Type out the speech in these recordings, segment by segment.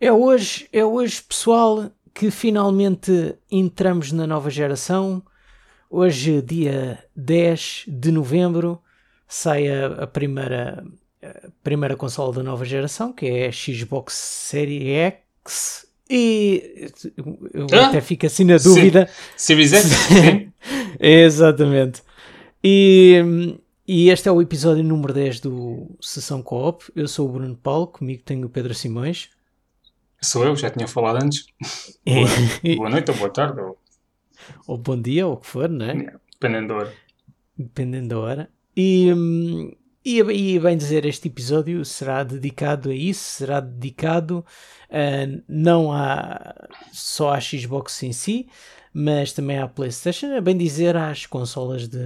É hoje, é hoje, pessoal, que finalmente entramos na nova geração. Hoje, dia 10 de novembro, sai a, a primeira, a primeira consola da nova geração, que é a Xbox Series X. E eu Ah? até fico assim na dúvida. Series X? Exatamente. E, e este é o episódio número 10 do Sessão Co-op. Eu sou o Bruno Paulo, comigo tenho o Pedro Simões. Sou eu, já tinha falado antes. E- Boa noite ou boa tarde, ou, ou bom dia, ou o que for, não é? dependendo da hora. Dependendo da hora. E, hum, e, e bem dizer, este episódio será dedicado a isso, será dedicado ah, não a, só à Xbox em si, mas também à PlayStation, a bem dizer às consolas de,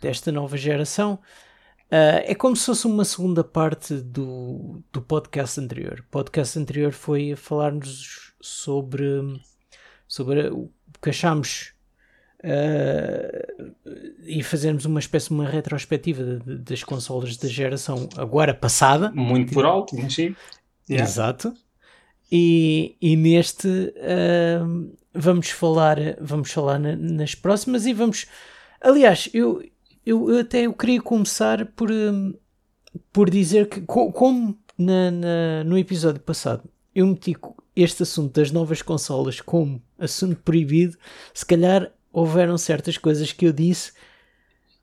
desta nova geração. Ah, é como se fosse uma segunda parte do, do podcast anterior. O podcast anterior foi a falar-nos sobre, sobre o que achámos ah, e fazermos uma espécie de uma retrospectiva de- de- das consolas da geração agora passada. Muito por alto, mas sim. Yeah. Exato. E, e neste ahm, vamos falar, vamos falar na- nas próximas e vamos. Aliás, eu, eu, eu até eu queria começar por, hum, por dizer que, co- como na, na- no episódio passado eu meti este assunto das novas consolas como assunto proibido, se calhar houveram certas coisas que eu disse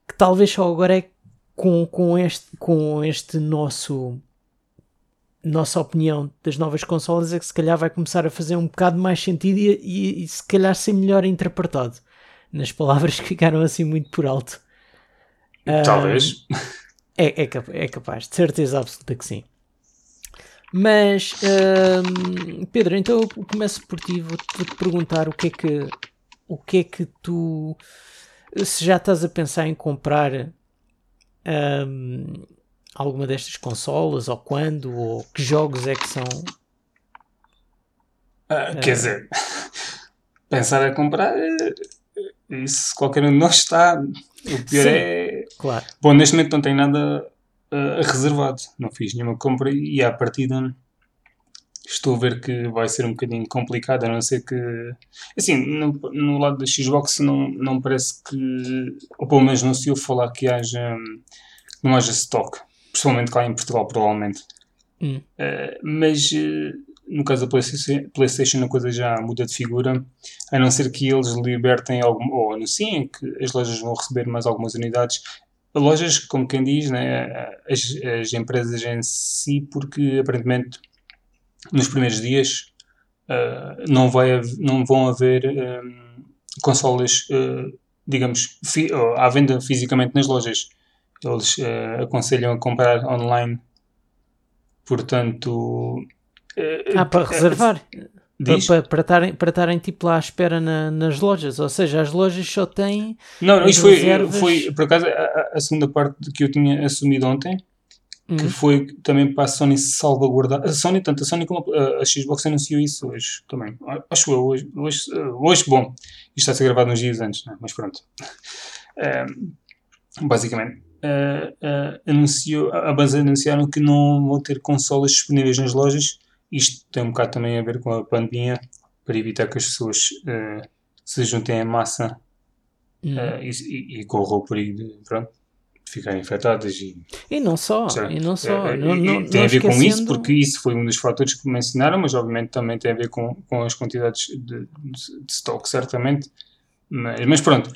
que talvez só agora é com, com, este, com este nosso nossa opinião das novas consolas é que se calhar vai começar a fazer um bocado mais sentido e, e- e se calhar ser melhor interpretado nas palavras que ficaram assim muito por alto. Talvez. É, é, é capaz, de certeza absoluta que sim. Mas, hum, Pedro, então eu começo por ti, vou-te perguntar o que é que o que é que tu se já estás a pensar em comprar hum, alguma destas consolas ou quando ou que jogos é que são Ah, Quer dizer, pensar a comprar, eh, isso qualquer um de nós está. O pior Sim. é. claro Bom, neste momento não tenho nada ah, reservado. Não fiz nenhuma compra e à partida estou a ver que vai ser um bocadinho complicado, a não ser que. Assim, no, no lado da Xbox não, não parece que. Ou pelo menos não se ouve falar que haja. Não haja stock. Principalmente cá em Portugal, provavelmente. Hum. Eh, mas eh, no caso da PlayStation, a coisa já muda de figura, a não ser que eles libertem algum, ou anunciem que as lojas vão receber mais algumas unidades. Lojas, como quem diz, né, as, as empresas em si, porque aparentemente nos primeiros dias eh, não, vai, não vão haver eh, consolas, eh, digamos, fi- ou à venda fisicamente nas lojas. Eles eh, aconselham a comprar online. Portanto. Eh, ah, para eh, reservar Diz? para, para, para estarem, para estarem tipo lá à espera na- nas lojas ou seja, as lojas só têm Não, não, as isto foi, reservas- foi por acaso a, a- segunda parte que eu tinha assumido ontem, que Hum, foi também para a Sony salvaguardar. A Sony, tanto a Sony como a, a Xbox anunciou isso hoje também. Acho eu, hoje, hoje, hoje bom, isto está a ser gravado uns dias antes, né? mas pronto. Ehm, basicamente, eh, eh, anunciou, anunciaram que não vão ter consolas disponíveis nas lojas. Isto tem um bocado também a ver com a pandemia, para evitar que as pessoas eh, se juntem em massa hum. eh, e, e, e corram o perigo de, pronto, de ficarem infectadas e e não só e não só É, não, não, tem não a ver com isso, esquecendo- porque isso foi um dos fatores que mencionaram, mas obviamente também tem a ver com, com as quantidades de, de, stock, certamente. Mas, mas pronto,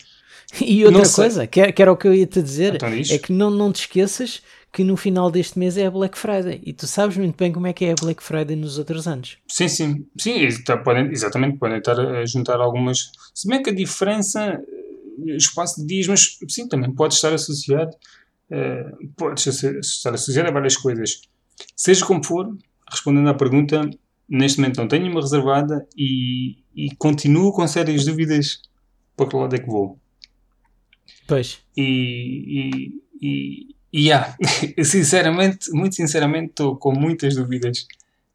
E outra coisa, que, era- que era o que eu ia te dizer, Então é que não, não te esqueças que no final deste mês é a Black Friday. E tu sabes muito bem como é que é a Black Friday nos outros anos. sim, sim, sim, está- podem, exatamente, podem estar a juntar algumas. Se bem que a diferença, eh, espaço de dias, mas sim, também pode estar associado, eh, pode estar associado a várias coisas. Seja como for, respondendo à pergunta, neste momento não tenho uma reservada e, e continuo com sérias dúvidas para que lado é que vou. Pois. E, e, e, e há, sinceramente, muito sinceramente, estou com muitas dúvidas,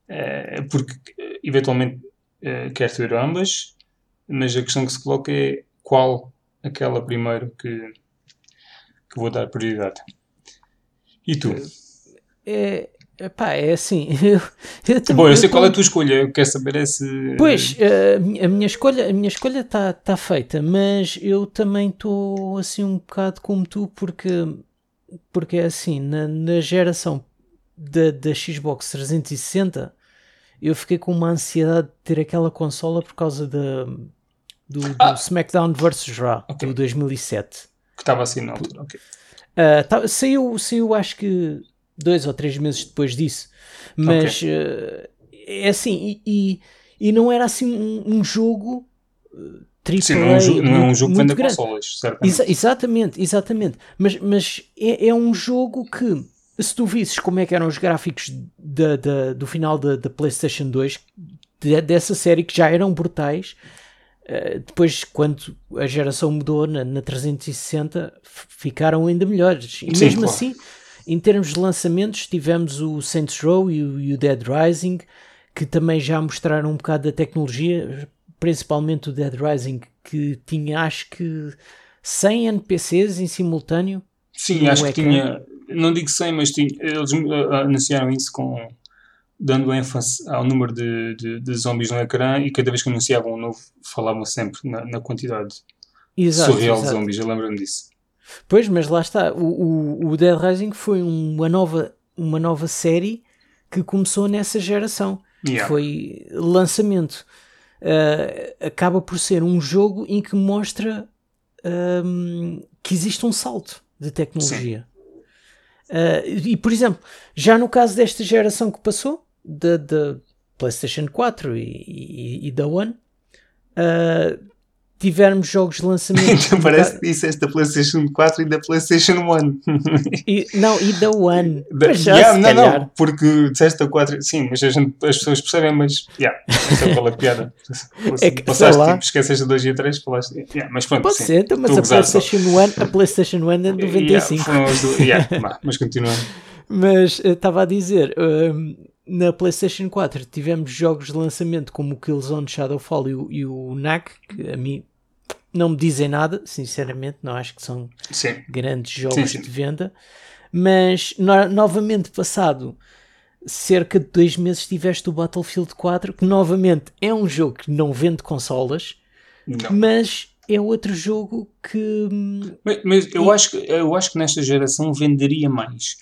eh, porque eh, eventualmente eh, quero ter ambas, mas a questão que se coloca é qual aquela primeiro que, que vou dar prioridade. E tu? É, Epá, é assim. Eu, eu também, Bom, eu sei qual é a tua escolha, eu quero saber é se. Pois, a minha- a minha escolha a minha escolha está tá feita, mas eu também estou assim um bocado como tu, porque, porque é assim, na, na geração da, da Xbox 360, eu fiquei com uma ansiedade de ter aquela consola por causa da, do, do Ah. SmackDown vs. Raw, Ok. do 2007. Que estava assim na altura, ok. Ah, tá- saiu, saiu acho que dois ou três meses depois disso, mas ah, é assim, e, e, e não era assim um, um jogo uh, Sim, não é um, jogo, não é um jogo que grande. consolas, certamente. Exa- exatamente, exatamente. Mas, mas é, é um jogo que, se tu visses como é que eram os gráficos da, da- do final da, da PlayStation 2, de- dessa série que já eram brutais, eh, depois, quando a geração mudou na, na 360, f- ficaram ainda melhores. E Sim, mesmo claro. assim, em termos de lançamentos, tivemos o Saints Row e o, e o Dead Rising, que também já mostraram um bocado da tecnologia, principalmente o Dead Rising, que tinha acho que 100 NPCs em simultâneo. Sim, acho que ecrã. tinha. Não digo 100, mas tinha, eles uh, anunciaram isso com. dando ênfase ao número de, de, de zombies no ecrã e cada vez que anunciavam um novo falavam sempre na, na quantidade Exato, surreal de exato. zombies, eu lembro-me disso. Pois, mas lá está. O, o, o Dead Rising foi uma nova, uma nova série que começou nessa geração. Yeah. Foi lançamento. Uh, acaba por ser um jogo em que mostra um, que existe um salto de tecnologia. Uh, e, por exemplo, já no caso desta geração que passou, da, da PlayStation 4 e, e- e da One, uh, tivermos jogos de lançamento. Então parece que disseste da PlayStation 4 e da PlayStation 1. E- não, e da One. Da- Mas já, Yeah, não, calhar. não, porque disseste a 4, sim, mas gente- as pessoas percebem, mas yeah, essa é qual a piada. É que, Passaste, tipo, esqueceste a 2 e a 3, falaste. Yeah, mas pronto, Pode sim. ser, então, mas a. PlayStation 1, a PlayStation 1 é de 95. Yeah, do- yeah, mas continuando. Mas eu estava a dizer, hum, na PlayStation 4 tivemos jogos de lançamento como o Killzone Shadowfall e o, e o NAC, que a mim não me dizem nada, sinceramente, não acho que são Sim. grandes jogos Sim, de venda. Mas no- novamente passado cerca de dois meses tiveste o Battlefield 4, que novamente é um jogo que não vende consolas, Não. mas é outro jogo que Mas, mas eu, E- acho que, eu acho que nesta geração venderia mais.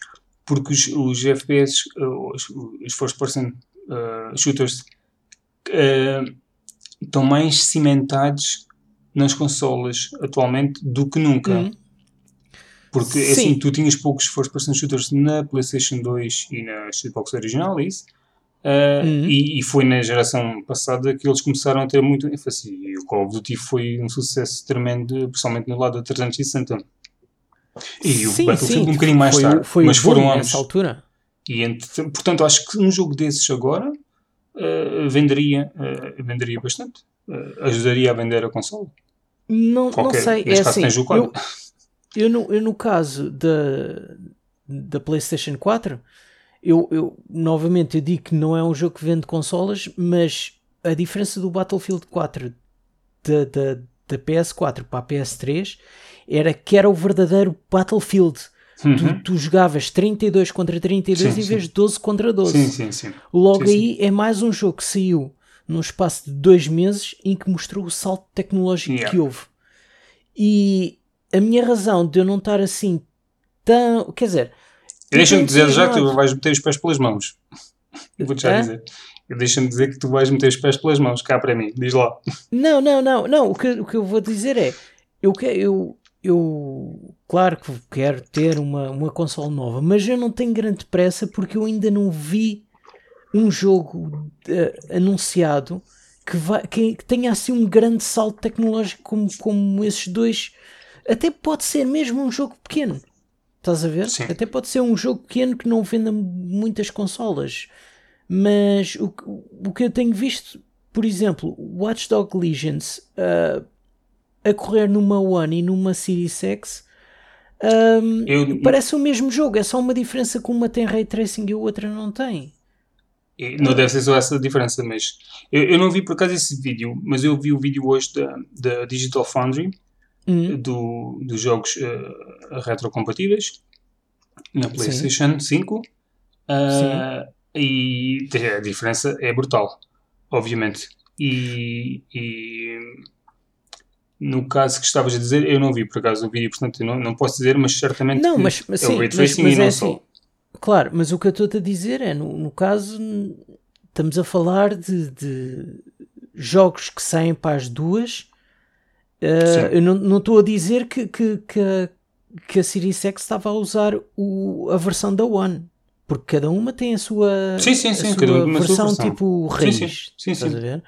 Porque os, os FPS, os, os first person uh, shooters, uh, estão mais cimentados nas consolas atualmente do que nunca. Hum. Porque Sim. assim, tu tinhas poucos first person shooters na PlayStation 2 e na Xbox original, é isso? Uh, Uhum. e, e foi na geração passada que eles começaram a ter muito ênfase. E o Call of Duty foi um sucesso tremendo, principalmente no lado da 360. E o Sim, Battlefield sim, um bocadinho mais foi, tarde. foi mas foram ambos. nessa altura. E, ent- portanto, acho que um jogo desses agora uh, venderia, uh, venderia bastante. Ajudaria a vender a console. Não, não sei, é assim. Eu, eu, no, eu no caso da, da PlayStation 4, eu, eu novamente eu digo que não é um jogo que vende consolas, mas a diferença do Battlefield 4 da, da, da PS4 para a PS3 era que era o verdadeiro Battlefield. Tu, Uhum. tu jogavas 32 contra 32 Sim, em sim. vez de 12 contra 12. Sim, sim, sim. Logo Sim, aí é mais um jogo que saiu num espaço de dois meses em que mostrou o salto tecnológico Yeah. que houve. E a minha razão de eu não estar assim tão. Quer dizer. Deixa-me dizer já que tu vais meter os pés pelas mãos. Vou-te já Hã? dizer. Deixa-me dizer que tu vais meter os pés pelas mãos, cá para mim. Diz lá. Não, não, não, não. O que, o que eu vou dizer é. Eu, eu, eu claro que quero ter uma, uma console nova, mas eu não tenho grande pressa porque eu ainda não vi um jogo eh, anunciado que, vai, que, tenha assim um grande salto tecnológico como, como esses dois. Até pode ser mesmo um jogo pequeno. Estás a ver? Sim. Até pode ser um jogo pequeno que não venda muitas consolas. Mas o, que- o que eu tenho visto, por exemplo, Watch Dog Legions ah, a correr numa One e numa Series X ahm, Eu- parece o mesmo jogo, é só uma diferença que uma tem Ray Tracing e a outra não tem. Não deve ser só essa diferença, mas eu, eu não vi por acaso esse vídeo, mas eu vi o vídeo hoje da, da Digital Foundry Hum, do, dos jogos eh, retrocompatíveis na PlayStation 5 Uh, e a diferença é brutal, obviamente. E, e, no caso que estavas a dizer, eu não vi por acaso o vídeo, portanto não, não posso dizer, mas certamente não, mas, mas, é sim, o ray tracing mas, mas e não é só. Claro, mas o que eu estou a dizer é, no, no caso, estamos a falar de, de jogos que saem para as duas. Uh, eu não estou a dizer que, que, que, a, que a Series X estava a usar o, a versão da One. Porque cada uma tem a sua, sim, sim, sim, a sua versão, versão, tipo raiz. Sim, sim, sim, sim. A ver?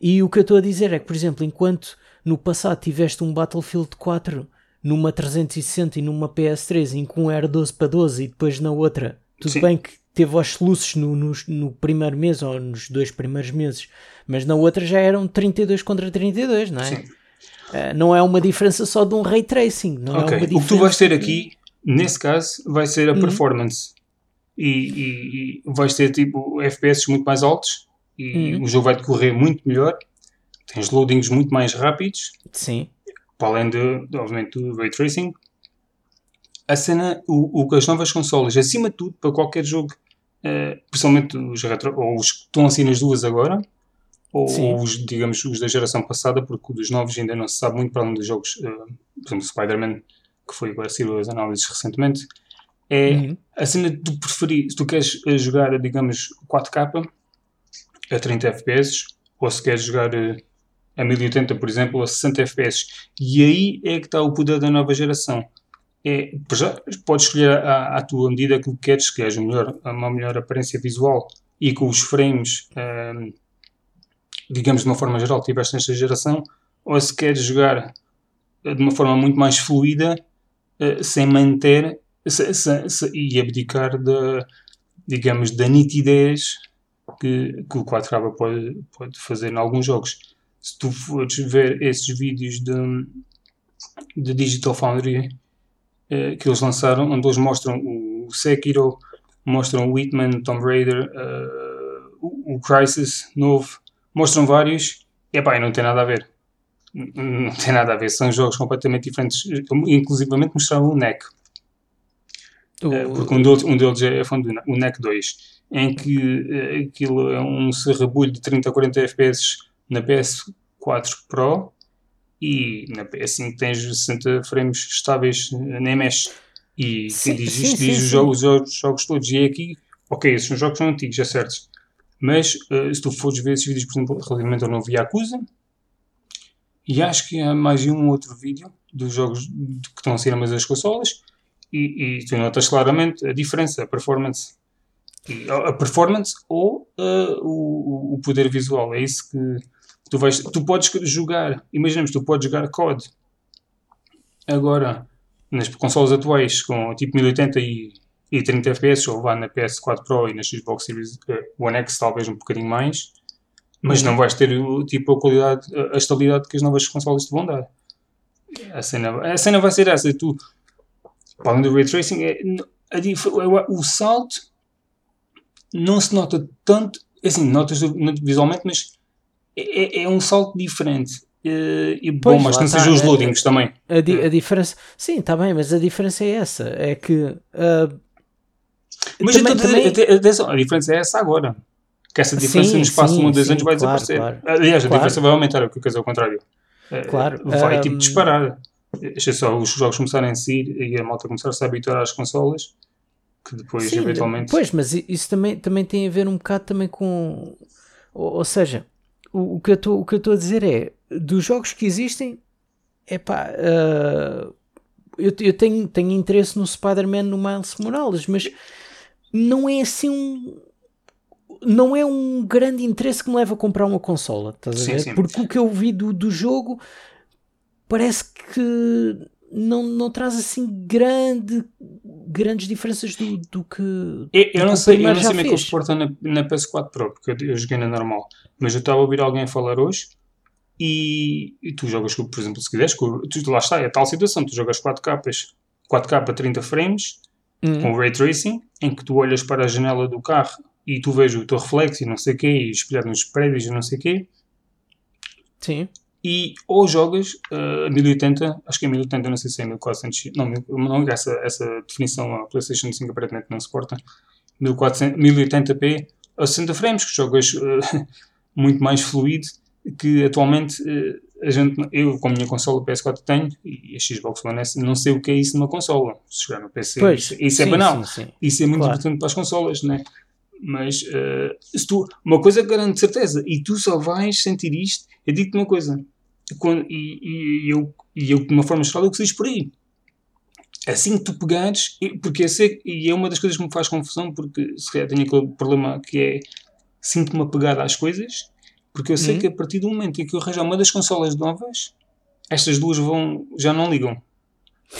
E o que eu estou a dizer é que, por exemplo, enquanto no passado tiveste um Battlefield 4 numa 360 e numa PS3 em que um era 12 para 12 e depois na outra, tudo bem que teve os soluços no, no, no, primeiro mês ou nos dois primeiros meses, mas na outra já eram 32 contra 32, não é? Sim. Uh, não é uma diferença só de um ray tracing. Não okay. é uma diferença... O que tu vais ter aqui, nesse caso, vai ser a uhum. performance e, e, e vais ter tipo FPS muito mais altos e uhum. o jogo vai decorrer muito melhor. Tens loadings muito mais rápidos. Sim. Para além de, obviamente, do ray tracing. A cena, o, o, as novas consolas, acima de tudo, para qualquer jogo, uh, principalmente os retro, ou os que estão assim nas duas agora, ou, ou, os, digamos, os da geração passada, porque dos novos ainda não se sabe muito para além dos jogos, uh, por exemplo, Spider-Man, que foi agora saiu as análises recentemente, é uhum. a cena de tu preferir, se tu queres jogar, digamos, 4K a 30 FPS, ou se queres jogar eh, a 1080, por exemplo, a 60 FPS. E aí é que está o poder da nova geração. É, já, podes escolher à, tua medida que queres, que queres melhor, uma melhor aparência visual e com os frames, um, digamos de uma forma geral, tiveste nesta geração, ou se queres jogar eh, de uma forma muito mais fluida, uh, sem manter e abdicar da, digamos, da nitidez que, que o 4K pode, pode fazer em alguns jogos. Se tu fores ver esses vídeos de, de Digital Foundry eh, que eles lançaram, onde eles mostram o Sekiro, mostram o Whitman, Tomb Raider, uh, o, o Crisis novo, mostram vários, e pá, não tem nada a ver. Não tem nada a ver, são jogos completamente diferentes. Inclusivamente mostraram o NEC é, porque um deles, um deles é fã do o NEC 2, em que é, aquilo é um serrabulho de 30 a 40 FPS na PS4 Pro e na PS5 tens 60 frames estáveis, nem mexe. E sim, diz isto diz os, jogos, os jogos todos. E é aqui, ok, esses são jogos são antigos, é certo. Mas uh, se tu fores ver esses vídeos, por exemplo, relativamente ao novo Yakuza, e acho que há mais um outro vídeo dos jogos que estão a sair mas as consolas, e, e tu notas claramente a diferença, a performance. E a performance ou uh, o, o poder visual. É isso que tu vais. Tu podes jogar, imaginemos, tu podes jogar COD agora nas consoles atuais com tipo 1080 e, e 30 FPS, ou vá na PS4 Pro e na Xbox Series uh, One X, talvez um bocadinho mais, mas não vais ter tipo a qualidade, a estabilidade que as novas consoles te vão dar. A cena, a cena vai ser essa: tu Falando do ray tracing, é, a, a, o salto não se nota tanto, é assim, notas visualmente, mas é, é, é um salto diferente. Uh, e pois, bom, mas não sejam os loadings a, também. A, a, diferença, sim, está bem, mas a diferença é essa: é que. Uh, mas também, também... Atenção, a diferença é essa agora. Que essa diferença sim, no espaço sim, de um dois anos vai claro, desaparecer. Claro, Aliás, a claro. diferença vai aumentar, o que é o contrário. Claro. Vai um... tipo disparar. Deixa só os jogos começarem a sair e a malta começar a se habituar às consolas, que depois Sim, eventualmente. Pois, mas isso também, também tem a ver um bocado também com. Ou, ou seja, o, o, que eu estou a dizer é dos jogos que existem, é pá. Uh, eu, eu tenho, tenho interesse no Spider-Man no Miles Morales, mas não é assim um. Não é um grande interesse que me leva a comprar uma consola, estás a ver? Sim, sim. Porque o que eu vi do, do jogo parece que não, não traz assim grande, grandes diferenças do, do que. Eu, eu não sei, eu não sei como é que ele se porta na, na PS4 Pro, porque eu, eu joguei na normal, mas eu estava a ouvir alguém falar hoje. E, e tu jogas, por exemplo, se quiseres, tu, lá está, é a tal situação: tu jogas 4K, 4K 30 frames uhum. com ray tracing, em que tu olhas para a janela do carro e tu vês o teu reflexo e não sei o quê, e espelhado nos prédios e não sei o quê. Sim e ou jogas uh, 1080, acho que é 1080, não sei se é 1400, não, não essa, essa definição a PlayStation 5 aparentemente não suporta, 1400, 1080p a 60 frames, que jogas uh, muito mais fluido que atualmente uh, a gente, eu com a minha consola PS4 tenho e a Xbox One S não sei o que é isso numa consola. Se chegar no PC, Pois, isso, isso é sim, banal. sim, sim. Isso é muito Claro. importante para as consolas, né? Mas eh, se tu, uma coisa garanto de certeza, e tu só vais sentir isto, eu digo-te uma coisa, quando, e, e- e eu, e eu, de uma forma geral, eu que diz por aí. Assim que tu pegares, e- porque sei, e é uma das coisas que me faz confusão, porque se calhar tenho aquele problema que é sinto-me apegado às coisas, porque eu sei Uhum. que a partir do momento em que eu arranjar uma das consolas novas, estas duas vão, já não ligam.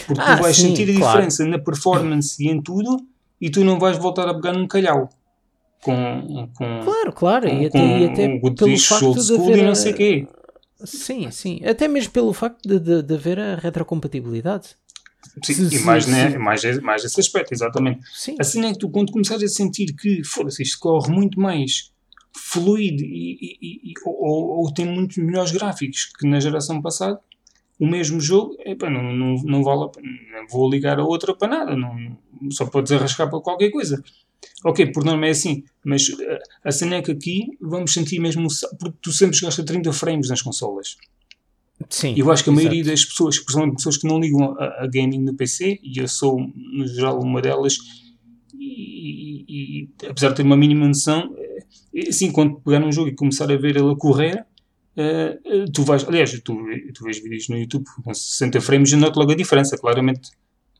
Porque Ah, tu vais sim, sentir a claro. diferença na performance e em tudo, e tu não vais voltar a pegar num calhau. Com, com, Claro, claro. com, E até, e com até um good pelo facto de haver. e não sei o quê. Sim, sim. Até mesmo pelo facto de, de, de haver a retrocompatibilidade. Sim, e mais, né, se- mais, mais esse aspecto, exatamente. Sim. Assim é que tu, quando começares a sentir que, foda-se, isto corre muito mais fluido e, e- e- ou, ou- tem muitos melhores gráficos que na geração passada, o mesmo jogo, epá, não, não, não vale a pena, vou ligar a outra para nada, não, só para desarrascar para qualquer coisa. Ok, por norma é assim, mas eh, a cena é que aqui vamos sentir mesmo, porque tu sempre a 30 frames nas consolas. Sim. Eu acho que a exato. maioria das pessoas, principalmente pessoas que não ligam a, a gaming no PC, e eu sou, no geral, uma delas, e, e- e, apesar de ter uma mínima noção, eh, assim, quando pegar num jogo e começar a ver ele a correr, eh, tu vais, aliás, tu, tu vês vídeos no YouTube com 60 frames e noto logo a diferença, claramente,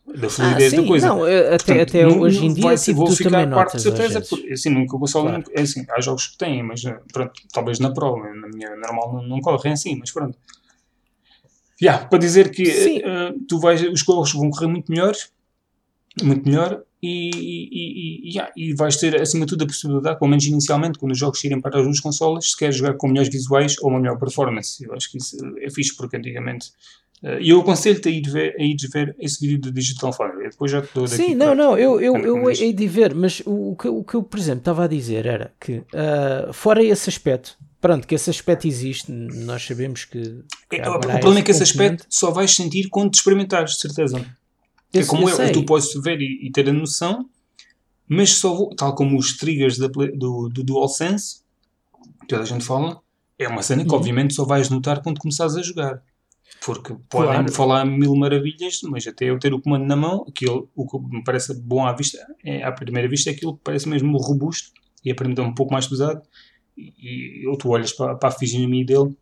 da Ah, fluidez da sim. coisa. Não, até, Portanto, até não- hoje em dia vai- tipo, vou tu ficar também parte de certeza, porque, assim, nunca vou só Claro. é assim, há jogos que têm, mas eh, pronto, talvez na Pro, na minha normal não, não correm assim, mas pronto. Yeah, para dizer que eh, tu vais, os jogos vão correr muito melhor, muito melhor, e, e, e, yeah, e vais ter acima de tudo a possibilidade, pelo menos inicialmente, quando os jogos saírem para as duas consolas, se queres jogar com melhores visuais ou uma melhor performance. Eu acho que isso é fixe, porque antigamente. Eh, E eu aconselho-te a ir ver, a ir ver esse vídeo do Digital. Eu Depois já te dou daqui. Sim, não, não, eu, eu, eu hei de ver, mas o, que, o que eu, por exemplo, estava a dizer era que, ah, fora esse aspecto, pronto, que esse aspecto existe, nós sabemos que. que É, o problema é que esse aspecto só vais sentir quando te experimentares, de certeza. É como eu eu, tu podes ver e, e ter a noção, mas só vou, tal como os triggers da do, do DualSense, que toda a gente fala, é uma cena que Uhum. obviamente só vais notar quando começares a jogar. Porque podem Claro. falar mil maravilhas, mas até eu ter o comando na mão, aquilo, o que me parece bom à vista, é, à primeira vista, é aquilo que parece mesmo robusto e aparentemente um pouco mais pesado. E, ou tu olhas para, para a fisionomia dele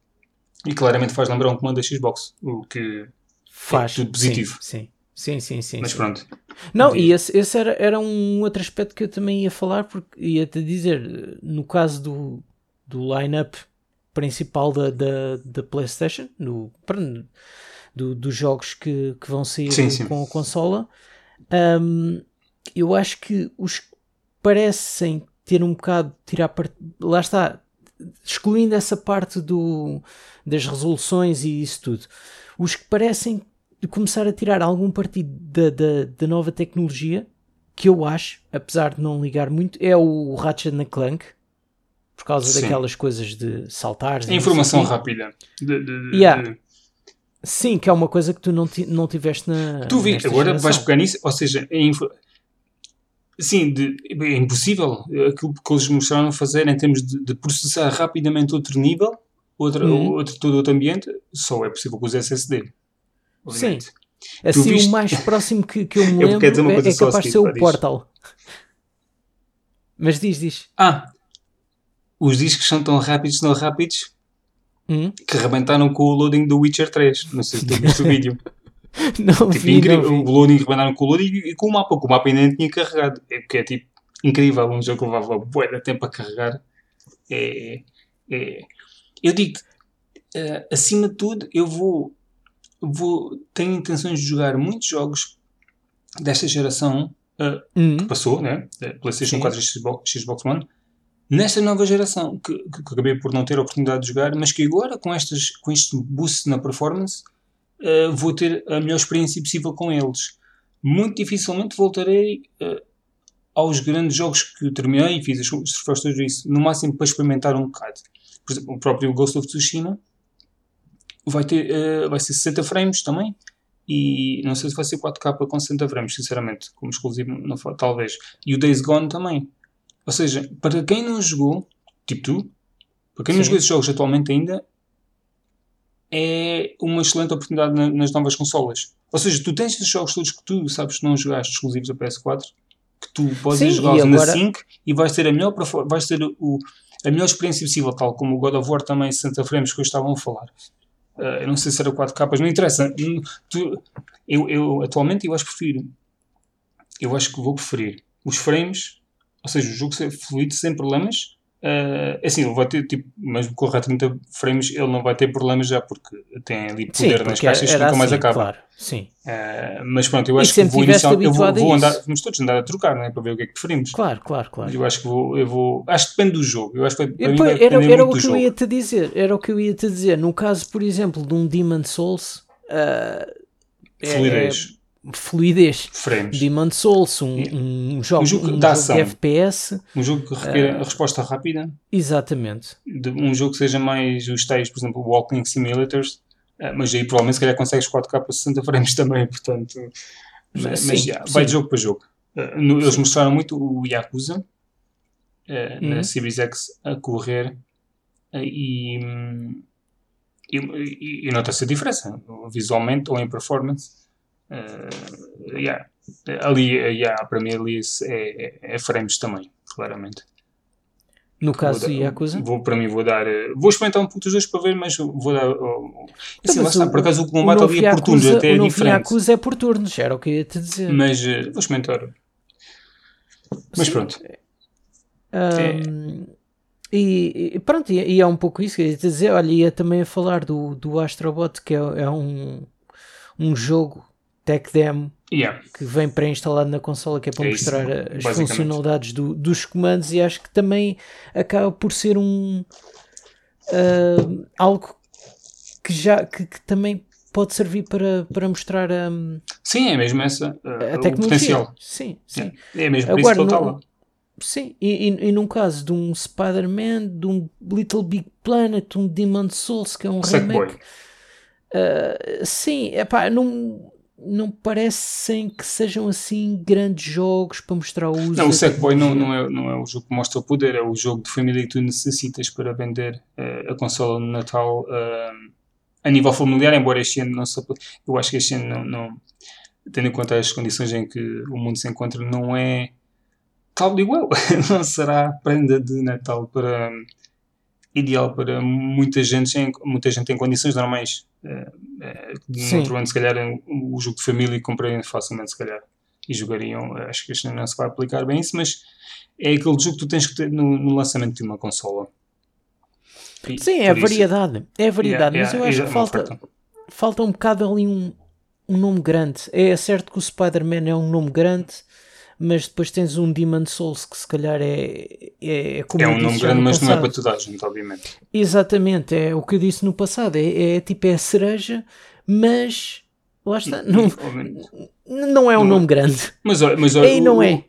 e claramente faz lembrar um comando da Xbox, o que Faz. tudo positivo. Sim, sim, sim, sim. sim, Mas pronto. Não, e esse, esse era, era um outro aspecto que eu também ia falar, porque ia-te dizer, no caso do, do line-up principal da, da, da PlayStation, no, do, dos jogos que, que vão sair Sim, sim. com a consola, hum, eu acho que os que parecem ter um bocado, tirar part... lá está, excluindo essa parte do, das resoluções e isso tudo, os que parecem começar a tirar algum partido da, da, da nova tecnologia, que eu acho, apesar de não ligar muito, é o Ratchet and Clank, por causa Sim. daquelas coisas de não informação rápida. De, de- Yeah. de- Sim, que é uma coisa que tu não, ti- não tiveste na. Tu vi, agora geração. vais pegar nisso, ou seja, é, info- Sim, é impossível aquilo que eles mostraram fazer em termos de, processar rapidamente outro nível, outra, Uhum. outro, todo outro ambiente, só é possível com os SSD. obviamente. Sim. Assim, viste- o mais próximo que, que eu me Eu lembro uma é, é capaz de ser o. Portal. Mas diz, diz. Ah, os discos são tão rápidos, tão rápidos, Hum? que rebentaram com o loading do Witcher 3. Não sei se tu viste o vídeo. Não Tipo, vi, incrível. não vi. O loading rebentaram com o loading e com o mapa, que o mapa ainda nem tinha carregado. É porque é tipo incrível. Um jogo que levava bué de tempo a carregar. É, é- eu digo acima de tudo, eu vou, vou. Tenho intenções de jogar muitos jogos desta geração eh, Hum? que passou, né? PlayStation Sim. 4 e Xbox, Xbox One, nesta nova geração, que, que, que acabei por não ter a oportunidade de jogar, mas que agora, com, estas, com este boost na performance, eh, vou ter a melhor experiência possível com eles. Muito dificilmente voltarei eh, aos grandes jogos que terminei e fiz as os troféus todos isso, no máximo para experimentar um bocado. Por exemplo, o próprio Ghost of Tsushima vai, ter, eh, vai ser 60 frames também e não sei se vai ser 4K com 60 frames, sinceramente, como exclusivo, não, talvez. E o Days Gone também. Ou seja, para quem não jogou, tipo tu, para quem Sim. não jogou esses jogos atualmente ainda, é uma excelente oportunidade na, nas novas consolas. Ou seja, tu tens esses jogos todos que tu sabes que não jogaste exclusivos a PS4, que tu podes jogar agora... na 5 e vais ter a melhor, vais ter o, a melhor experiência possível, tal como o God of War também 60 frames que hoje estavam a falar. Uh, eu não sei se era 4 capas, não interessa. Tu, eu, eu atualmente eu acho que prefiro. Eu acho que vou preferir os frames, ou seja, o jogo ser fluido sem problemas, Uh, assim, ele vai ter, tipo, mesmo com a 30 frames, ele não vai ter problemas já, porque tem ali poder Sim, nas caixas que nunca assim, mais acaba. Claro. Sim. Uh, mas pronto, eu acho que vou iniciar, eu vou, vou andar, vamos todos andar a trocar, né, para ver o que é que preferimos. Claro, claro, claro. Eu acho que vou, eu vou, acho que depende do jogo. Eu acho que vai, Depois, era, era o que eu ia te dizer, era o que eu ia te dizer. No caso, por exemplo, de um Demon Souls, uh. É, fluidez. Frames. Demon Souls, um, um jogo, um jogo, um jogo de FPS. Um jogo que requer uh, a resposta rápida. Exatamente. De, um jogo que seja mais os tais, por exemplo, Walking Simulators. Uh, mas aí provavelmente se calhar consegues 4K para 60 frames também, portanto. Mas, sim, mas yeah, vai de jogo para jogo. Uh, no, eles mostraram muito o Yakuza hum. na Series X a correr e, e, e, e nota-se a diferença visualmente ou em performance Uh, yeah. Ali, yeah, para mim, ali é, é, é frames também, claramente. No caso do Yakuza? Vou, para mim, vou dar. Eh, vou experimentar um pouco dos dois para ver, mas vou dar. Oh, assim, está, por acaso, o combate ali é por turnos, até é o diferente. Yakuza é por turnos, era o que eu ia te dizer. Mas uh, vou experimentar. Mas Sim. pronto. Um, é. e, e, pronto, e, e, é um pouco isso que eu ia te dizer. Olha, ia também a falar do, do Astrobot, que é, é um, um jogo tech demo yeah. que vem pré-instalado na consola, que é para é mostrar isso, as funcionalidades do, dos comandos, e acho que também acaba por ser um uh, algo que já que, que, também pode servir para, para mostrar um, sim, é mesmo essa uh, a tecnologia. Sim, sim. É, é mesmo Agora, isso que Sim, e, e, e, num caso de um Spider-Man, de um Little Big Planet, um Demon Souls, que é um remake. Uh, sim, epá, não, não parecem que sejam assim grandes jogos para mostrar o uso. Não, o Sackboy não, não, é, não é o jogo que mostra o poder, é o jogo de família que tu necessitas para vender uh, a consola no Natal uh, a nível familiar, embora este ano não se Eu acho que este ano não, não, tendo em conta as condições em que o mundo se encontra, não é tal igual. não será prenda de Natal para ideal para muita gente, muita gente em condições normais. Uh, uh, ano, se calhar, o jogo de família comprariam facilmente, se calhar, e jogariam. Acho que este não se vai aplicar bem isso, mas é aquele jogo que tu tens que ter no, no lançamento de uma consola. E, Sim, é a variedade. É a variedade, yeah, mas yeah, eu acho que falta, falta um bocado ali um, um nome grande. É certo que o Spider-Man é um nome grande mas depois tens um Demon Souls que se calhar é, é, é como É um nome grande, mas não é para toda a gente, obviamente. Exatamente, é o que eu disse no passado, é, é tipo é a cereja, mas lá está, não, não é um não, nome grande. Mas olha, mas olha, não é.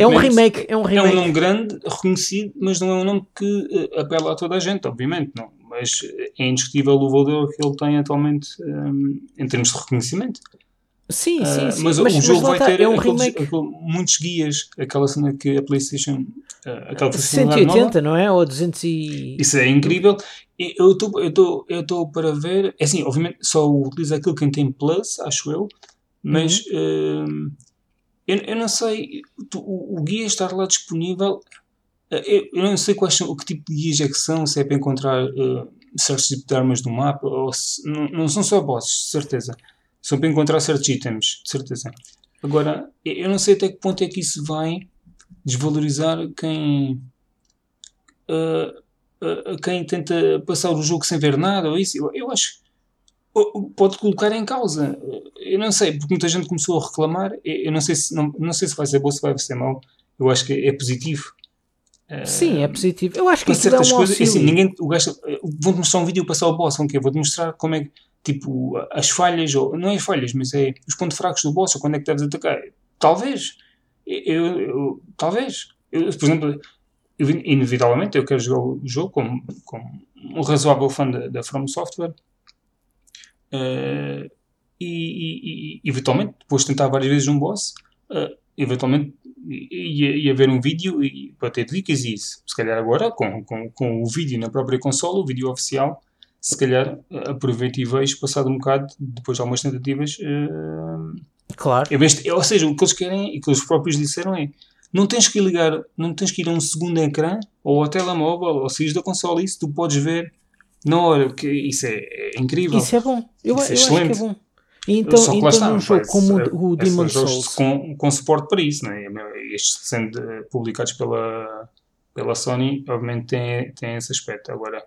É um remake, é um remake. É um nome grande, reconhecido, mas não é um nome que uh, apela a toda a gente, obviamente, não. Mas é indiscutível o valor que ele tem atualmente um, em termos de reconhecimento. Sim, sim, ah, sim. mas, mas, o jogo mas vai ter é um aqueles, aqueles, muitos guias, aquela cena que a PlayStation. Uh, aquela 180, não é? Ou 200 e. Isso é incrível. Eu estou para ver. É assim, obviamente só utiliza aquilo quem tem Plus, acho eu. Mas uhum. uh, eu, eu não sei. Tu, o, o, guia estar lá disponível. Uh, eu, eu, não sei quais são, o que tipo de guias é que são, se é para encontrar certos tipos de armas no mapa, ou se, não, não são só bosses, de certeza são para encontrar certos itens, de certeza. Agora, eu não sei até que ponto é que isso vai desvalorizar quem. Uh, uh, quem tenta passar o jogo sem ver nada ou isso. Eu, eu acho pode colocar em causa. Eu não sei, porque muita gente começou a reclamar. Eu não sei se, não, não sei se vai ser bom, se vai ser mau. Eu acho que é positivo. Sim, é positivo. Eu acho que certas um coisas, assim, ninguém, o gajo, vou-te mostrar um vídeo e passar o boss, vão Vou-te mostrar como é que tipo, as falhas, ou não é as falhas, mas é os pontos fracos do boss, ou quando é que deves atacar. Talvez. Eu, eu talvez. Eu, por exemplo, eu, inevitavelmente eu quero jogar o jogo como, como um razoável fã da, da From Software. Uh, e, e, e, eventualmente, depois de tentar várias vezes um boss, uh, eventualmente ia, ia ver um vídeo e, para ter dicas e isso. Se calhar agora, com, com, com o vídeo na própria consola, o vídeo oficial, se calhar aproveito e vejo, passado um bocado, depois de algumas tentativas. Uh, claro. De, ou seja, o que eles querem e que eles próprios disseram é não tens que ligar, não tens que ir a um segundo ecrã ou ao telemóvel ou saís da consola, isso tu podes ver na hora, que isso é, é incrível. Isso é bom. Eu, isso é eu excelente. acho que é bom. Então, Só que então está, num jogo como o, o Demon Souls. Com, com suporte para isso, né? estes sendo publicados pela, pela Sony, obviamente tem, tem esse aspecto. Agora,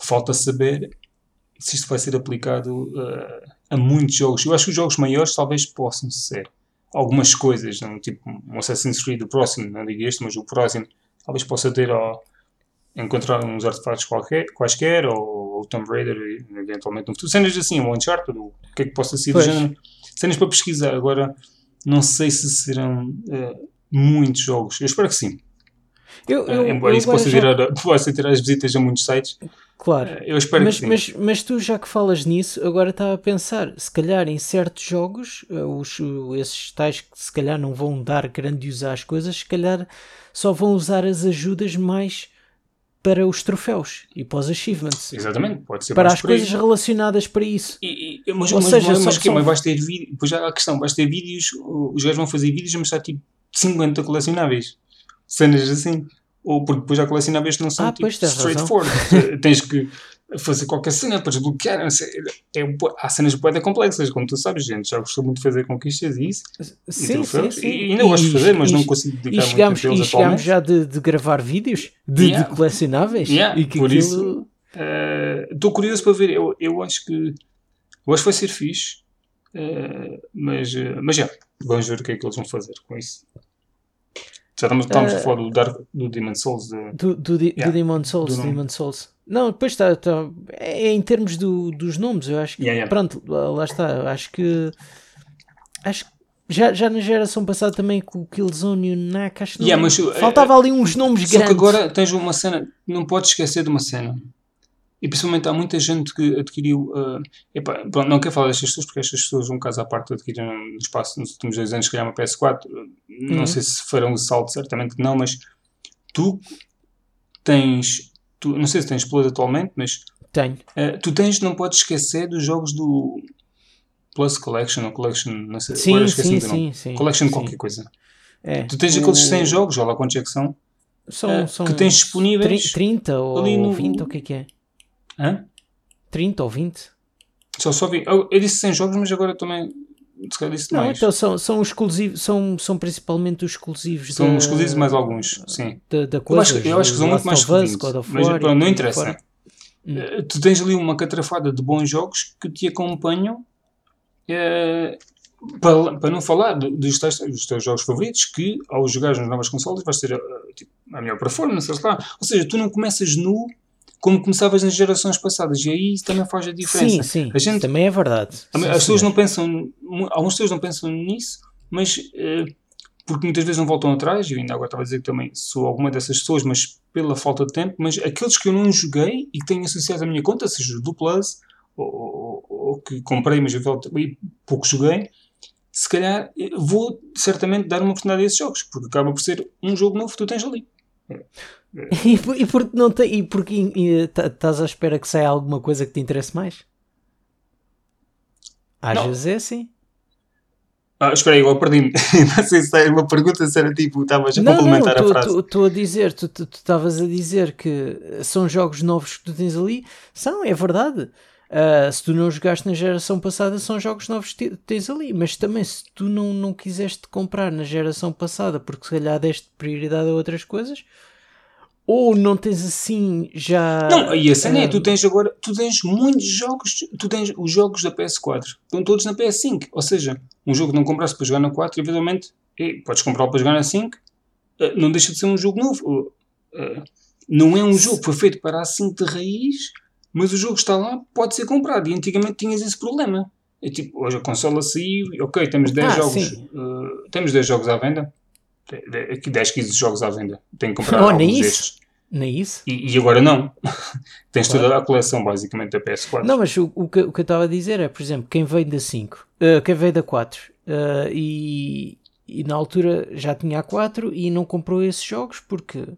falta saber se isto vai ser aplicado uh, a muitos jogos. Eu acho que os jogos maiores talvez possam ser. Algumas coisas, não? tipo um Assassin's Creed, o próximo, não digo este, mas o próximo, talvez possa ter ó, encontrar uns artefatos qualquer, quaisquer, ou o Tomb Raider, eventualmente no futuro. Cenas assim, o Uncharted, o que é que possa ser pois. do género. Cenas para pesquisar. Agora, não sei se serão uh, muitos jogos. Eu espero que sim. Eu, eu, uh, embora eu isso possa, já... tirar, possa tirar as visitas a muitos sites. Claro. Uh, eu espero mas, que sim. Mas, mas tu, já que falas nisso, agora estava a pensar, se calhar em certos jogos, os, esses tais que se calhar não vão dar grandiosar as coisas, se calhar só vão usar as ajudas mais para os troféus e para os achievements. Exatamente, pode ser Para as coisas relacionadas para isso. E, e, mas, Ou mas, seja, mas, mas, que, mas vais ter vídeos, depois já a questão, vais ter vídeos, os gajos vão fazer vídeos a mostrar tipo 50 colecionáveis. Cenas assim. Ou porque depois já colecionáveis não são ah, tipo, straightforward. Tens que fazer qualquer cena para desbloquear. É, é, há cenas bem complexas, como tu sabes, gente. Já gostou muito de fazer conquistas e isso. Sim, e sim, sim. E ainda gosto de fazer, mas e, não consigo dedicar e chegamos, muito E chegámos já de, de, gravar vídeos de, yeah. de colecionáveis. Yeah, e que por aquilo... isso estou uh, curioso para ver. Eu, eu acho que eu acho que vai ser fixe. Uh, mas, uh, mas já, vamos ver o que é que eles vão fazer com isso. Já estamos, estamos a falar do, Dark, do Demon Souls. De... Do, do, yeah. do Demon Souls, do Demon Souls. Não, depois está. Tá, é, em termos do, dos nomes, eu acho que. Yeah, yeah. Pronto, lá está. Acho que. Acho que já, já na geração passada também com o Killzone e o Nak, acho que não, mas, faltava uh, ali uns nomes só grandes. Só que agora tens uma cena, não podes esquecer de uma cena. E principalmente há muita gente que adquiriu. Uh, epá, pronto, não quero falar destas pessoas porque estas pessoas, um caso à parte, adquiriram no espaço nos últimos dois anos, se calhar uma PS4. Não uhum. sei se farão o salto, certamente não, mas tu tens tu, não sei se tens Plus atualmente, mas tenho. Uh, tu tens, não podes esquecer dos jogos do Plus Collection ou Collection, não sei, sim, agora sim, sim, sim, Collection sim. qualquer coisa. É. Tu tens o... aqueles 100 jogos, olha lá quantos é que são, são, uh, são que tens disponíveis 30 ou no... 20, o que é que é? Hã? 30 ou 20? Só, só vi. Eu, eu disse 100 jogos, mas agora também se calhar disse não, mais. então são, são exclusivos, são, são principalmente os exclusivos. São da, exclusivos mais alguns, sim. Da, da coisa, eu, acho, eu acho que são muito mais exclusivos. Mas pronto, não interessa. Hum. Tu tens ali uma catrafada de bons jogos que te acompanham. É, para, para não falar dos teus, dos teus jogos favoritos, que ao jogar nas novas consoles vais ter a, eh, tipo, a melhor performance, lá. Ou seja, tu não começas nu como começavas nas gerações passadas. E aí isso também faz a diferença. Sim, sim. A gente, também é verdade. as sim, pessoas sim. não pensam, algumas pessoas não pensam nisso, mas uh, porque muitas vezes não voltam atrás. Eu ainda agora estava a dizer que também sou alguma dessas pessoas, mas pela falta de tempo. Mas aqueles que eu não joguei e que tenho associado à minha conta, seja do Plus ou, ou, ou que comprei, mas eu pouco joguei. Se calhar eh, vou certamente dar uma oportunidade a esses jogos, porque acaba por ser um jogo novo que tu tens ali. E, e porque não tem, e porque estás à espera que saia alguma coisa que te interesse mais? Às não. vezes é assim. Ah, espera aí, eu perdi-me. não sei se é uma pergunta, se era tipo, estavas a não, complementar não, a frase. Estou a dizer, tu estavas a dizer que são jogos novos que tu tens ali. São, é verdade. Uh, se tu não jogaste na geração passada, são jogos novos que tens ali. Mas também, se tu não, não quiseste comprar na geração passada porque se calhar deste prioridade a outras coisas, ou não tens assim já. Não, e a cena é, tu tens agora, tu tens muitos jogos, tu tens os jogos da PS4, estão todos na PS5. Ou seja, um jogo que não compraste para jogar na 4, eventualmente, e podes comprar para jogar na 5, eh, não deixa de ser um jogo novo. Não é um jogo que foi feito para a 5 de raiz, mas o jogo está lá, pode ser comprado. E antigamente tinhas esse problema. É tipo, hoje a consola saiu, ok, temos 10 ah, jogos, uh, temos 10 jogos à venda aqui 10, 15 jogos à venda. Tenho que comprar oh, alguns destes. Nem isso? E, e agora não. Tens claro. toda a coleção, basicamente, da PS4. Não, mas o, o, que, o que eu estava a dizer é, por exemplo, quem veio da 5, uh, quem veio da 4 uh, e, e na altura já tinha a 4 e não comprou esses jogos porque,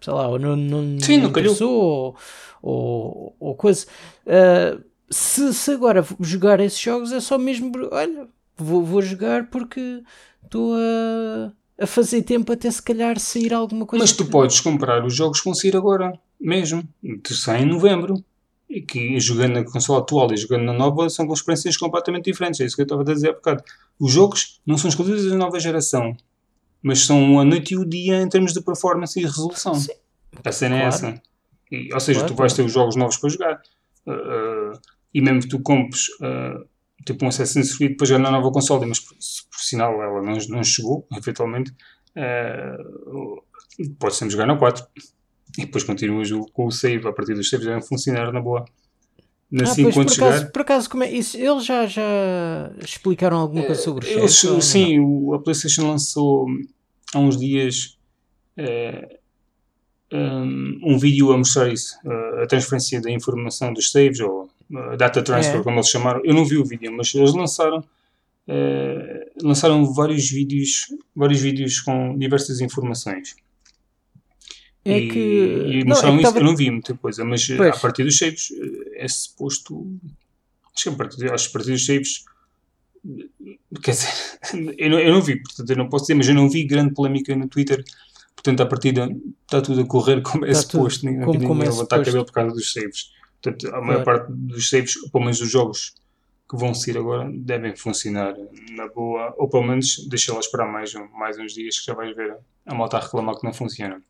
sei lá, ou não, não, Sim, não ou, ou, ou, coisa. Uh, se, se agora jogar esses jogos é só mesmo, olha, vou, vou jogar porque estou a a fazer tempo até se calhar sair alguma coisa. Mas tu que... podes comprar os jogos que vão sair agora, mesmo. Tu sai em novembro. E que jogando na consola atual e jogando na nova são com experiências completamente diferentes. É isso que eu estava a dizer há bocado. Os jogos não são exclusivos da nova geração, mas são a noite e o dia em termos de performance e resolução. Sim. A cena é claro. é essa. E, ou seja, claro, tu vais ter os jogos novos para jogar. Uh, uh, e mesmo que tu compres uh, tipo um Assassin's Creed depois já na nova consola, mas por, por, sinal ela não, não chegou, eventualmente, uh, pode sempre jogar na 4. E depois continuas com o save, a partir dos saves devem funcionar na boa. Assim, ah, pois, por, chegar... acaso, por acaso, como é isso? Eles já, já explicaram alguma coisa sobre o eles, Sim, o, a PlayStation lançou há uns dias uh, um, um, vídeo a mostrar isso, uh, a transferência da informação dos saves ou data transfer, é. como eles chamaram. Eu não vi o vídeo, mas eles lançaram lançaram vários vídeos, vários vídeos com diversas informações. É e, que. E mostraram não, é que isso, tava... eu não vi muita coisa, mas eh, pois. a partir dos saves eh, é suposto. Acho que a partir, acho que a partir dos saves. Quer dizer, eu não, eu não vi, portanto eu não posso dizer, mas eu não vi grande polémica no Twitter. Portanto, à partida está tudo a correr como é suposto, ninguém, como, ninguém como é levantar cabelo por causa dos saves. Portanto, a maior parte dos saves, pelo menos dos jogos que vão sair agora, devem funcionar na boa, ou pelo menos deixa lá esperar mais, mais uns dias que já vais ver a malta a reclamar que não funciona.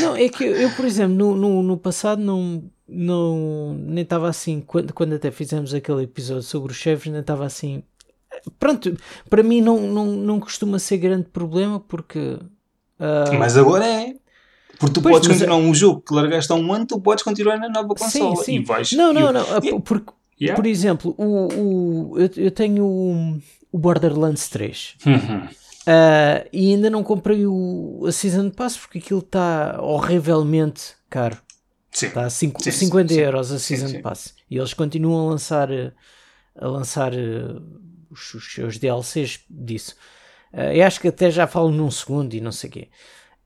Não, é que eu, por exemplo, no, no, no passado não, não nem estava assim, quando, quando até fizemos aquele episódio sobre os chefes, nem estava assim. Pronto, para mim não, não, não costuma ser grande problema porque. Uh, Mas agora é. Porque tu pois, podes continuar é... um jogo que largaste há um ano, tu podes continuar na nova consola sim, sim. e vais. Não, não, não. Yeah. Porque, yeah. Por exemplo, o, o, eu, eu tenho o, o Borderlands 3. Uhum. Uh, e ainda não comprei o, a Season Pass porque aquilo está horrivelmente caro. Sim. Está a cinco, sim, 50 sim, euros a Season sim, Pass. E eles continuam a lançar, a lançar uh, os, os, seus DLCs disso. Uh, eu acho que até já falo num segundo e não sei o quê.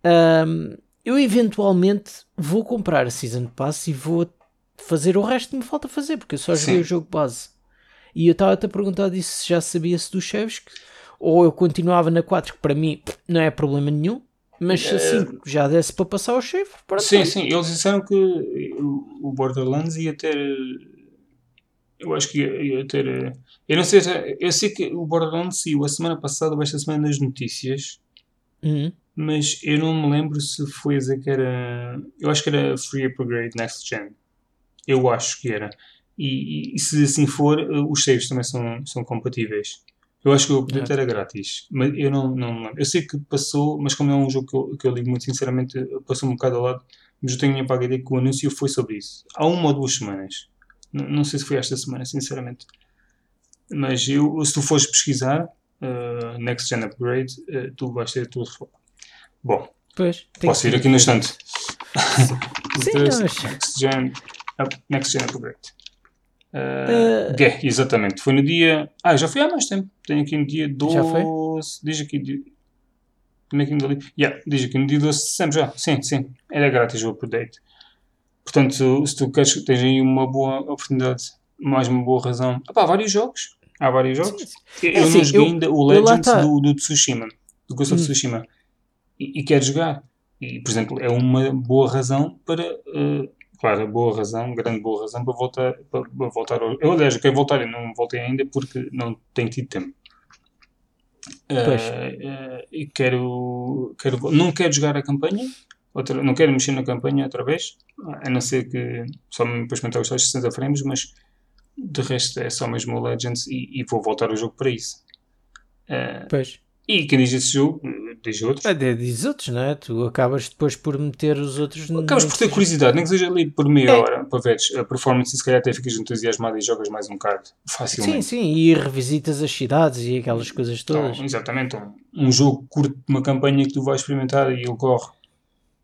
Uh, eu eventualmente vou comprar a Season Pass e vou fazer o resto que me falta fazer, porque eu só joguei o jogo base. E eu estava-te a perguntar disso se já sabia-se dos chefes, ou eu continuava na 4, que para mim não é problema nenhum, mas se assim já desse para passar o chefe, Sim, sim, eles disseram que o Borderlands ia ter. Eu acho que ia, ter. Eu não sei, eu sei que o Borderlands saiu a semana passada, ou esta semana nas notícias. Uhum mas eu não me lembro se foi a dizer que era. Eu acho que era Free Upgrade Next Gen. Eu acho que era. E, e, se assim for, eh, os saves também são, são compatíveis. Eu acho que o update era grátis, mas eu não, não me lembro. Eu sei que passou, mas como é um jogo que eu, que eu ligo muito sinceramente, passou um bocado ao lado, mas eu tenho a minha ideia que o anúncio foi sobre isso. Há uma ou duas semanas. Não, não sei se foi esta semana, sinceramente. Mas eu, se tu fores pesquisar uh, Next Gen Upgrade, uh, tu vais ter tudo Bom, pois, posso ir aqui no instante. Sim, next Gen Upgrade. Uh, é, exatamente. Foi no dia. Ah, já foi há mais tempo. Tenho aqui no dia 12. Já foi? Diz aqui. Tenho aqui no yeah, diz aqui no dia 12 de setembro já. Sim, sim. Era grátis o update. Portanto, se tu queres, tens aí uma boa oportunidade, mais uma boa razão. Ah, pá, há vários jogos. Há vários jogos. Sim, sim. Eu é, não joguei eu, ainda o Legends tá. do, do Tsushima. Do Ghost of hum. Tsushima e, e quer jogar. E, por exemplo, é uma boa razão para. Uh, claro, boa razão, grande boa razão para voltar, para, para voltar Eu, aliás, quero voltar, eu não voltei ainda porque não tenho tido tempo. Uh, uh, e quero, quero. Não quero jogar a campanha, outra, não quero mexer na campanha outra vez, a não ser que só me depois experimentar os 60 frames, mas de resto é só mesmo o Legends e, e vou voltar o jogo para isso. Uh, pois. E quem diz esse jogo, diz outros. É, diz outros, não é? Tu acabas depois por meter os outros. Acabas por ter curiosidade, nem que seja ali por meia é. hora, para veres a performance e se calhar até ficas entusiasmado e jogas mais um bocado facilmente. Sim, sim, e revisitas as cidades e aquelas coisas todas. Então, exatamente, um, um jogo curto, uma campanha que tu vais experimentar e ele corre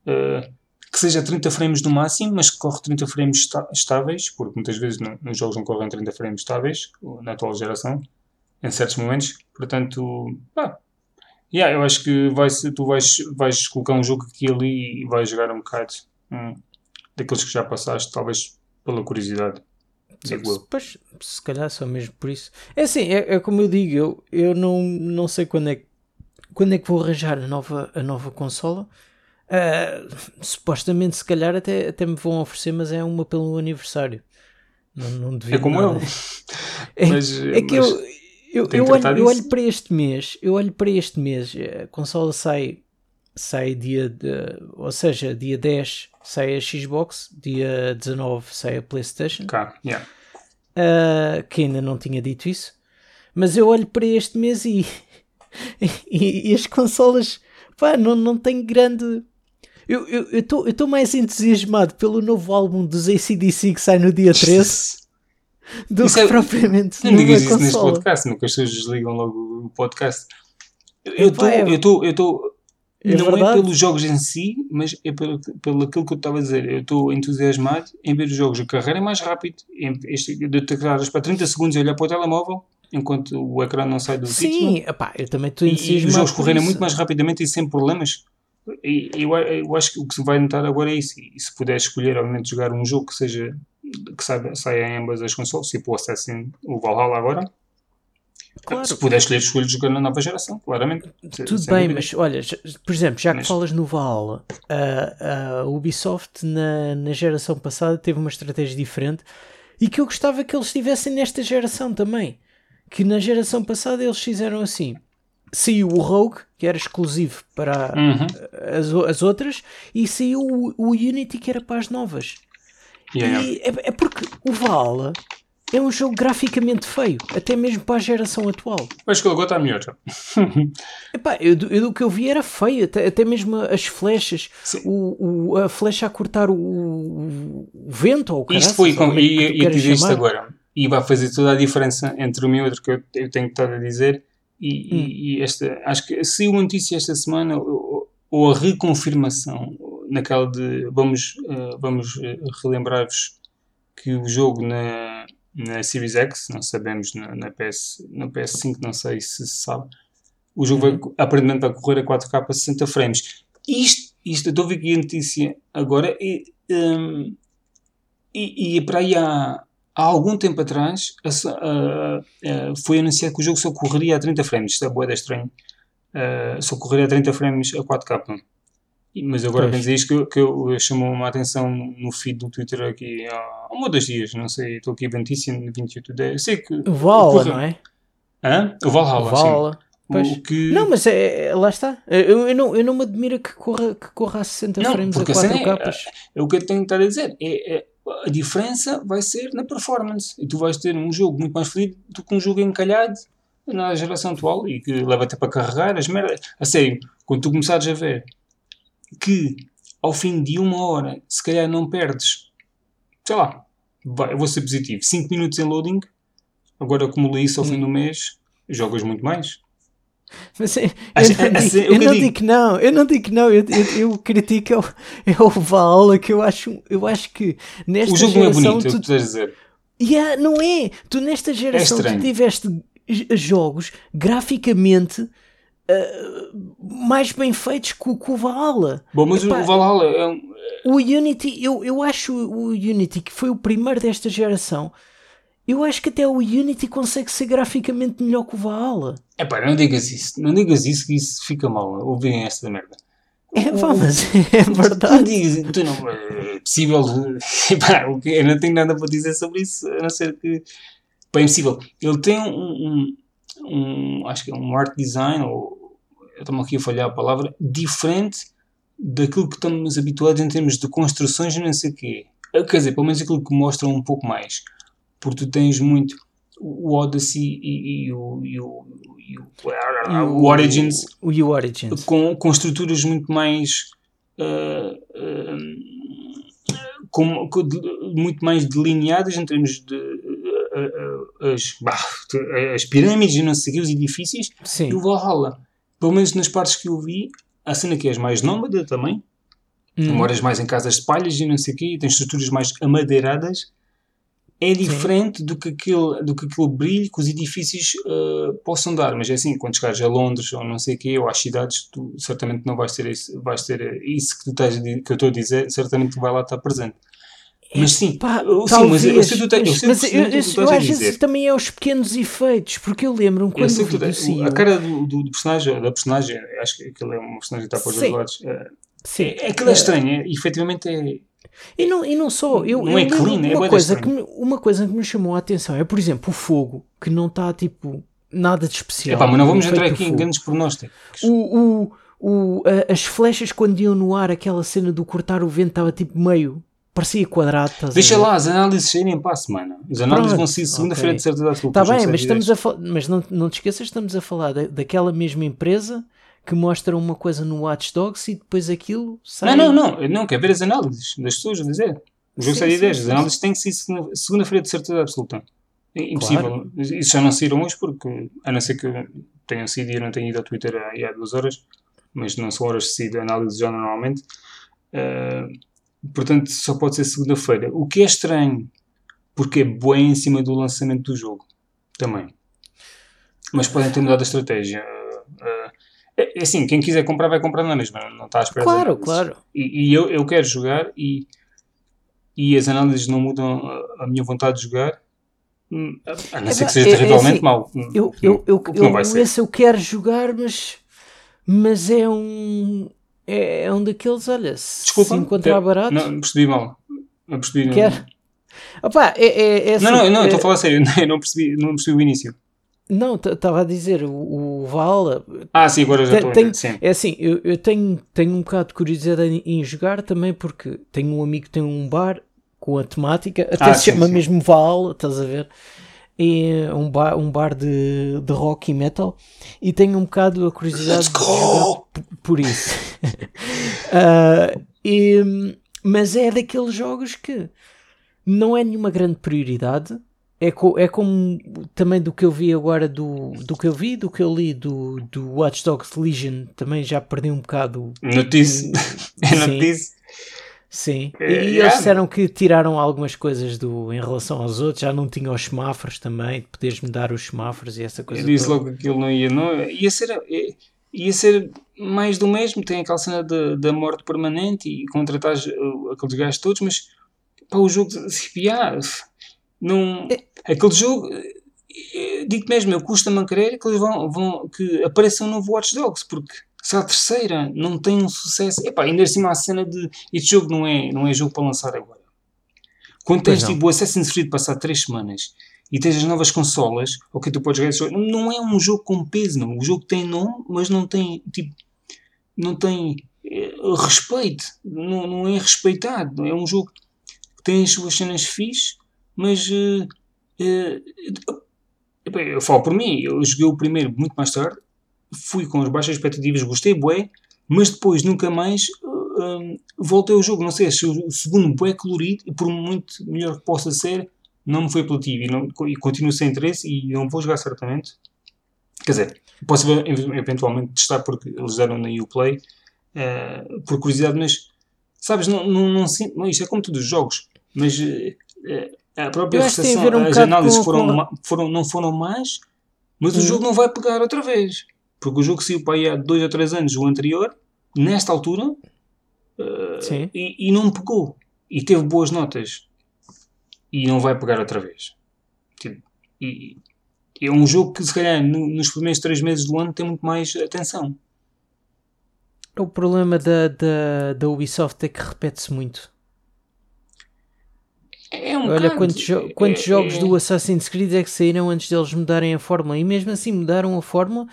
uh, que seja 30 frames no máximo, mas que corre 30 frames estáveis, porque muitas vezes no, nos jogos não correm 30 frames estáveis, na atual geração, em certos momentos. Portanto, pá, yeah, eu acho que vai, tu vais, vais colocar um jogo aqui e ali e vais jogar um bocado hum, daqueles que já passaste, talvez pela curiosidade. Pois, se calhar só mesmo por isso. É assim, é, é como eu digo, eu, eu não, não sei quando é, quando é que vou arranjar a nova, a nova consola. Uh, supostamente, se calhar, até, até me vão oferecer, mas é uma pelo aniversário. Não, não é como eu. É, mas, é que mas eu, eu, eu, olho, eu olho para este mês, eu olho para este mês, a consola sai, sai dia de, ou seja, dia 10 sai a Xbox, dia 19 sai a Playstation. Okay, yeah. uh, que ainda não tinha dito isso. Mas eu olho para este mês e, e, e as consolas pá, não, não tem grande. Eu estou eu, eu mais entusiasmado pelo novo álbum dos ACDC que sai no dia 13 do isso que é, propriamente. Não digas isso neste podcast, nunca as pessoas desligam logo o podcast. Eu estou. Eu estou. Eu estou é não é verdade? é pelos jogos em si, mas é pelo, pelo aquilo que eu estava a dizer. Eu estou entusiasmado em ver os jogos. A carreira é mais rápido. Este, de ter que para 30 segundos e olhar para o telemóvel enquanto o ecrã não sai do Sim, sítio. Sim, eu também estou entusiasmado. E os jogos correrem muito mais rapidamente e sem problemas. E eu, eu acho que o que se vai notar agora é isso. E se puder escolher, obviamente, jogar um jogo que seja que saia, saia em ambas as consoles, tipo o Assassin, o Valhalla agora. Claro. Se puder escolher, escolho jogar na nova geração, claramente. Tudo bem, mas olha, por exemplo, já que mas... falas no Valhalla, a, a Ubisoft na, na geração passada teve uma estratégia diferente e que eu gostava que eles tivessem nesta geração também. Que na geração passada eles fizeram assim: saiu o Rogue, que era exclusivo para uhum. as, as outras, e saiu o, o Unity, que era para as novas. Yeah. E é, é, porque o Valhalla é um jogo graficamente feio, até mesmo para a geração atual. Mas que agora está melhor. Epá, eu, eu, do que eu vi era feio, até, até mesmo as flechas, o, o, a flecha a cortar o, o vento ou o Isto foi, com, é e, eu tive isto agora, e vai fazer toda a diferença entre um e outro que eu, eu tenho que estar a dizer. E, hum. e, e esta, acho que saiu uma notícia esta semana, ou, ou a reconfirmação, naquela de vamos, uh, vamos eh, relembrar-vos que o jogo na, na Series X, não sabemos, na, na, PS, na PS5, não sei se se sabe, o jogo uhum. vai, aparentemente vai correr a 4K a 60 frames. Isto, isto eu estou a ver aqui a notícia agora e, um, e, e para aí há, há algum tempo atrás uh, uh, foi anunciado que o jogo só correria a 30 frames. Isto é boa, é estranho. Uh, só correria a 30 frames a 4K. Mas agora vens a isto que, que eu, eu chamou-me a atenção no feed do Twitter aqui há um ou dois dias, não sei, estou aqui no 28 de... Eu sei que... O Valhalla, não é? Hã? O Valhalla, Valhalla. Pois. Que... Não, mas é, é, lá está. Eu, eu, não, eu não me admiro que corra, que corra a 60 não, frames a 4 é, capas. É, é, o que eu tenho que estar a dizer. É, é, a diferença vai ser na performance. E tu vais ter um jogo muito mais fluido do que um jogo encalhado na geração atual e que leva até para carregar as merdas. A sério, quando tu começares a ver que ao fim de uma hora, se calhar não perdes, sei lá, eu vou ser positivo, 5 minutos em loading, agora acumula isso ao fim do mês, jogas muito mais. Mas eu, eu, não, digo, eu não digo que não, eu não digo que não, eu, eu, eu critico é o, é Valhalla que eu acho, eu acho que nesta o jogo geração. Não é bonito, tu, é tu dizer. Yeah, não é? Tu nesta geração é tu tiveste jogos graficamente Uh, mais bem feitos que, que o Valhalla. Bom, mas Epá, o Valhalla é um... O Unity, eu, eu acho o Unity, que foi o primeiro desta geração, eu acho que até o Unity consegue ser graficamente melhor que o Valhalla. É pá, não digas isso, não digas isso que isso fica mal, ouvirem esta merda. É pá, mas é verdade. Tu, digas, tu não, é possível, epá, eu não tenho nada para dizer sobre isso, a não ser que, pá, é impossível. Ele tem um, um um, acho que é um art design, ou estamos aqui a falhar a palavra, diferente daquilo que estamos habituados em termos de construções e não sei o quê. Ah, quer dizer, pelo menos aquilo que mostra um pouco mais. Porque tu tens muito o Odyssey e, e, o, e, o, e o, o, Origins, o, Origins. Com, com estruturas muito mais uh, uh, com, com, muito mais delineadas em termos de as, as pirâmides e não sei os edifícios Sim. e o Valhalla. Pelo menos nas partes que eu vi, a cena que é mais nómada também, Hum. Moras mais em casas de palhas e não sei o quê, tens estruturas mais amadeiradas. É diferente do que, aquele, do que aquele brilho que os edifícios uh, possam dar. Mas é assim, quando chegares a Londres ou não sei o quê, ou às cidades, tu certamente não vais ter isso, vais ter isso que, tu estás, que eu estou a dizer, certamente vai lá estar presente. Mas sim, Pá, sim talvez, mas eu sei que tu, mas, mas eu, eu, às vezes também é os pequenos efeitos, porque eu lembro-me quando eu tu, A cara do, do, do, personagem, da personagem, acho que aquele é um personagem que está para os dois lados. É, sim. É, aquilo é, é estranho, é, efetivamente é. E não, e não só, eu, não é clean, uma, é coisa que me, uma coisa que me chamou a atenção é, por exemplo, o fogo, que não está tipo nada de especial. Epá, mas não vamos entrar aqui em grandes prognósticos. O, o, o, as flechas quando iam no ar, aquela cena do cortar o vento estava tipo meio parecia quadrado. Deixa lá, as análises saírem para a semana. As análises Pronto, vão ser segunda-feira okay. de certeza absoluta. Está bem, mas, estamos a mas não, não te esqueças, estamos a falar da, daquela mesma empresa que mostra uma coisa no Watch Dogs e depois aquilo sai. Não, não, não, eu não quero ver as análises das pessoas a dizer. O jogo sai de ideias, as análises têm que ser segunda-feira de certeza absoluta. É impossível. Claro. Isso já não saíram hoje porque, a não ser que tenham sido e eu não tenho ido ao Twitter há, há duas horas, mas não são horas de análise já normalmente. Uh, Portanto, só pode ser segunda-feira. O que é estranho, porque é bem em cima do lançamento do jogo. Também. Mas podem ter mudado a estratégia. Uh, é, é assim, quem quiser comprar vai comprar na mesma, não está à espera. Claro, claro. E, e, eu, eu quero jogar e, e as análises não mudam a, minha vontade de jogar. Hum, a não ser que seja é, terrivelmente é assim, mau. Eu, eu, eu, eu, esse eu quero jogar, mas, mas é um é, é um daqueles, olha, se Desculpa, se encontrar barato. Não, percebi mal. Não percebi. Quer? Não. Opa, é, é, é assim, não, não, não, estou a falar sério, não percebi, não percebi o início. Não, estava a dizer, o, o Val. Ah, sim, agora já estou. É assim, eu, eu tenho, tenho um bocado de curiosidade em, em, jogar também porque tenho um amigo que tem um bar com a temática, até ah, se sim, chama sim. mesmo Val, estás a ver? é um bar, um bar de, de rock e metal e tenho um bocado a curiosidade por isso. Uh, e, mas é daqueles jogos que não é nenhuma grande prioridade. É, co, é como também do que eu vi agora, do, do que eu vi, do que eu li do, do Watch Dogs Legion, também já perdi um bocado. Notícia. é notícia. Sim, e eles yeah. disseram que tiraram algumas coisas do, em relação aos outros, já não tinham os semáforos também, de poderes mudar os semáforos e essa coisa. Eu disse toda. logo que aquilo não ia, não, ia ser, ia ser mais do mesmo, tem aquela cena da morte permanente e contratar aqueles gajos todos, mas para o jogo, yeah, não, é. aquele jogo, eh, digo mesmo, eu custa-me que eles vão, vão, que apareça um novo Watch Dogs, porque se a terceira não tem um sucesso, epá, ainda assim a cena de este jogo não é, não é jogo para lançar agora. Quando tens tipo o Assassin's Creed passar 3 semanas e tens as novas consolas, ok, tu podes jogar esse jogo, não é um jogo com peso, não. O jogo tem nome, mas não tem tipo, não tem é, respeito, não, não é respeitado. É um jogo que tem as suas cenas fixe, mas uh, uh, eu falo por mim, eu joguei o primeiro muito mais tarde fui com as baixas expectativas, gostei bué, mas depois nunca mais uh, voltei ao jogo. Não sei se o segundo bué colorido, e por muito melhor que possa ser, não me foi apelativo e, não, e continuo sem interesse e não vou jogar certamente. Quer dizer, posso eventualmente testar porque eles deram na Uplay uh, por curiosidade, mas sabes, não, não, não, não, isto é como todos os jogos, mas uh, a própria recepção, um as análises com, foram, com... foram, não foram más, mas hum. o jogo não vai pegar outra vez. Porque o jogo saiu para aí há dois ou três anos, o anterior, nesta altura, uh, e, e, não pegou. E teve boas notas. E não vai pegar outra vez. Tipo, e, é um jogo que, se calhar, no, nos primeiros três meses do ano tem muito mais atenção. O problema da, da, da Ubisoft é que repete-se muito. É um Olha quantos, jo quantos é, jogos é... do Assassin's Creed é que saíram antes deles mudarem a fórmula. E mesmo assim mudaram a fórmula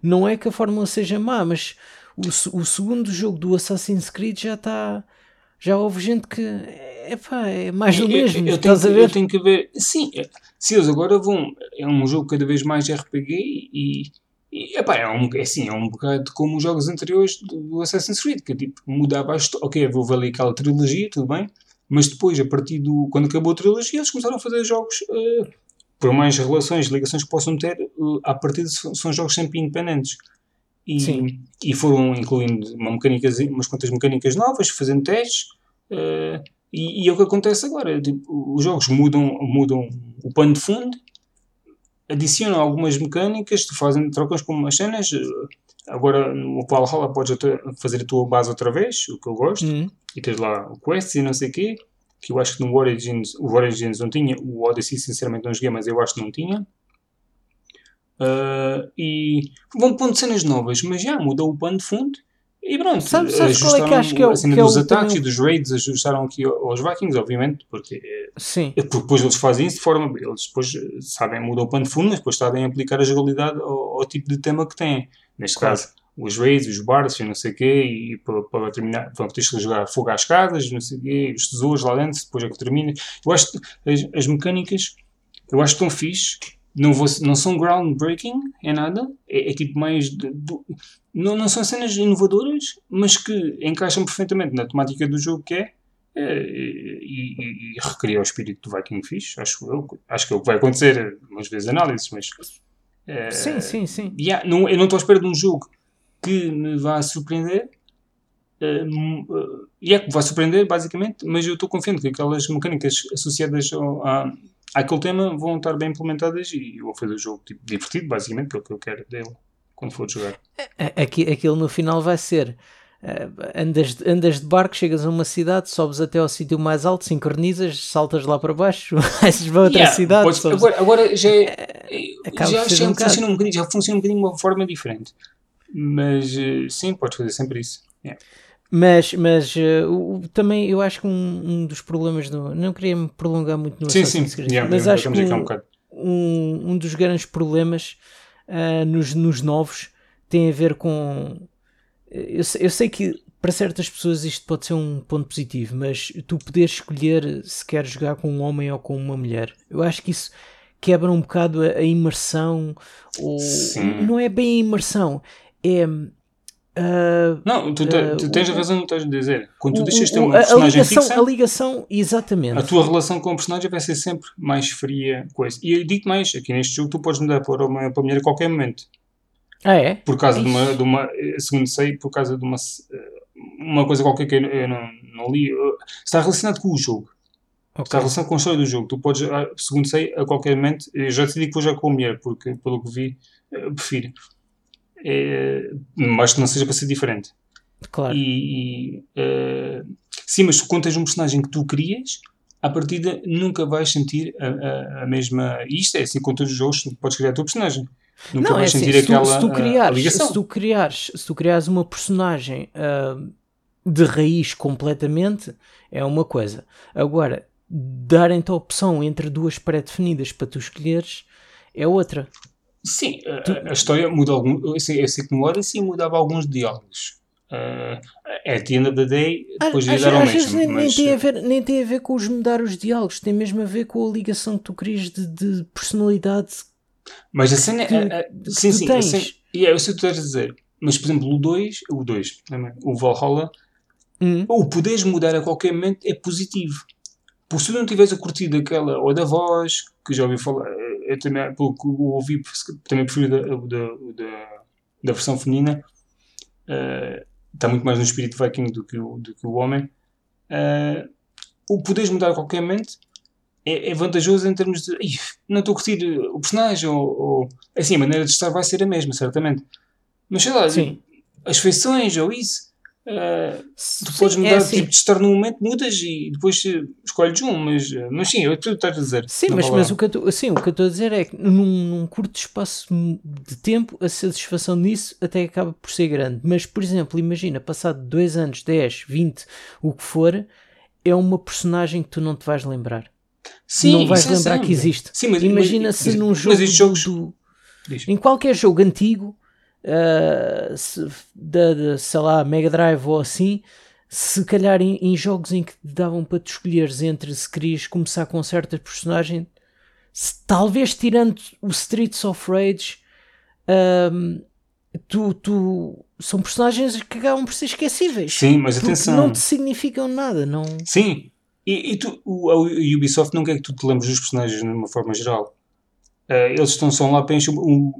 não é que a fórmula seja má, mas o, o segundo jogo do Assassin's Creed já está. Já houve gente que. Epá, é mais do mesmo. Eu, eu, tenho, a eu tenho que ver. Sim, é, se eles agora vão. É um jogo cada vez mais RPG e. e epá, é, um, é assim, é um bocado como os jogos anteriores do, do Assassin's Creed, que tipo, mudava a história. Ok, vou ver ali aquela trilogia, tudo bem, mas depois, a partir do. Quando acabou a trilogia, eles começaram a fazer jogos uh, por mais relações, ligações que possam ter, à partida são jogos sempre independentes. E, e foram incluindo uma mecânica, umas quantas mecânicas novas, fazendo testes. Uh, e, e, é o que acontece agora. Tipo, os jogos mudam, mudam o pano de fundo, adicionam algumas mecânicas, tu fazem trocas com umas cenas. Agora no Valhalla podes fazer a tua base outra vez, o que eu gosto, uhum. e tens lá o Quest e não sei o quê. Que eu acho que no Origins, o Origins não tinha, o Odyssey sinceramente não joguei, mas eu acho que não tinha. Uh, e vão pondo cenas novas, mas já mudou o pano de fundo. E pronto, sabe, sabes qual é que acho que é o, a cena que dos é ataques também... e dos raids ajustaram aqui aos Vikings, obviamente, porque, Sim. porque depois eles fazem isso de forma. Eles depois sabem, mudam o pano de fundo, mas depois sabem aplicar a jogabilidade ao, ao tipo de tema que têm. Neste claro. caso, os raids, os bards e não sei o quê, e para, para terminar, pronto, tens que jogar fogo às casas, não sei o quê, os tesouros lá dentro, depois é que termina. Eu acho que as, as mecânicas, eu acho que estão fixe não, vou, não são groundbreaking, é nada, é, é tipo mais. De, de, não, não são cenas inovadoras, mas que encaixam perfeitamente na temática do jogo que é. é e, e, e recria o espírito do Viking Fish, acho eu. Acho que é o que vai acontecer, umas vezes análises, mas. É, sim, sim, sim. Yeah, não, eu não estou à espera de um jogo que me vá surpreender. Uh, uh, e é que vai surpreender, basicamente, mas eu estou confiante que aquelas mecânicas associadas ao, a, aquele tema vão estar bem implementadas e eu vou fazer o jogo tipo, divertido, basicamente, que é o que eu quero dele quando for jogar. Aqui, aquilo no final vai ser. Uh, andas, andas de barco, chegas a uma cidade, sobes até ao sítio mais alto, sincronizas, saltas lá para baixo, vais para outra yeah, cidade. Sobes... agora, agora já, é, uh, já, já, um funciona um bocadinho, já funciona um bocadinho de uma forma diferente. Mas sim, podes fazer sempre isso. Yeah. Mas, mas uh, o, também eu acho que um, um, dos problemas do. Não queria me prolongar muito no sim, sim. Yeah, mas acho que um, um, um, dos grandes problemas uh, nos, nos novos tem a ver com. Eu, eu sei que para certas pessoas isto pode ser um ponto positivo, mas tu poderes escolher se queres jogar com um homem ou com uma mulher. Eu acho que isso quebra um bocado a, a imersão, ou não é bem a imersão, é Uh, não, tu, te, uh, tu tens a razão no que estás a dizer. Quando tu deixas ter uma personagem a ligação, fixa, a ligação, exatamente. A tua relação com o personagem vai ser sempre mais fria. Coisa. E eu digo mais: aqui neste jogo tu podes mudar para uma para mulher a qualquer momento. Ah, é? Por causa de uma, de uma. Segundo sei, por causa de uma. Uma coisa qualquer que eu não, não li. Está relacionado com o jogo. Okay. Está relacionado com a história do jogo. Tu podes, ah, segundo sei, a qualquer momento. Eu já te digo que vou já com a mulher, porque pelo que vi, eh, prefiro é, mas que não seja para ser diferente. Claro. E, e uh, sim, mas quando tens um personagem que tu crias, à partida nunca vais sentir a, a, a mesma. Isto é assim com todos os jogos, tu podes criar o teu personagem. Nunca não, vais é assim, sentir se aquela tu, se tu criares, ligação. Se tu criares, se tu criares uma personagem uh, de raiz completamente, é uma coisa. Agora, darem-te a opção entre duas pré-definidas para tu escolheres é outra. Sim, a, a, história muda algum. Eu sei, eu sei que no Odyssey mudava alguns diálogos. Uh, at the end of the day, depois ia dar ao mesmo. Nem, mas... nem, tem a ver, nem tem a ver com os mudar os diálogos, tem mesmo a ver com a ligação que tu crias de, de personalidade. Mas a cena. Que, a, a, sim, sim, tens. Cena, yeah, eu sei o que tu estás a dizer. Mas, por exemplo, o 2, o 2, o Valhalla, hum. o poderes mudar a qualquer momento é positivo. Porque se tu não tivesse curtido aquela, ou da voz, que já ouvi falar, eu também, pelo que ouvi, também prefiro da, da, da, da versão feminina. Uh, está muito mais no espírito viking do que o, do que o homem. Uh, o poderes mudar a qualquer momento é, é vantajoso em termos de não estou a curtir o personagem ou, ou, assim, a maneira de estar vai ser a mesma, certamente. Mas sei lá, Sim. as feições ou isso Uh, tu podes mudar, é assim. tipo, de estar num momento, mudas e depois escolhes um, mas, mas sim, é tudo estás a dizer. Sim, mas, mas o, que eu sim, o que eu estou a dizer é que num, num, curto espaço de tempo a satisfação nisso até acaba por ser grande. Mas, por exemplo, imagina, passado 2 anos, 10, 20, o que for, é uma personagem que tu não te vais lembrar. Sim, não vais é lembrar que existe. Sim, mas, imagina mas, se mas, num jogo. Jogos... Do, em qualquer jogo antigo uh, da, sei lá, Mega Drive ou assim, se calhar em, em, jogos em que te davam para te escolheres entre se querias começar com certas personagens, se, talvez tirando o Streets of Rage, um, tu, tu, são personagens que acabam por ser esquecíveis. Sim, mas atenção. Não te significam nada, não. Sim, e, e tu, o, a Ubisoft não quer que tu te lembres dos personagens de uma forma geral. Uh, eles estão só lá para encher. Um,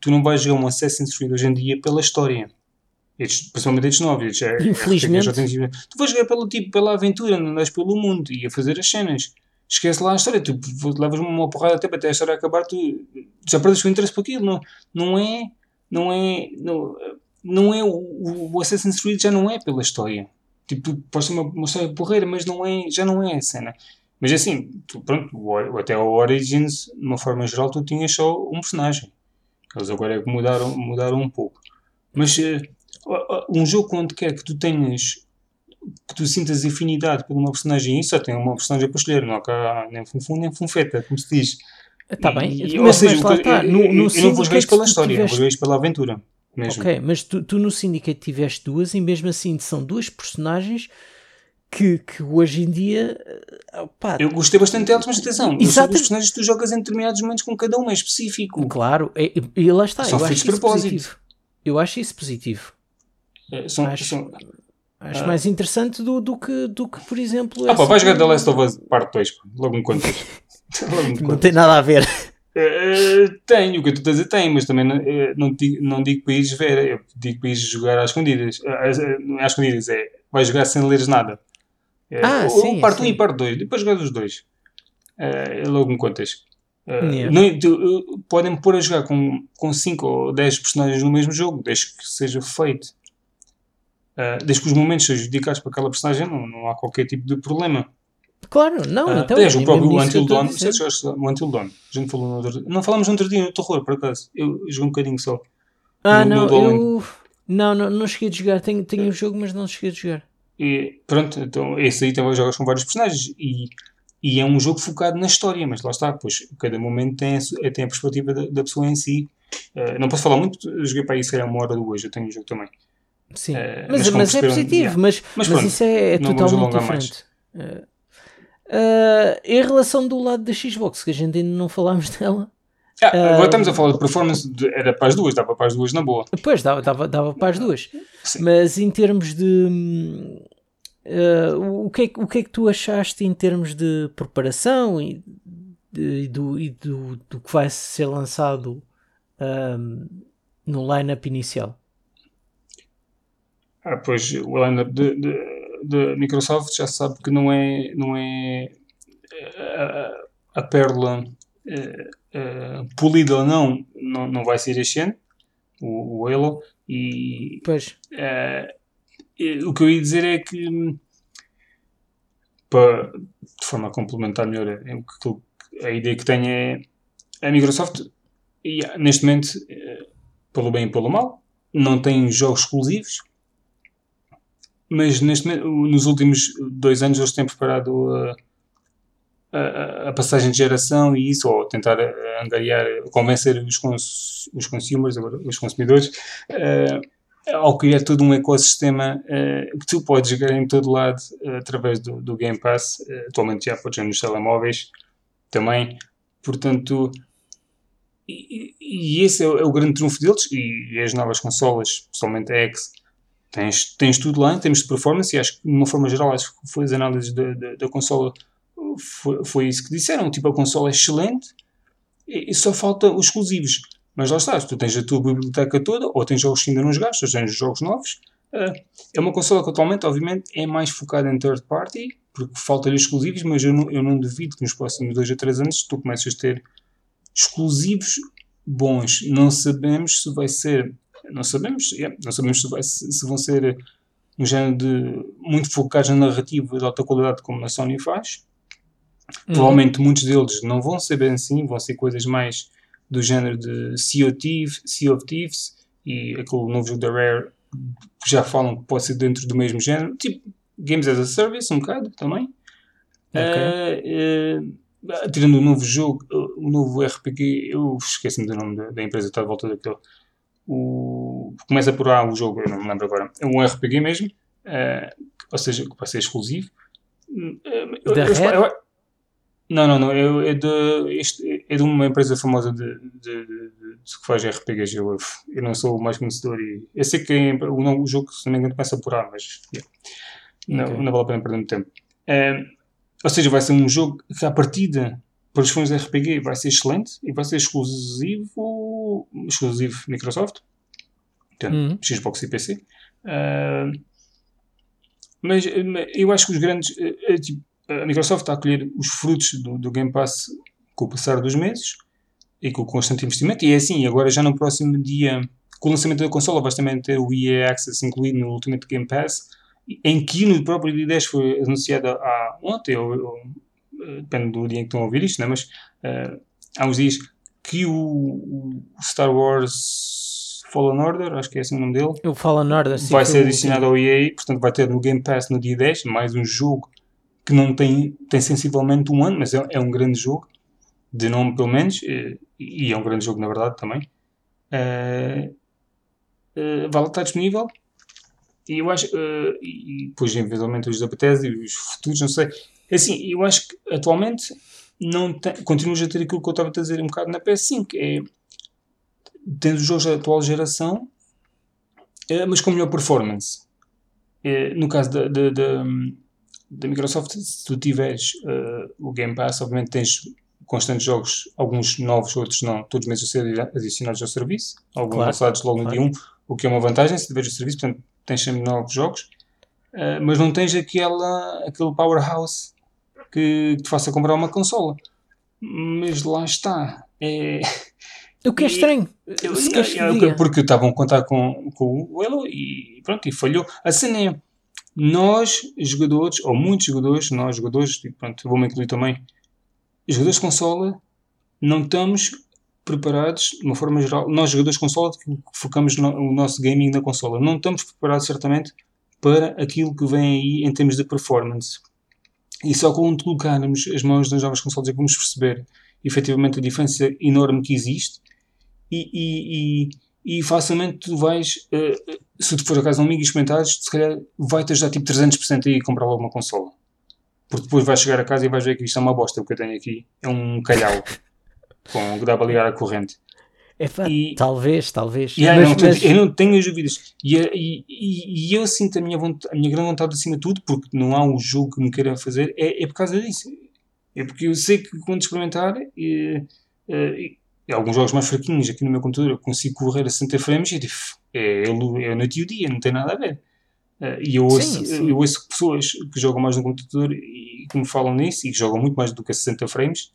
tu não vais jogar um Assassin's Creed hoje em dia pela história. Estes, principalmente estes novos. É, é Infelizmente. É, tu vais jogar pelo, tipo, pela aventura, andas pelo mundo e a fazer as cenas. Esquece lá a história. Tu levas uma porrada até até a história acabar, tu, já perdes o interesse por aquilo. Não, não é. Não é. Não, não é o, o Assassin's Creed já não é pela história. Tipo, pode ser uma, uma história porreira, mas não é, já não é a cena. Mas assim, tu, pronto, até o Origins, de uma forma geral, tu tinhas só um personagem. Eles agora é que mudaram, mudaram um pouco. Mas uh, um jogo onde quer que tu tenhas que tu sintas afinidade por uma personagem e só tem uma personagem para escolher, não há cá nem funfun nem funfeta, como se diz. Está bem, e, mas, ou seja, mas está. No, no eu, eu não vou jogar isto pela história, tiveste... vou jogar pela aventura. Mesmo. Ok, mas tu, tu no Syndicate tiveste duas e mesmo assim são duas personagens que, que hoje em dia. Eh, eu gostei bastante delas, mas atenção, Exato. os personagens que tu jogas em determinados momentos com cada um é específico. Claro, e, e lá está. São feitos de propósito. Positivo. Eu acho isso positivo. É, são, acho, são, acho ah, mais interessante do, do, que, do que, por exemplo. Ah, pá, vais jogar The Last of Us Parte 2, logo me contas. logo me contas. Não tem nada a ver. Uh, tenho, o que tu estás a dizer tem, mas também não, uh, não, digo, não digo para ires ver, eu digo para ires jogar às escondidas. Uh, às escondidas é, vais jogar sem leres nada. Ah, ou, sim. Parte 1 um e parte 2, depois jogar os dois. logo me contas. Yeah. Não, tu, podem pôr a jogar com 5 ou 10 personagens no mesmo jogo, desde que seja feito. desde que os momentos sejam dedicados para aquela personagem, não, não há qualquer tipo de problema. Claro, não, uh, então. Tens o próprio Until Dawn, o Until Dawn. A gente falou no outro Não falamos no outro dia no terror, por acaso. Eu joguei um bocadinho só. Ah, no, não, no eu. Não, não, não cheguei a jogar. Tenho, tenho o um jogo, mas não cheguei a jogar. E pronto, então esse aí também jogas com vários personagens. E, e é um jogo focado na história, mas lá está, pois cada momento tem a, tem a perspectiva da, da pessoa em si. Uh, não posso falar muito, joguei para aí se calhar uma hora do hoje, eu tenho o um jogo também. Sim, uh, mas, mas, mas é positivo, yeah. mas, mas, mas, isso é, é totalmente diferente. Uh, em relação do lado da Xbox, que a gente ainda não falámos dela. Ah, agora uh, estamos a falar de performance, de, era para as duas, dava para as duas na boa. Pois, dava, dava, dava para as duas. Sim. Mas em termos de. Uh, o, que é, o que é que tu achaste em termos de preparação e, de, e, do, e do, do que vai ser lançado um, no line-up inicial? Ah, pois, o line-up da Microsoft já sabe que não é, não é a, a pérola uh, uh, polida ou não, não, não vai ser este ano, o, o Halo. E pois. Uh, o que eu ia dizer é que, para, de forma a complementar melhor a, a ideia que tenho é a Microsoft, e, neste momento, pelo bem e pelo mal, não tem jogos exclusivos mas neste, nos últimos dois anos eles têm preparado a, a, a passagem de geração e isso, ou tentar angariar, convencer os, cons, os consumers, os consumidores, uh, ao criar todo um ecossistema uh, que tu podes jogar em todo lado uh, através do, do, Game Pass. Atualmente já podes nos telemóveis também. Portanto, e, e esse é o, é o, grande trunfo deles. E, e as novas consolas, principalmente a X, Tens, tens tudo lá em termos de performance e acho que, de uma forma geral, acho que foi as análises da, da, da consola, foi, foi isso que disseram. Tipo, a consola é excelente e, e só falta os exclusivos. Mas lá estás, tu tens a tua biblioteca toda, ou tens jogos que ainda não jogaste, ou tens jogos novos. Uh, é uma consola que atualmente, obviamente, é mais focada em third party, porque falta-lhe exclusivos, mas eu não, eu não duvido que nos próximos 2 a 3 anos tu comeces a ter exclusivos bons. Não sabemos se vai ser não sabemos, é, não sabemos se, vai, se, vão ser um género de muito focados na narrativa de alta qualidade como a Sony faz. Uhum. Provavelmente muitos deles não vão ser bem assim, vão ser coisas mais do género de Sea of Thieves, sea of Thieves e aquele novo jogo da Rare que já falam que pode ser dentro do mesmo género, tipo Games as a Service, um bocado também. Okay. Uh, uh, tirando o novo jogo, o novo RPG, eu esqueci-me do nome da, da empresa que está à volta daquele o, começa por A o jogo, eu não me lembro agora. É um RPG mesmo, uh, ou seja, que vai ser exclusivo. Da eu, eu, não, não, não. Eu, é, de, este, é de uma empresa famosa de, de, de, de que faz RPGs. Eu, eu não sou o mais conhecedor. E, eu sei que é, o, o jogo, se não me engano, começa por A, mas yeah, não, okay. não vale a pena perder muito tempo. Uh, ou seja, vai ser um jogo que, à partida, para os fãs de RPG vai ser excelente e vai ser exclusivo, exclusivo Microsoft, portanto, uhum. Xbox e PC. Uh, mas, eu acho que os grandes. É, tipo, a Microsoft está a colher os frutos do, do, Game Pass com o passar dos meses e com o constante investimento. E é assim, agora já no próximo dia, com o lançamento da consola, vais também ter o EA Access incluído no Ultimate Game Pass, em que no próprio dia 10 foi anunciado há ontem, ou, ou depende do dia em que estão a ouvir isto, né? mas uh, há uns dias que o, o Star Wars Fallen Order, acho que é assim o nome dele. O Fallen Order, sim, Vai ser adicionado ao EA, portanto vai ter no Game Pass no dia 10, mais um jogo que não tem, tem sensivelmente um ano, mas é, é um grande jogo, de nome pelo menos, e, e, é um grande jogo na verdade também. Uh, uh, vai estar disponível. E eu acho, uh, e depois eventualmente os da Bethesda e os futuros, não sei. É assim, eu acho que atualmente não continuas a ter aquilo que eu estava a dizer um bocado na PS5, é tendo os jogos da atual geração, mas com melhor performance. No caso da, da, Microsoft, se tu tiveres uh, o Game Pass, obviamente tens constantes jogos, alguns novos, outros não, todos os meses a ser adicionados ao serviço, alguns claro, lançados logo no claro. dia 1, o que é uma vantagem se tiveres o serviço, portanto tens sempre novos jogos, uh, mas não tens aquela, aquele powerhouse que te faça comprar uma consola. Mas lá está. É, o que é estranho. Eu, eu, eu, porque estavam a contar com, com o Elo e pronto, e falhou. A cena é, nós, jogadores, ou muitos jogadores, nós jogadores, e pronto, vou-me incluir também, jogadores de consola, não estamos preparados, de uma forma geral, nós jogadores de consola, focamos no, o nosso gaming na consola, não estamos preparados certamente para aquilo que vem aí em termos de performance. E só quando colocarmos as mãos nas novas consolas é que vamos perceber efetivamente a diferença enorme que existe e, e, e, e facilmente tu vais, uh, se tu for a casa de um amigo e experimentares, se calhar vai-te ajudar tipo 300% aí a comprar logo uma consola. Porque depois vais chegar a casa e vais ver que isto é uma bosta, o que eu tenho aqui é um calhau com que dá para ligar a corrente. É e, talvez, talvez. Yeah, mas, não, mas... Eu não tenho as dúvidas. E, e, e, eu sinto a minha, vontade, a minha grande vontade acima de tudo, porque não há um jogo que me queira fazer, é, é por causa disso. É porque eu sei que quando experimentar, e, e, e alguns jogos mais fraquinhos aqui no meu computador, eu consigo correr a 60 frames e digo, é, é noite e o dia, não tem nada a ver. Uh, e eu ouço, sim, sim. eu ouço pessoas que jogam mais no computador e que me falam nisso e que jogam muito mais do que a 60 frames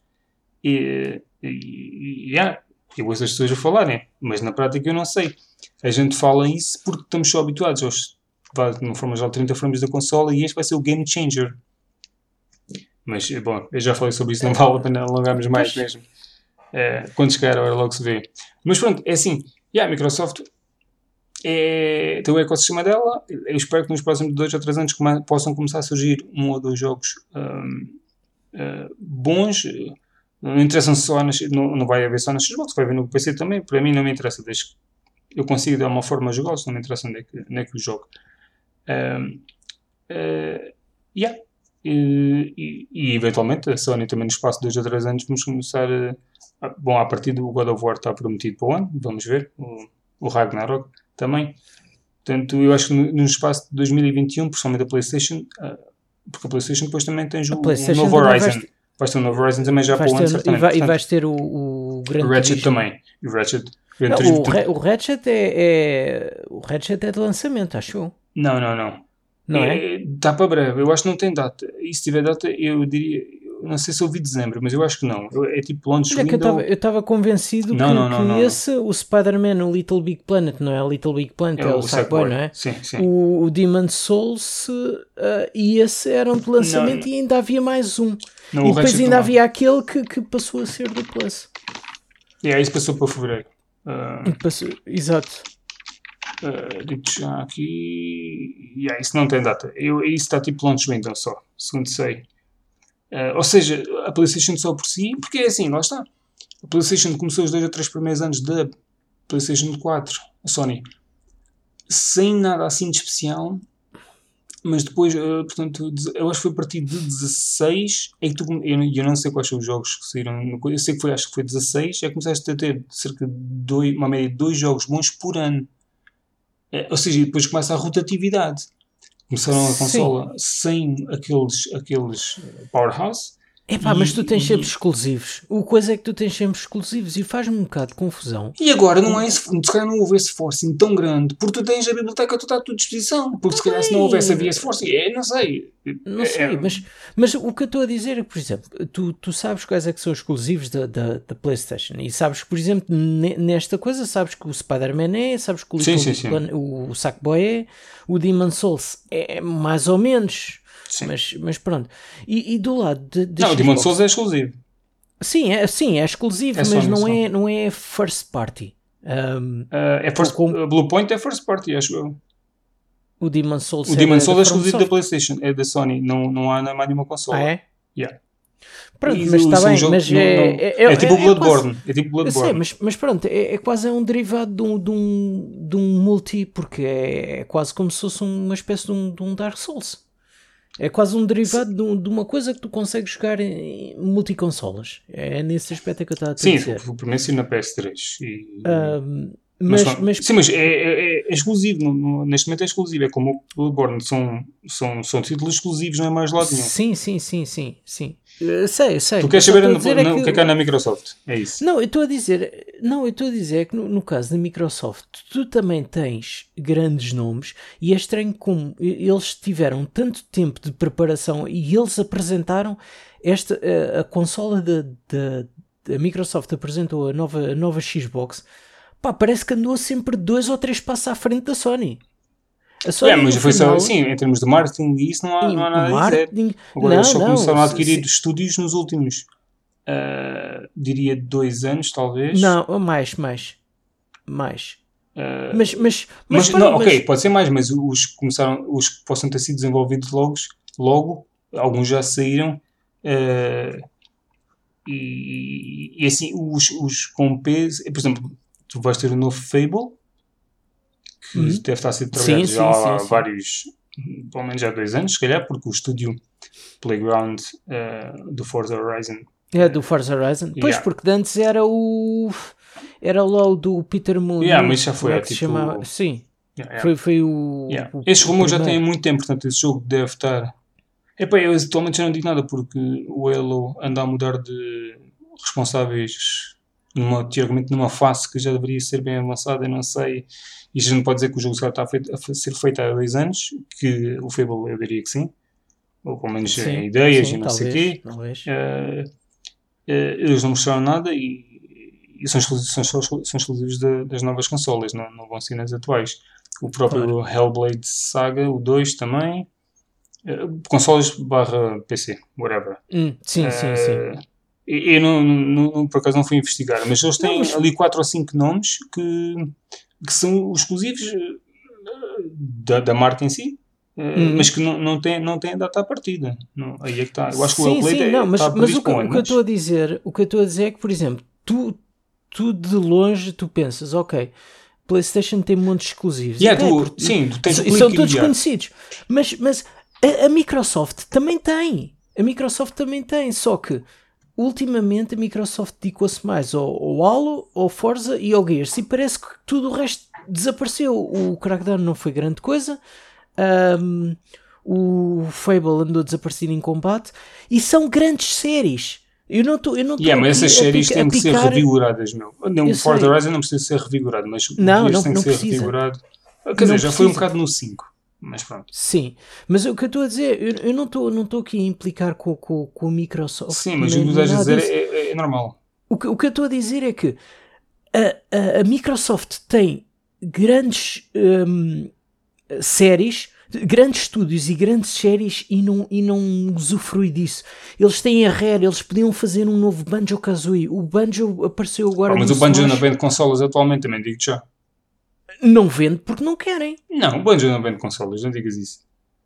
e, e, e yeah, eu ouço as pessoas a falarem, mas na prática eu não sei. A gente fala isso porque estamos só habituados aos, de uma forma geral, 30 frames da consola e este vai ser o game changer. Mas, bom, eu já falei sobre isso, não vale a pena alongarmos mais mesmo. É, quando chegar a hora logo se vê. Mas pronto, é assim, yeah, a Microsoft é, tem o ecossistema dela, eu espero que nos próximos dois ou três anos come, possam começar a surgir um ou dois jogos um, uh, eh, bons, não interessam só nas, não, não vai haver só nas Xbox, vai haver no PC também, para mim não me interessa, desde que eu consigo dar uma forma a jogá-los, não me interessa onde é que, onde é que o jogo. Um, uh, yeah, e, e, e, eventualmente a Sony também no espaço de 2 a 3 anos vamos começar a, bom, a partir do God of War está prometido para o ano, vamos ver, o, o Ragnarok também portanto eu acho que no, no espaço de 2021, principalmente a Playstation uh, porque a Playstation depois também tem o, o novo Horizon vais, vais ter o novo Horizon também já para o ano certamente. E, vai, e vais ter o, o Gran Ratchet também, o Ratchet não, o, o Ratchet é, é, o Ratchet é de lançamento, acho Não, não, não. Não é? Está é? para breve. Eu acho que não tem data. E se tiver data, eu diria. Não sei se ouvi dezembro, mas eu acho que não. É tipo launch Olha window. eu estava convencido não, que, não, não, que esse, o Spider-Man, o Little Big Planet, não é o Little Big Planet, é, é o, o Sackboy, não é? Sim, sim. O, o Demon Souls uh, e esse eram de lançamento e ainda havia mais um. e depois ainda havia aquele que, que passou a ser do Plus. E yeah, isso passou para fevereiro. Uh... Passou, exato. Uh, digo já aqui. Yeah, isso não tem data. Eu, isso está tipo launch window só, segundo sei. Uh, ou seja, a PlayStation só por si, porque é assim, lá está. A PlayStation começou os dois ou três primeiros anos da PlayStation 4, a Sony, sem nada assim de especial, mas depois, uh, portanto, eu acho que foi a partir de 16 é que tu, eu, eu não sei quais são os jogos que saíram, eu sei que foi, acho que foi 16, é que começaste a ter cerca de dois, uma média de dois jogos bons por ano. É, ou seja, depois começa a rotatividade. Começaram a consola Sim. sem aqueles, aqueles powerhouse Epá, mas tu tens sempre exclusivos. O coisa é que tu tens sempre exclusivos e faz-me um bocado de confusão. E agora não é esse, se calhar não houve esse forcing tão grande, porque tu tens a biblioteca toda à tua disposição. Porque se calhar se não houvesse havia esse forcing, é, não sei. Não sei, é, mas, mas o que eu estou a dizer é que, por exemplo, tu, tu sabes quais é que são exclusivos da, da, da Playstation e sabes que, por exemplo, nesta coisa, sabes que o Spider-Man é, sabes que o, sim, sim, sim. o, o Sackboy é, o Demon Souls é mais ou menos Sim. Mas, mas pronto. E, e do lado de, de Não, o Demon Souls é exclusivo. Sim, é, sim, é exclusivo, é mas não é, não é first party. Um, uh, é first, com... Blue Point é first party, acho eu. O Demon Souls o é Demon Souls é exclusivo da PlayStation, é da Sony, não, não há mais nenhuma console. Ah, é? Yeah. Pronto, mas está bem, jogo, mas não, é, é, é, é, tipo Bloodborne. Quase, é tipo Bloodborne. Sei, mas, mas pronto, é, é, quase um derivado de um, de, um, de um multi, porque é, quase como se fosse uma espécie de um, de um Dark Souls. É quase um derivado de, de, uma coisa que tu consegues jogar em multiconsolas. É nesse aspecto que eu estava a dizer. Sim, o sim na PS3. E... Um, mas, mas, mas, sim, mas é, é, é exclusivo, no, no, neste momento é exclusivo, é como o Bloodborne, são, são, são títulos exclusivos, não é mais lado nenhum. Sim, sim, sim, sim, sim. Uh, sei, sei. Tu queres saber é que, o que é que há na Microsoft? É isso. Não, eu estou a dizer, não, eu estou a dizer que no, no, caso da Microsoft, tu também tens grandes nomes e é estranho como eles tiveram tanto tempo de preparação e eles apresentaram esta, a, a consola da, da, Microsoft apresentou a nova, a nova Xbox pá, parece que andou sempre dois ou três passos à frente da Sony. Sony é, mas foi final, só assim, em termos de marketing e isso não há, não há nada marketing, a dizer. Agora não, eles só não, começaram a adquirir se, estúdios nos últimos, uh, diria, dois anos, talvez. Não, mais, mais. Mais. Uh, mas, mas, mas, mas, não, ok, pode ser mais, mas os que começaram, os que possam ter sido desenvolvidos logo, logo alguns já saíram. Uh, e, e, assim, os, os com peso, por exemplo, tu vais ter o um novo Fable, que uhum. deve estar a ser trabalhado sim, já sim, há sim, vários, pelo menos já há dois anos, se calhar, porque o estúdio Playground uh, do Forza Horizon. É, do Forza Horizon. Yeah. Pois, porque antes era o. Era lá o do Peter Moon. Yeah, mas já foi. É tipo... chamava... Sim. Yeah, yeah. Foi, foi o. Yeah. o rumores já têm muito tempo, portanto, esse jogo deve estar. Epá, eu atualmente já não digo nada porque o Halo anda a mudar de responsáveis numa, teoricamente numa fase que já deveria ser bem avançada, eu não sei. E a gente não pode dizer que o jogo está a, feito, a ser feito há dois anos, que o Fable eu diria que sim, ou pelo menos sim, em ideias sim, e não talvez, sei o quê. Uh, uh, eles não mostraram nada e, e são, exclusivos, são, são exclusivos de, das novas consolas, não, não vão ser nas atuais. O próprio claro. Hellblade Saga, o 2 também. Uh, consoles barra PC, whatever. Hum, sim, sim, sim. Eu não, não, por acaso não fui investigar, mas eles têm ali 4 ou 5 nomes que, que são exclusivos eh, da, da marca em si, uhum. mas que não, não, têm, não têm data à partida. Não, aí é que está. Eu acho que sim, o sim, é, não, mas, mas o, que, o que eu estou a dizer, o que eu estou a dizer é que, por exemplo, tu, tu de longe tu pensas, ok, PlayStation tem monte de exclusivos. Yeah, tu, sim, tu tens são todos conhecidos. Mas, mas a, a Microsoft também tem. A Microsoft também tem, só que ultimamente a Microsoft dedicou-se mais ao, ao Halo, ao Forza e ao Gears e parece que tudo o resto desapareceu. O Crackdown não foi grande coisa. Um, o Fable andou desaparecido em combate e são grandes séries. Eu não estou. Yeah, mas essas séries têm que ser revigoradas, meu. o Forza Horizon não precisa ser revigorado, mas o não, não, tem que ser precisa. revigorado. Quer não dizer, já foi um bocado no 5. Mas pronto. Sim, mas o que eu estou a dizer, eu, eu não estou não aqui a implicar com, com, com a Microsoft. Sim, mas o que tu estás a dizer é, é, é, normal. O que, o que eu estou a dizer é que a, a, a Microsoft tem grandes um, séries, grandes estúdios e grandes séries e não, e não usufrui disso. Eles têm a Rare, eles podiam fazer um novo Banjo Kazooie. O Banjo apareceu agora. Mas o Banjo Smash. não vende consolas atualmente, também digo já. Não vende porque não querem. Não, o Banjo não vende consolas, não digas isso.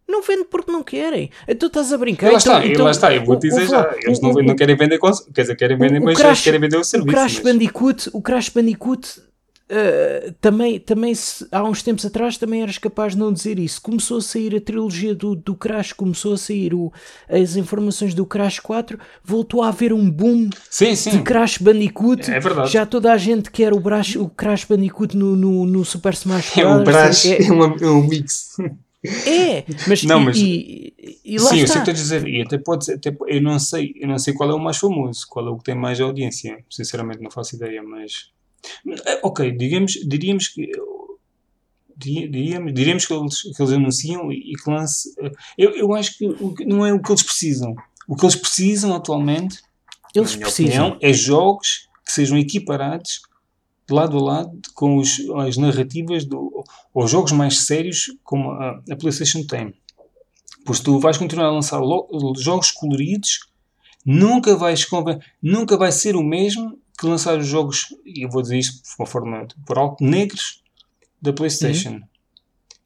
Não vende porque não querem. Tu então estás a brincar. E lá está, então, lá está, eu vou-te dizer já. Eles não, não, querem vender consolas, quer dizer, querem vender, mas Crash, querem vender o serviço. O Crash mas... Bandicoot, o Crash Bandicoot Uh, também, também se, há uns tempos atrás também eras capaz de não dizer isso. Começou a sair a trilogia do, do Crash, começou a sair o, as informações do Crash 4, voltou a haver um boom sim, sim. de Crash Bandicoot. É verdade. Já toda a gente quer o, Brash, o Crash Bandicoot no, no, no Super Smash Bros. É um Brash, é, é, uma, é um mix. É, mas, Não, e- mas- e, e Sim, eu sei o está. que estou a dizer. E até pode ser, até, eu não sei, eu não sei qual é o mais famoso, qual é o que tem mais audiência. Sinceramente não faço ideia, mas ok, digamos, diríamos que di- diríamos, diríamos que eles, que eles anunciam e, e que lance. eh, Eu, eu acho que o não é o que eles precisam. O que eles precisam atualmente, Eles precisam. opinião, é jogos que sejam equiparados de lado a lado com os, as narrativas do, ou jogos mais sérios como a, a PlayStation tem. Pois tu vais continuar a lançar lo- jogos coloridos, nunca vais nunca vai ser o mesmo que lançar os jogos, e eu vou dizer isto de uma forma por alto, negros da PlayStation.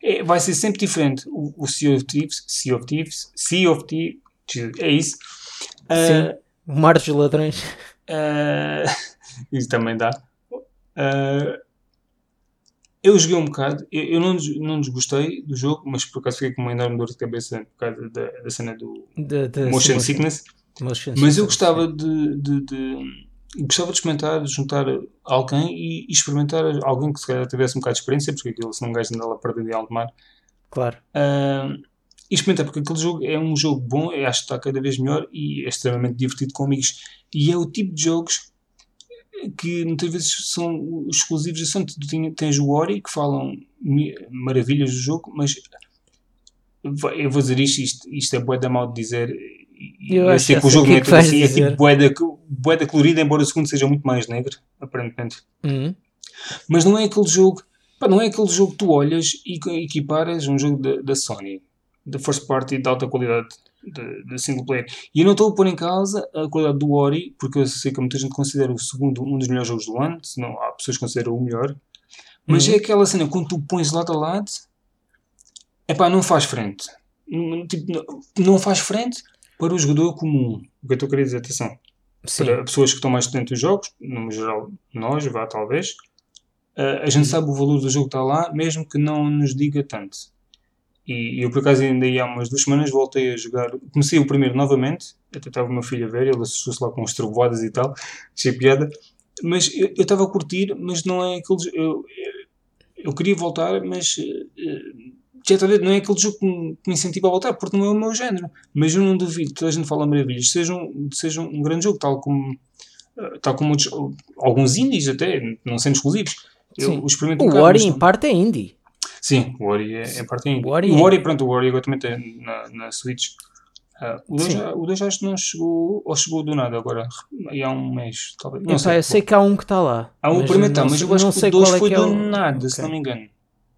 É, vai ser sempre diferente. O, o Sea of Thieves, Sea of Thieves, Sea of Thieves, é isso. Ah, Sim. Mar dos ladrões. Uh, isso também dá. Uh, eu joguei um bocado, eu, eu não, não desgostei do jogo, mas por acaso fiquei com uma enorme dor de cabeça por causa da, da cena do Da, da motion simulação. sickness. Motion Mas eu sickness, gostava de, de, de- gostava de experimentar, de juntar alguém e, e experimentar alguém que se calhar tivesse um bocado de experiência, porque aquilo, se não um gajo anda lá perdido em alto mar, Claro. ah, e experimentar, porque aquele jogo é um jogo bom, eu acho que está cada vez melhor e é extremamente divertido com amigos. E é o tipo de jogos que muitas vezes são exclusivos. São, tu tens o Ori, que falam maravilhas do jogo, mas eu vou dizer isto, isto, isto é bué da mal de dizer. E Eu sei que o o jogo que é é que assim, é tipo bué da, bué da colorida, embora o segundo seja muito mais negro, aparentemente. Uhum. Mas não é aquele jogo, pá, não é aquele jogo que tu olhas e equiparas um jogo da, da Sony, da first party de alta qualidade de, single player. E eu não estou a pôr em causa a qualidade do Ori, porque eu sei que muita gente considera o segundo um dos melhores jogos do ano, se não há pessoas que consideram o melhor. Mas Uhum. é aquela cena, quando tu pões lado a lado, é pá, não faz frente. Tipo, não- não faz frente para o jogador comum. O que eu estou a querer dizer, atenção Sim. para pessoas que estão mais dentro dos jogos, no geral nós, vá talvez, eh, a gente sabe o valor do jogo que está lá, mesmo que não nos diga tanto. E eu por acaso ainda há umas duas semanas voltei a jogar, comecei o primeiro novamente, até estava o meu filho a ver, ele assustou-se lá com as trovoadas e tal, achei piada, mas eu estava a curtir, mas não é aquele jo- eu, eu, eu queria voltar, mas está a ver, não é aquele jogo que me, que me incentiva a voltar, porque não é o meu género. Mas eu não duvido que toda a gente fala maravilhas, seja um, seja um grande jogo, tal como, eh, tal como outros- alguns indies até, não sendo exclusivos. Eu experimento um O Ori em parte é indie. Sim, o Ori é, é parte ainda. O Ori o é- Ori, pronto, o Ori agora também tem na, na Switch. Ah, o 2 Sim. já- o 2 acho que não chegou, ou chegou do nada agora, aí há um mês, talvez. Não sei. eu sei que há um que está lá. Há um primeiro tá, não mas eu acho que o 2 qual é foi é do o- nada, se Ok. não me engano.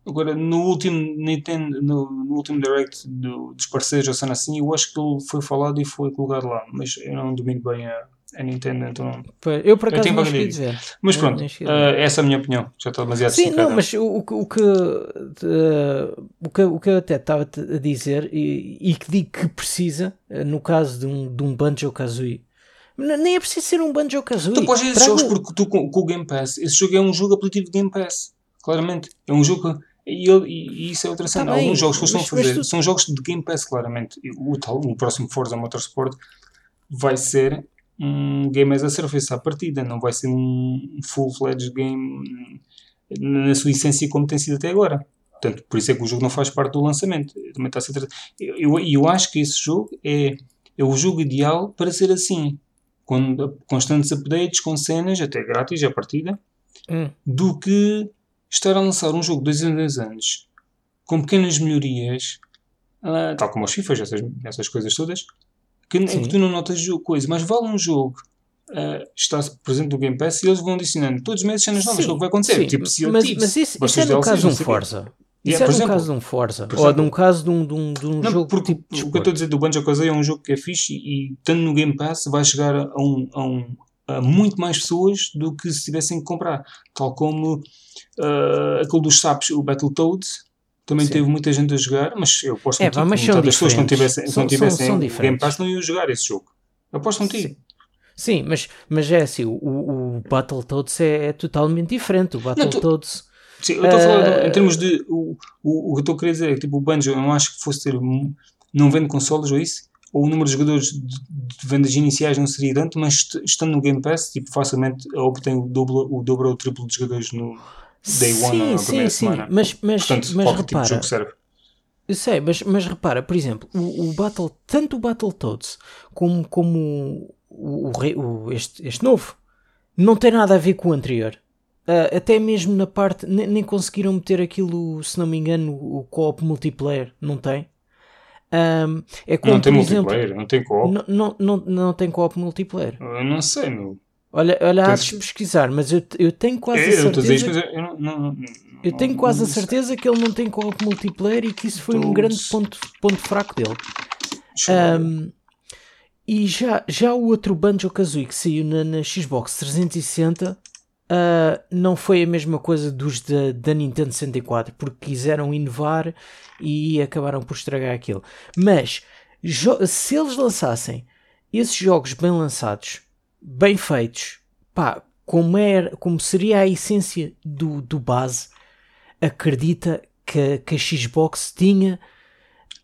Agora, no último Nintendo, no, no último Direct do- dos parceiros, ou cena assim, eu acho que ele foi falado e foi colocado lá, mas eu não domino bem a, a Nintendo, então... Eu por acaso tenho não cheguei ver. Mas Eu pronto, ver. essa é a minha opinião, já está demasiado Sim, não, mas o, o que- o que, eh, o que o que eu até estava a dizer e, e que digo que precisa, eh, no caso de um, de um Banjo Kazooie, N- nem é preciso ser um Banjo Kazooie. Tu podes esses jogos porque tu com, com o Game Pass, esse jogo é um jogo apelativo de Game Pass, claramente. É um jogo. E, ele- e- isso é outra cena. Tá Alguns jogos que eles estão a fazer tu- são jogos de Game Pass, claramente. O, tal, o próximo Forza Motorsport vai ser um game as a service à partida, não vai ser um full-fledged game na sua essência como tem sido até agora. Portanto, por isso é que o jogo não faz parte do lançamento. Também está a ser eu, eu, eu acho que esse jogo é, é o jogo ideal para ser assim. Com constantes updates, com cenas, até grátis à partida, Hum, do que estar a lançar um jogo de 2 em 2 anos com pequenas melhorias, ah, tal como os FIFA, essas, essas coisas todas, que, em que tu não notas coisa, mas vale um jogo ah, está presente no Game Pass e eles vão adicionando todos os meses cenas novas, é o que vai acontecer. sim, tipo, of mas, mas isso, isso é no caso de não um. Forza. Yeah, Isso é exemplo. caso de um Forza. Ou de um caso de um, de um, de um Não, jogo porque tipo. o que eu estou a dizer do Banjo Kazooie é um jogo que é fixe e, e estando no Game Pass vai chegar a, um, a, um, a muito mais pessoas do que se tivessem que comprar. Tal como ah, aquele dos sapos, o Battletoads, também Sim. teve muita gente a jogar, mas eu aposto É, mas que são das pessoas que não tivessem, São- não tivessem são- são Game. Pass não iam jogar esse jogo. Eu aposto contigo. Sim. Sim, mas, mas é assim, o, o Battletoads é, é totalmente diferente. O Battletoads. Sim, eu estou a falar Eh, em termos de. O, o, o que eu estou a querer dizer é que tipo, o Banjo, eu não acho que fosse ter. Não vende consoles ou isso, ou o número de jogadores de, de vendas iniciais não seria tanto, mas est- estando no Game Pass, tipo, facilmente obtém o dobro, o dobro ou o triplo de jogadores no Day One ou sim, na sim, primeira sim. semana. Mas, mas, Portanto, mas qualquer tipo de repara, jogo serve. Eu sei, mas, mas repara, por exemplo, o, o Battle, tanto o Battletoads como, como o, o, o, este, este novo não tem nada a ver com o anterior. Uh, até mesmo na parte. Nem, nem, conseguiram meter aquilo, se não me engano, o co-op multiplayer. Não tem? Um, é como, não tem multiplayer, exemplo, não tem co-op. Não, não, não, não tem co-op multiplayer. Eu não sei, meu. Olha, olha de pesquisar, mas eu, eu tenho quase é, a certeza. Eu, eu, não, não, eu tenho quase a certeza que ele não tem co-op multiplayer e que isso foi um grande ponto, ponto fraco dele. Um, e já, já o outro Banjo Kazooie que saiu na, na Xbox 360 Uh, não foi a mesma coisa dos da, da Nintendo 64, porque quiseram inovar e acabaram por estragar aquilo. Mas se eles lançassem esses jogos bem lançados, bem feitos, pá, como, era, como seria a essência do, do base, acredita que, que a Xbox tinha.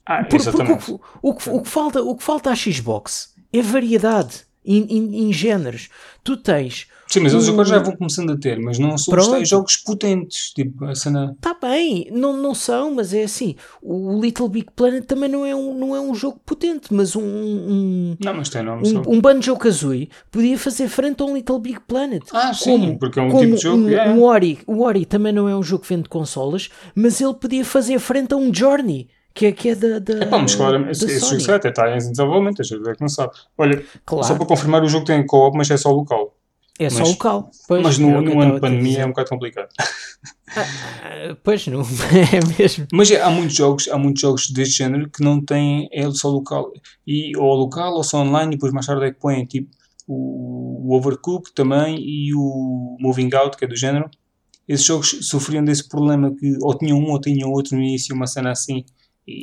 Ah, por, porque o, o, o, o, que falta, o que falta à Xbox é variedade em, em, em géneros. Tu tens Sim, mas eles agora já vão começando a ter, mas não são Pronto. jogos potentes, tipo a cena. Tá bem, não, não são, mas é assim. O Little Big Planet também não é um, não é um jogo potente, mas um. um não, mas tem nome. Um, um Banjo Kazooie podia fazer frente a um Little Big Planet. Ah, sim, como, porque é um tipo de jogo. Um, é. um Ori, o Ori também não é um jogo que vende consolas, mas ele podia fazer frente a um Journey que é, que é da, da. É pá, mas claro, esse, esse jogo até está em desenvolvimento, a gente é que não sabe. Olha, claro. só para confirmar, o jogo tem co-op, mas é só local. É mas, só local. Pois, mas no, no ano de pandemia é um bocado complicado. Ah, pois não, é mesmo. Mas é, há muitos jogos, há muitos jogos deste género que não têm, é só local. E, ou local ou só online, e depois mais tarde é que põem tipo o, o Overcooked também e o Moving Out, que é do género. Esses jogos sofriam desse problema que ou tinham um ou tinham outro no início, uma cena assim,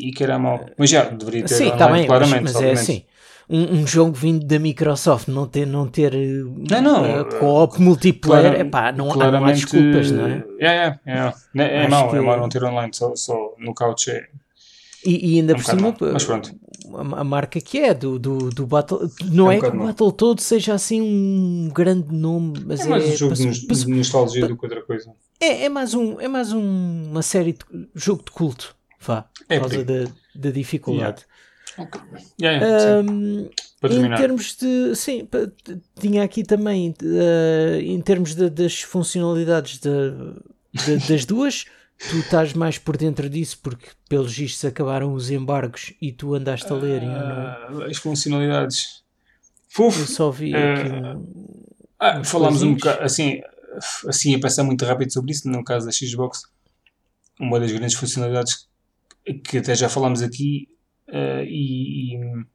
e, que era mau. Mas já, deveria ter Sim, tá bem, claramente. Mas, mas é assim um, um, jogo vindo da Microsoft não ter, não ter não, não, uh, co-op multiplayer, clara, epá, não, não há desculpas, não é? É, é, é, é, é mau, que... é mau não ter online, só, só no couch é. E, e ainda um por cima, a, a, marca que é do, do, do Battle, não é, é um que o Battle todo seja assim um grande nome, mas é mais é, um jogo de, de nostalgia do que outra coisa. É, é mais, um, é mais um, uma série de jogo de culto, vá, é por causa da, da dificuldade. Yeah. Okay. Yeah, um, em termos de. Sim, tinha aqui também, uh, em termos de, das funcionalidades de, de, das duas, tu estás mais por dentro disso porque, pelos vistos, acabaram os embargos e tu andaste a ler. Uh, as funcionalidades. Fuf, eu só vi uh, aqui um, ah, falámos um bocado, assim, assim a passar muito rápido sobre isso, no caso da Xbox, uma das grandes funcionalidades que até já falámos aqui Uh, e, e uh,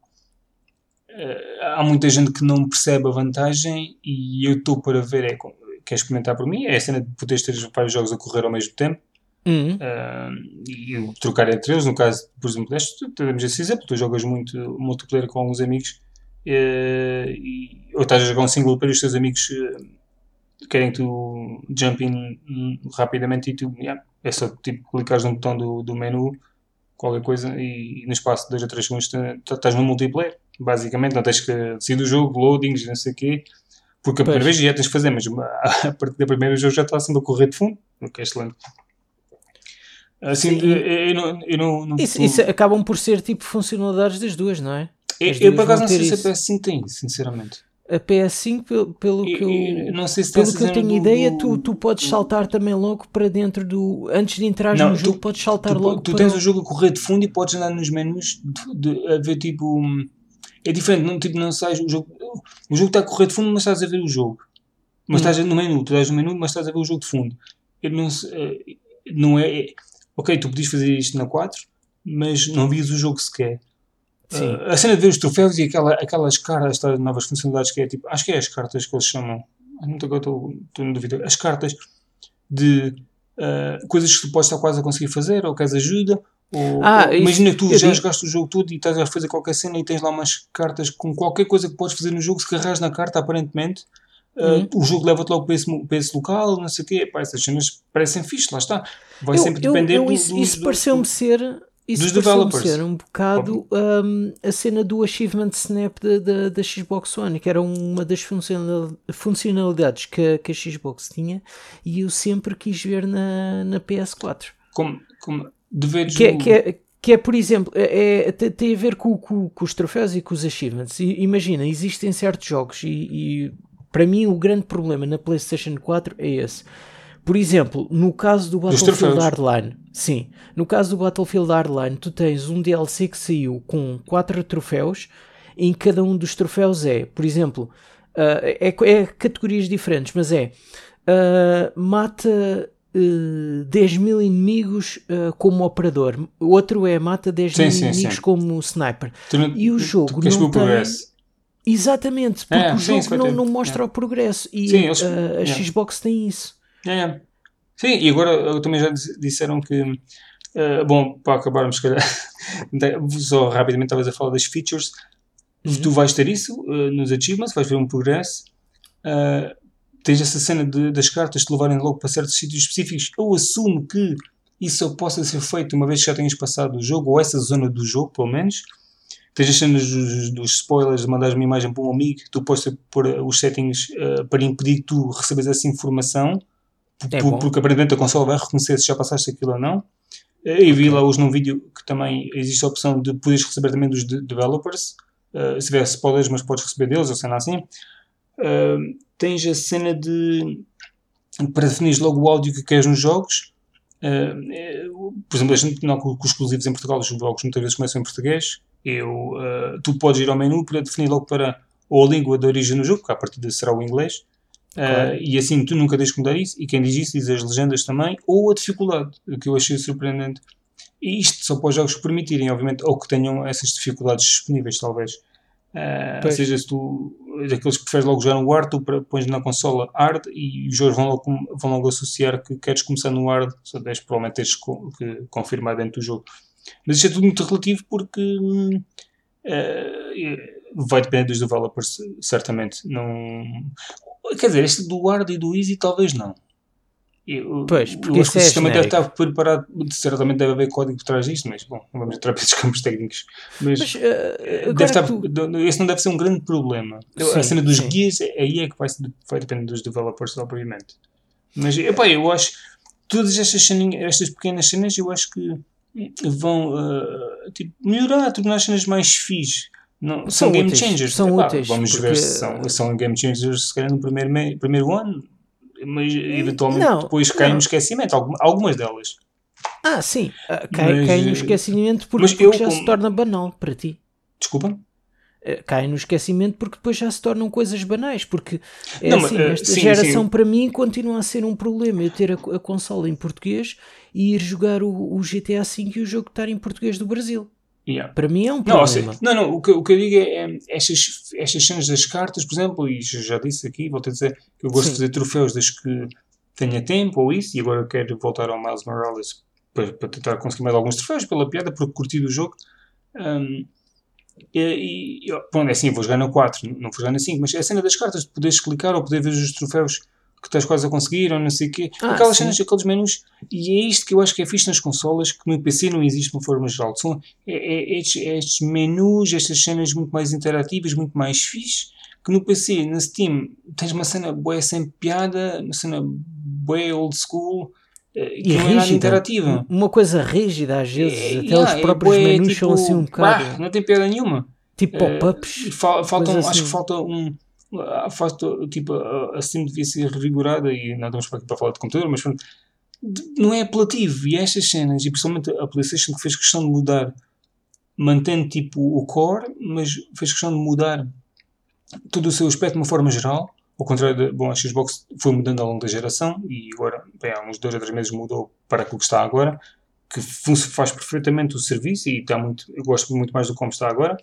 há muita gente que não percebe a vantagem e eu estou para ver, é, queres comentar por mim? É a cena de poderes ter vários jogos a correr ao mesmo tempo uhum. uh, e trocar entre eles, no caso, por exemplo, deste, temos esse exemplo, tu jogas muito multiplayer com alguns amigos e, ou estás a jogar um single player e os teus amigos querem que tu jump in rapidamente e tu, yeah, é só tipo clicares no botão do, do menu qualquer coisa e no espaço de 2 a 3 segundos estás no multiplayer, basicamente, não tens que decidir o jogo, loadings, não sei o quê, porque a primeira vez já tens que fazer, mas a partir da primeira jogo já está sempre a correr de fundo, o que é excelente. Assim, eu, eu, não, eu não, não isso, isso, acabam por ser tipo funcionalidades das duas, não é? As eu, por acaso não sei se a PS5 tem, sinceramente a PS5, pelo, pelo que eu, não sei se pelo que eu tenho do, ideia, do, tu, tu podes saltar também logo para dentro do. Antes de entrar no jogo, podes saltar tu, logo. Tu tens o jogo a correr de fundo e podes andar nos menus de, de, a ver tipo. É diferente, não, tipo, não sais. O jogo, o jogo está a correr de fundo, mas estás a ver o jogo. Mas hum. estás no menu, tu estás no menu, mas estás a ver o jogo de fundo. Eu não, eh, não é. Ok, tu podias fazer isto na 4, mas não vias o jogo sequer. Sim. Uh, a cena de ver os troféus e aquela, aquelas cartas, estas novas funcionalidades que é tipo, acho que é as cartas que eles chamam, muito agora estou, em dúvida, as cartas de uh, coisas que tu podes estar quase a conseguir fazer ou queres ajuda. Ou, ah, ou, imagina que tu já digo... jogaste o jogo todo e estás a fazer qualquer cena e tens lá umas cartas com qualquer coisa que podes fazer no jogo, se carregas na carta, aparentemente. Uh, uhum. o jogo leva-te logo para esse, para esse local, não sei o quê. Pá, essas cenas parecem fixe, lá está. Vai eu, sempre depender eu, eu, Isso, isso pareceu-me ser isso dos developers. ser um bocado um, a cena do Achievement Snap da, da, da, Xbox One, que era uma das funcionalidades que, que a Xbox tinha e eu sempre quis ver na, na PS4. Como, como deveres que, é, que, é, que é, por exemplo, é, é, tem a ver com, com, com, os troféus e com os achievements. E, imagina, existem certos jogos e, e, para mim o grande problema na PlayStation 4 é esse. Por exemplo, no caso do Battlefield Hardline, sim, no caso do Battlefield Hardline, tu tens um DLC que saiu com 4 troféus, em cada um dos troféus é, por exemplo, uh, é, é, categorias diferentes, mas é uh, mata uh, 10 mil inimigos uh, como operador, outro é mata 10 sim, mil sim, inimigos sim. como sniper. Não, e o jogo tu não tem. Progresso. Exatamente, porque é, o jogo não, não, mostra é. o progresso e eles, a. Xbox tem isso. É, Sim, e agora também já disseram que. Uh, bom, para acabarmos, se calhar, só rapidamente estavas a falar das features. Uhum. Tu vais ter isso uh, nos achievements, vais ver um progresso. Uh, tens essa cena de, das cartas te levarem logo para certos sítios específicos. Eu assumo que isso só possa ser feito uma vez que já tenhas passado o jogo, ou essa zona do jogo, pelo menos. Tens as cenas dos, dos spoilers, de mandares uma imagem para um amigo, tu podes pôr os settings uh, para impedir que tu recebas essa informação é por, porque aparentemente a consola vai reconhecer se já passaste aquilo ou não. Eh, e vi lá hoje num vídeo que também existe a opção de poderes receber também dos de developers, uh, se tiver spoilers, mas podes receber deles, ou cena assim. Uh, tens a cena de para definir logo o áudio que queres nos jogos. Uh, por exemplo, a gente não com, exclusivos em Portugal, os jogos muitas vezes começam em português. Eu, tu podes ir ao menu para definir logo para ou a língua de origem do jogo, que a partir será o inglês, Claro. Uh, e assim tu nunca tens que mudar isso, e quem diz isso diz as legendas também, ou a dificuldade, o que eu achei surpreendente. E isto só para os jogos permitirem, obviamente, ou que tenham essas dificuldades disponíveis, talvez. Uh, ou seja, se tu, daqueles que preferes logo jogar no hard, tu pões na consola hard e os jogos vão logo, vão logo associar que queres começar no hard, só deves provavelmente teres que confirmar dentro do jogo. Mas isto é tudo muito relativo porque uh, vai depender dos developers, certamente. Não, Quer dizer, este do hard e do easy talvez não. Eu, pois, porque eu acho que o é sistema deve estar preparado, certamente deve haver código por trás disto, mas bom, vamos entrar para esses campos técnicos. Mas, mas uh, deve estar, tu... esse não deve ser um grande problema. Sim, a cena dos sim. guias, aí é que vai, vai depender dos developers, obviamente. Mas epá, eu acho todas estas, ceninhas, estas pequenas cenas eu acho que vão uh, tipo, melhorar, tornar as cenas mais fixe. Não, são, são game úteis, changers. São Epá, úteis. Vamos porque... ver se são, são game changers se calhar no primeiro, me, primeiro ano, mas eventualmente não, depois caem no esquecimento. Algumas delas. Ah, sim. Uh, cai, mas, cai no esquecimento porque, porque eu, já como... se torna banal para ti. Desculpa? Uh, cai no esquecimento porque depois já se tornam coisas banais. Porque é não, assim, uh, esta sim, geração sim. para mim continua a ser um problema. Eu ter a, a consola em português e ir jogar o, o GTA V e o jogo estar em português do Brasil. Yeah. Para mim é um problema. Não, não, não o, que, o que eu digo é, é estas, estas cenas das cartas, por exemplo, e já disse aqui, vou-te dizer que eu gosto Sim. de fazer troféus desde que tenha tempo ou isso, e agora quero voltar ao Miles Morales para, para tentar conseguir mais alguns troféus pela piada, porque curti do jogo. Um, e, e bom, é assim, vou jogar no 4, não vou jogar no 5, mas é a cena das cartas, de poderes clicar ou poder ver os troféus que estás quase a conseguir, ou não sei o quê. Ah, Aquelas cenas, aqueles menus. E é isto que eu acho que é fixe nas consolas, que no PC não existe de uma forma geral. São é, é, estes, é estes, menus, estas cenas muito mais interativas, muito mais fixe, que no PC, na Steam, tens uma cena boa sem piada, uma cena boa old school. Eh, que e rígida. é nada interativa. Uma coisa rígida às vezes, é, até yeah, os próprios é, menus tipo, são assim um bocado. não tem piada nenhuma. Tipo pop-ups. Uh, faltam, assim. Acho que falta um, faz tipo, assim devia ser revigorada e não estamos aqui para falar de computador, mas não é apelativo. E estas cenas, e principalmente a PlayStation que fez questão de mudar, mantendo tipo o core, mas fez questão de mudar todo o seu aspecto de uma forma geral. Ao contrário, de, bom, a Xbox foi mudando ao longo da geração e agora, bem, há uns dois ou três meses mudou para aquilo que está agora, que faz perfeitamente o serviço e está muito, eu gosto muito mais do como está agora.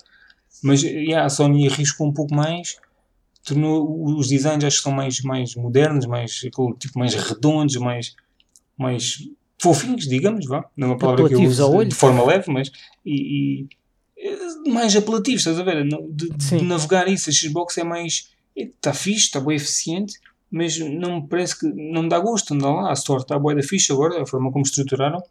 Mas yeah, a Sony arriscou um pouco mais tornou os designs acho que são mais, mais modernos, mais, tipo, mais redondos, mais, mais fofinhos, digamos, vá. Não é uma palavra que eu uso de forma leve, mas e, e, mais apelativos, estás a ver? De, de, navegar isso, a Xbox é mais está fixe, está bem eficiente, mas não me parece que não me dá gosto, dá lá, a Store está boa da fixe agora, a forma como estruturaram,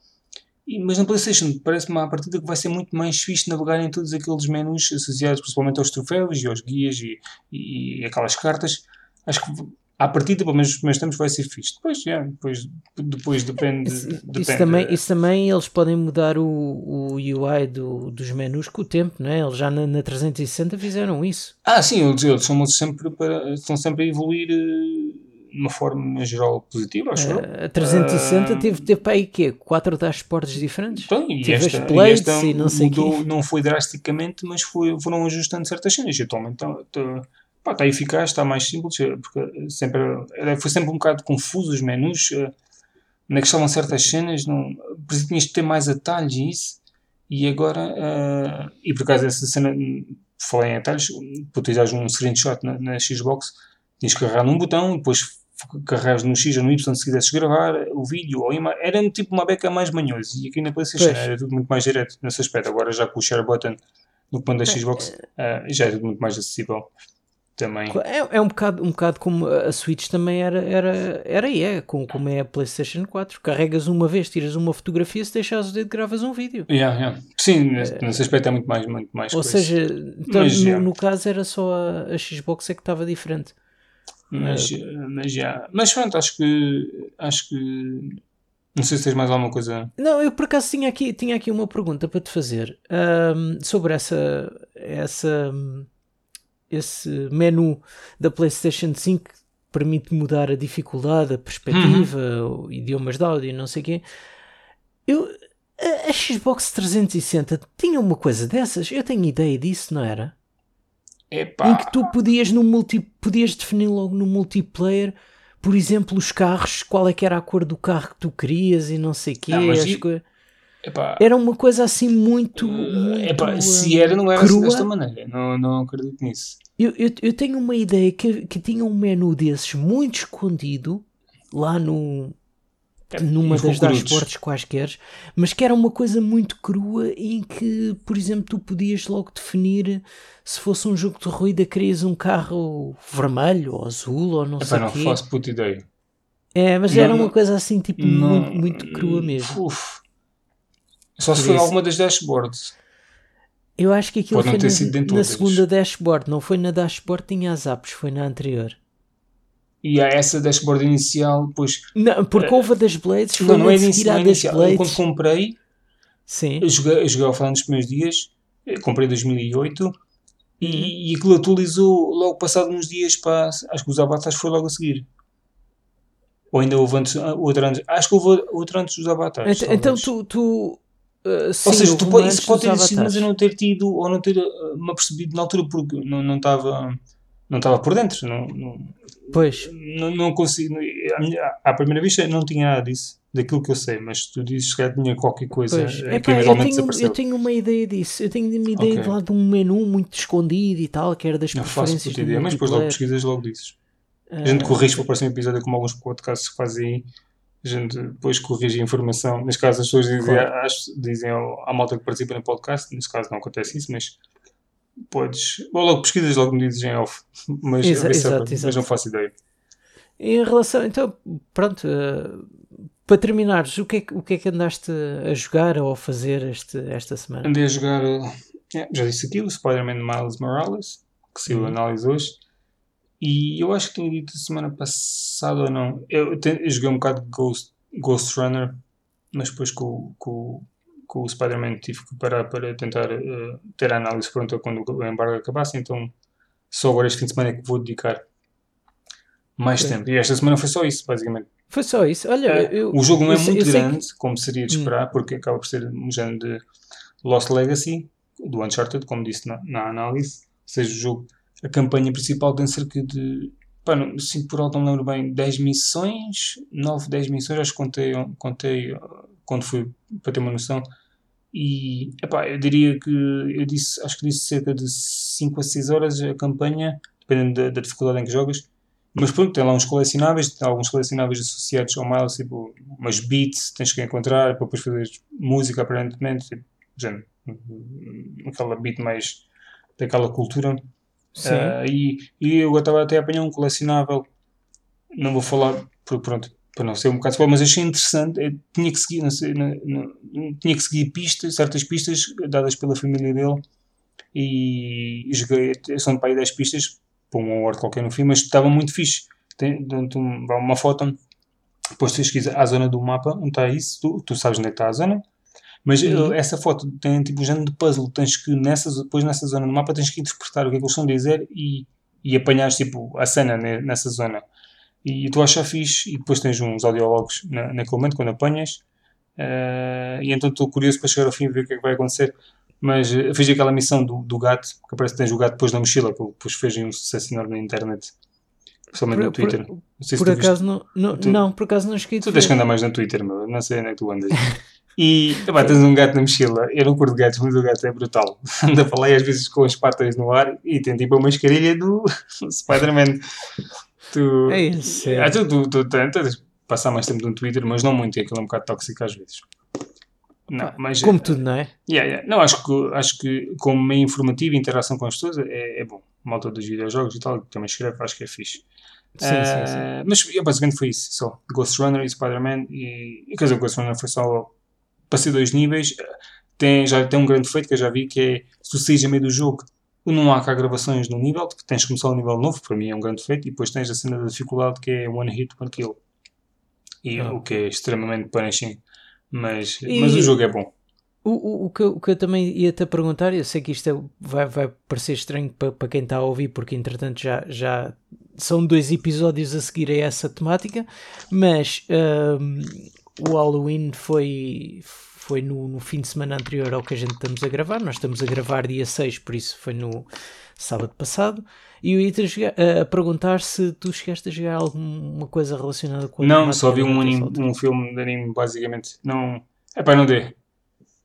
mas na PlayStation parece-me à partida que vai ser muito mais fixe navegar em todos aqueles menus associados principalmente aos troféus e aos guias e, e, aquelas cartas. Acho que à partida, pelo menos nos primeiros tempos, vai ser fixe. Depois, yeah, depois, depois depende. Isso, depende. isso também, isso também eles podem mudar o, o UI do, dos menus com o tempo, não é? Eles já na, na 360 fizeram isso. Ah, sim, eles, eles são sempre para, estão sempre a evoluir uh, de uma forma geral positiva, acho eu. Uh, a 360 uh, teve, teve para aí quê? Quatro dashboards diferentes? Então, e esta, e esta e não, sei mudou, não foi drasticamente, mas foi, foram ajustando certas cenas. Atualmente então, então pá, está eficaz, está mais simples, eh, porque sempre, era, foi sempre um bocado confuso os menus, eh, onde é que estavam certas cenas, não, por isso tinhas de ter mais atalhos e isso, e agora, uh, e por causa dessa cena, falei em atalhos, para utilizares um screenshot na, na Xbox, tinhas que carregar num botão, depois carregas no X ou no Y se quisesses gravar o vídeo ou imagem, era tipo uma beca mais manhoso, e aqui na PlayStation era tudo muito mais direto nesse aspecto, agora já com o share button no comando da Xbox, uh, já é tudo muito mais acessível também. É, é um, bocado, um bocado como a Switch também era, era, era e é, como, como é a PlayStation 4. Carregas uma vez, tiras uma fotografia, se deixas o dedo, gravas um vídeo. Yeah, yeah. Sim, nesse, é, nesse, aspecto é muito mais. Muito mais ou seja, então, mas, no, yeah. no, caso era só a, a Xbox é que estava diferente. Mas, uh, mas já. Mas pronto, acho que. Acho que. Não sei se tens mais alguma coisa. Não, eu por acaso tinha aqui, tinha aqui uma pergunta para te fazer um, sobre essa. essa esse menu da PlayStation 5 que permite mudar a dificuldade, a perspectiva, uhum. idiomas de áudio, não sei o quê. Eu, a, a, Xbox 360 tinha uma coisa dessas, eu tenho ideia disso, não era? Epá. Em que tu podias, no multi, podias definir logo no multiplayer, por exemplo, os carros, qual é que era a cor do carro que tu querias e não sei quê. Não, mas, Epá, era uma coisa assim muito. muito epá, se era, não era crua. desta maneira. Não, não acredito nisso. Eu, eu, eu tenho uma ideia que, que tinha um menu desses muito escondido lá no. É, numa das dashboards quaisquer, mas que era uma coisa muito crua em que, por exemplo, tu podias logo definir se fosse um jogo de corrida, querias um carro vermelho ou azul ou não Epá, sei não quê. faço puta ideia. É, mas não, era uma coisa assim, tipo, não, muito, muito crua mesmo. Uf. Só se foi alguma das dashboards. Eu acho que aquilo Pode foi na, na segunda dashboard, não foi na dashboard tinha as apps, foi na anterior. E há essa dashboard inicial, pois. Não, porque uh, houve a das Blades, foi não, não é inicial, é inicial. Blades. Eu, quando comprei, Sim. Eu joguei, eu joguei offline nos primeiros dias, comprei em 2008 uhum. e, e aquilo atualizou logo passado uns dias para. Acho que os avatares foi logo a seguir. Ou ainda houve antes, outro antes. Acho que houve outro antes dos avatares. Então, então tu, tu Uh, sim, ou seja, tu pode, isso pode ter existido, mas eu não ter tido ou não ter uh, me apercebido na altura porque não não estava não estava por dentro. Não, não, pois. Não, não consigo. À primeira vista não tinha nada disso, daquilo que eu sei, mas tu dizes que tinha qualquer coisa pois. É que eventualmente eu tenho, eu tenho uma ideia disso. Eu tenho uma ideia okay. de lá de um menu muito escondido e tal, que era das não preferências. Faço ideia, mas depois logo pesquisas logo dizes. A gente corrige para o próximo episódio, como alguns podcasts fazem a gente depois corrige a informação. Neste caso, as pessoas dizem, claro. dizem à malta que participa no podcast, neste caso não acontece isso, mas podes. Ou logo pesquisas, logo me dizes em off, mas, Exa exato, exato. mas não faço ideia. Em relação, então, pronto, uh, para terminares, o que, é, o que é que andaste a jogar ou a fazer este, esta semana? Andei a jogar, uh, já disse aqui, o Spider-Man Miles Morales, que saiu uhum. análise hoje. E eu acho que tinha dito semana passada ou não. Eu, eu, joguei um bocado de Ghost, Ghost Runner, mas depois com, com, com o Spider-Man tive que parar para tentar uh, ter a análise pronta quando o embargo acabasse. Então só agora este fim de semana é que vou dedicar mais okay. tempo. E esta semana foi só isso, basicamente. Foi só isso. Olha, é, eu, o jogo não é muito grande, que... como seria de esperar, hum. porque acaba por ser um género de Lost Legacy, do Uncharted, como disse na, na análise. Ou seja, o jogo a campanha principal tem cerca de. Pá, não, assim, por alto não lembro bem, 10 missões, 9, 10 missões, acho que contei, contei quando fui para ter uma noção. E epá, eu diria que eu disse, acho que disse cerca de 5 a 6 horas a campanha, dependendo da, da dificuldade em que jogas. Mas pronto, tem lá uns colecionáveis, tem alguns colecionáveis associados ao Miles, tipo umas beats tens que encontrar para depois fazer música aparentemente, tipo, aquela beat mais daquela cultura. Uh, e, e eu estava até a apanhar um colecionável, não vou falar, por, pronto, para não ser um bocado mas achei interessante. Eu tinha que seguir, não sei, não, não, tinha que seguir pistas, certas pistas dadas pela família dele. E joguei, são para aí 10 pistas, para um award qualquer no fim, mas estava muito fixe. tem, um- vá uma foto, depois que ir à zona do mapa onde está isso, tu, tu sabes onde é está a zona, mas Uhum. eh, essa foto tem tipo um género de puzzle, tens que nessa, depois nessa zona do mapa tens que interpretar o que é que eles estão a dizer e, e apanhares tipo a cena ne- nessa zona. E tu achas fixe e depois tens uns audiólogos na, naquele momento quando apanhas eh, e então estou curioso para chegar ao fim e ver o que é que vai acontecer. Mas eh, fiz aquela missão do, do gato, que parece que tens o gato depois na mochila, que depois fez um sucesso enorme na internet. Principalmente no Por- por- Twitter. Não sei se Por tu viste. acaso não, não, Tu- não, por acaso não esqueci Tu tens que andar mais no Twitter, meu. Não sei onde é que tu andas. E epá, tens um gato na mochila. Eu não curto gatos, mas o gato é brutal. Anda para lá e às vezes com as patas no ar e tem tipo uma escarilha do Spider-Man. Tu, É isso, é. Ah, tu, tu, tu, tu tens de passar mais tempo no Twitter, mas não muito, e aquilo é um bocado tóxico às vezes. Não, mas Como tudo, não é? Yeah, yeah. Não, acho que, acho que como meio informativo e interação com as pessoas é, é bom. Malta dos videojogos e tal, que também escreve, acho que é fixe. Sim, Ah, sim, sim. Mas basicamente foi isso, só. Ghost Runner e Spider-Man e, e quer dizer, o Ghost Runner foi só passei dois níveis. Tem, já tem um grande defeito que eu já vi que é se tu saís a meio do jogo não há cá gravações no nível, tipo, tens que começar um nível novo, para mim é um grande defeito, e depois tens a cena da dificuldade que é one hit, one kill. E, Ah. O que é extremamente punishing. Mas, E- mas o jogo é bom. O, o, o, que, eu- o que eu também ia-te perguntar, eu sei que isto é- vai, vai parecer estranho para, para quem está a ouvir, porque entretanto já, já são dois episódios a seguir a essa temática, mas hum, o Halloween foi, foi no, no fim de semana anterior ao que a gente estamos a gravar. Nós estamos a gravar dia 6, por isso foi no sábado passado. E eu ia-te a, a perguntar se tu chegaste a jogar alguma coisa relacionada com Não, só vi um, anime, um filme de anime, basicamente. Não. É pá, não dê.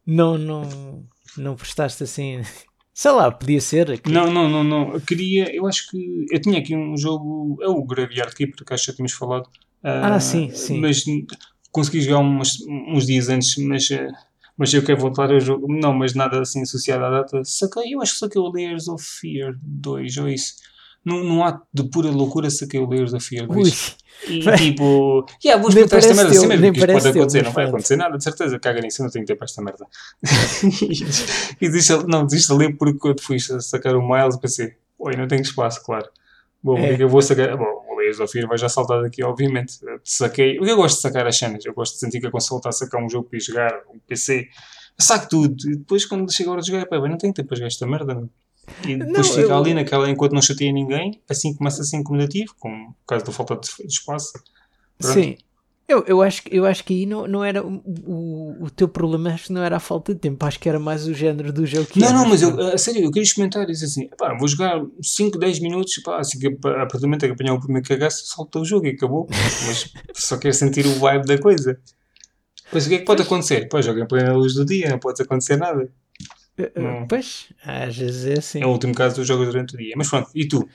Não, não, não prestaste assim. Sei lá, podia ser. aqui. Não, não, não, não. Eu queria. Eu acho que. Eu tinha aqui um jogo. É o Graveyard Keeper, que acho que já tínhamos falado. Ah, sim, sim. Mas consegui jogar umas, uns dias antes, mas. eh, Mas eu quero voltar ao jogo. Não, mas nada assim associado à data. Saquei, eu acho que saquei o Layers of Fear 2 ou isso. Num, num ato de pura loucura, saquei o Layers of Fear 2. Ui, E tipo, yeah, vou experimentar esta merda assim mesmo, que isto pode acontecer, não vai acontecer nada, de certeza, caga nisso, eu não tenho tempo para esta merda. e deixa, não, desiste ali porque quando fui sacar o Miles pensei, oi, não tenho espaço, claro. Bom, é É. eu vou sacar? Bom, o Layers of Fear vai já saltar daqui, obviamente. Saquei, o que eu gosto de sacar as cenas, eu gosto de sentir que a console está a sacar um jogo para ir jogar, um PC, saco tudo, e depois quando chega a hora de jogar, pá, não tenho tempo para jogar esta merda, não. E depois Não, fica eu- ali naquela enquanto não chateia ninguém, assim começa a ser incomodativo, como por causa da falta de de espaço. Pronto. sim. Eu, eu, acho, que- eu acho que aí não, não era o, o, teu problema, acho que não era a falta de tempo, acho que era mais o género do jogo que Não, é, não, mas eu, a sério, eu queria experimentar isso assim. Pá, vou jogar 5, 10 minutos, pá, assim que a partir do momento que apanhar o primeiro cagaço, solta o jogo e acabou. Mas só quero sentir o vibe da coisa. Pois o que é que pode acontecer? Pô, joga em plena luz do dia, não pode acontecer nada. Eh, eh, não. Pois, às vezes é assim. É o último caso tu jogas durante o dia. Mas pronto, e tu?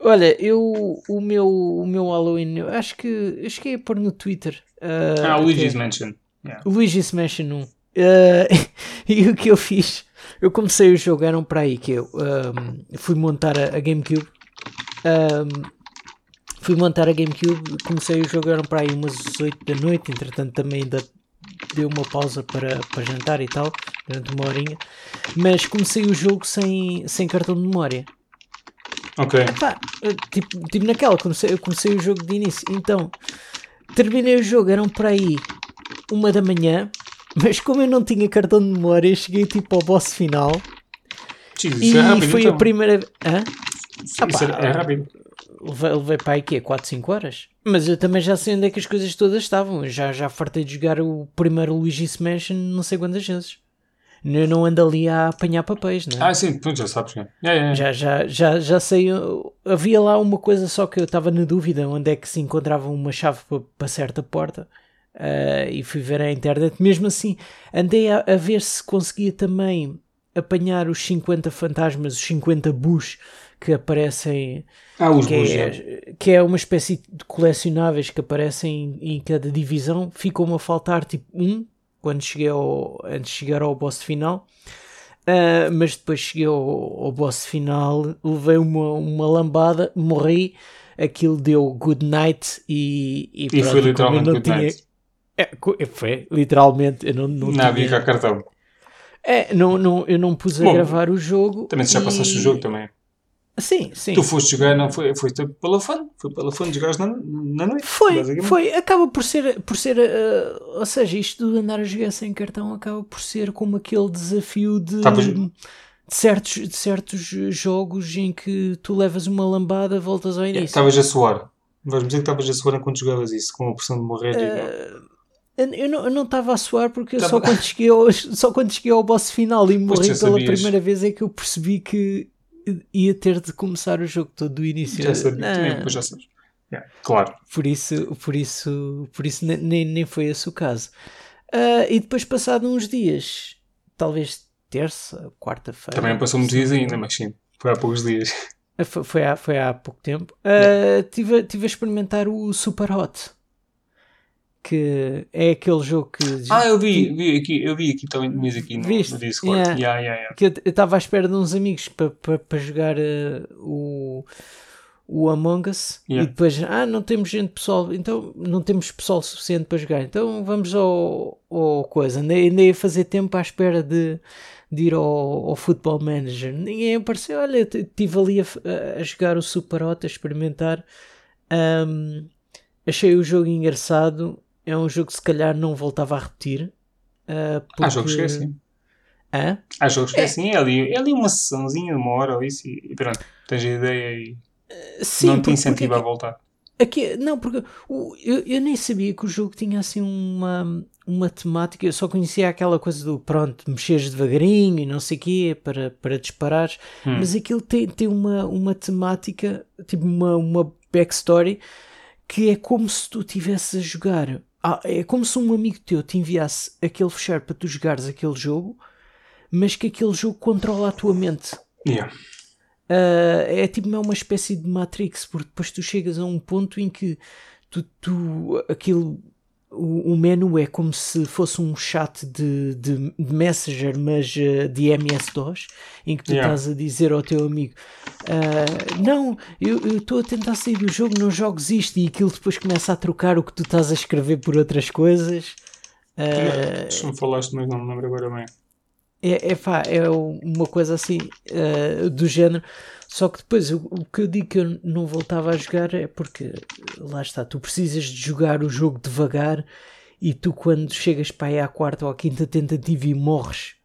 Olha, eu o meu, o meu Halloween, eu acho que eu cheguei a pôr no Twitter. eh, Ah, até- Luigi's Mansion. Yeah. Luigi's Mansion 1. Eh, e o que eu fiz? Eu comecei o jogo, eram para aí que eu ahm, fui montar a, a GameCube. Ahm, fui montar a GameCube, comecei o jogo, eram para aí umas 8 da noite. Entretanto, também ainda deu uma pausa para, para jantar e tal, durante uma horinha. Mas comecei o jogo sem, sem cartão de memória. Ok. Pá, eu, tipo, tipo naquela, comecei, eu comecei o jogo de início. Então, terminei o jogo, eram por aí uma da manhã. Mas como eu não tinha cartão de memória, cheguei tipo ao boss final. Jesus, E é rápido, foi então. a primeira. Hã? Isso Ah, é, rápido. Levei, levei para aí quê? 4, 5 horas? Mas eu também já sei onde é que as coisas todas estavam. Eu já, já fartei de jogar o primeiro Luigi's Mansion não sei quantas vezes. Eu não ando ali a apanhar papéis, não é? Ah, sim, pronto, já sabes. Yeah, yeah, yeah. Já, já, já, já sei. Havia lá uma coisa só que eu estava na dúvida onde é que se encontrava uma chave para, certa porta. uh, e fui ver a internet. Mesmo assim, andei a, a ver se conseguia também apanhar os 50 fantasmas, os 50 bus que aparecem. Ah, os Que bons, é, que é uma espécie de colecionáveis que aparecem em, em cada divisão. Ficou-me a faltar tipo um quando cheguei ao, antes de chegar ao boss final. Ah, mas depois cheguei ao, ao boss final, levei uma, uma lambada, morri, aquilo deu good night e, E pronto, foi literalmente não good tinha- night. É, co- foi, literalmente, eu não, não, Não havia tinha- cá cartão. é, não, não, eu não pus a Bom, gravar o jogo. Também tu já e- passaste o jogo também. Sim, sim. Tu foste jogar, não foi, foi pela fã, foi pela fã de jogares na, na noite. Foi, foi. Acaba por ser, por ser uh, ou seja, isto de andar a jogar sem cartão acaba por ser como aquele desafio de, de, certos, de certos jogos em que tu levas uma lambada, voltas ao início. Estavas a suar. Vais-me dizer que estavas a suar enquanto jogavas isso, com a pressão de morrer. Uh, eu não estava a suar porque tá só, quando cheguei ao, só quando cheguei ao boss final e morri pela primeira vez é que eu percebi que ia ter de começar o jogo todo do início. Já sabia, também, depois já sabes. Yeah, claro. Por isso, por isso, por isso nem, nem foi esse o caso. Uh, e depois, passado uns dias, talvez terça, quarta-feira. Também passou muitos dias ainda, mas sim, foi há poucos dias. Ah, foi, foi, há, foi há pouco tempo. Uh, yeah. tive, tive a experimentar o Super Hot que é aquele jogo que. Ah, eu vi, vi aqui, eu vi aqui também tinhas aqui no, Viste? no Discord. Yeah. Yeah, yeah, que eu estava à espera de uns amigos para pa, pa jogar uh, o, o Among Us e depois, ah, não temos gente pessoal, então não temos pessoal suficiente para jogar, então vamos ao, ao coisa. Andei, andei a fazer tempo à espera de, de ir ao, ao Football Manager. Ninguém apareceu, olha, estive ali a, a, jogar o Super Hot, a experimentar. Um, achei o jogo engraçado é um jogo que se calhar não voltava a repetir. Uh, porque... Há jogos que é assim. Hã? Há jogos que é, é assim, é ali, é ali uma sessãozinha de uma hora ou isso e, pronto, tens a ideia e uh, sim, não te incentiva porque, a voltar. Aqui, não, porque o, eu, eu nem sabia que o jogo tinha assim uma, uma temática, eu só conhecia aquela coisa do pronto, mexeres devagarinho e não sei o quê para, para disparares, hum. mas aquilo tem, tem uma, uma temática, tipo uma, uma backstory que é como se tu estivesses a jogar ah, é como se um amigo teu te enviasse aquele fecheiro para tu jogares aquele jogo, mas que aquele jogo controla a tua mente. Yeah. Uh, é tipo é uma espécie de Matrix, porque depois tu chegas a um ponto em que tu, tu aquilo o, o menu é como se fosse um chat de, de, de Messenger, mas uh, de MS-DOS, em que tu yeah. estás a dizer ao teu amigo: uh, Não, eu estou a tentar sair do jogo, não jogues isto, e aquilo depois começa a trocar o que tu estás a escrever por outras coisas. Uh, Se me falaste, mas não me lembro agora bem. É, é, pá, é uma coisa assim uh, do género. Só que depois o, o, que eu digo que eu não voltava a jogar é porque lá está, tu precisas de jogar o jogo devagar e tu quando chegas para aí à quarta ou à quinta tentativa e morres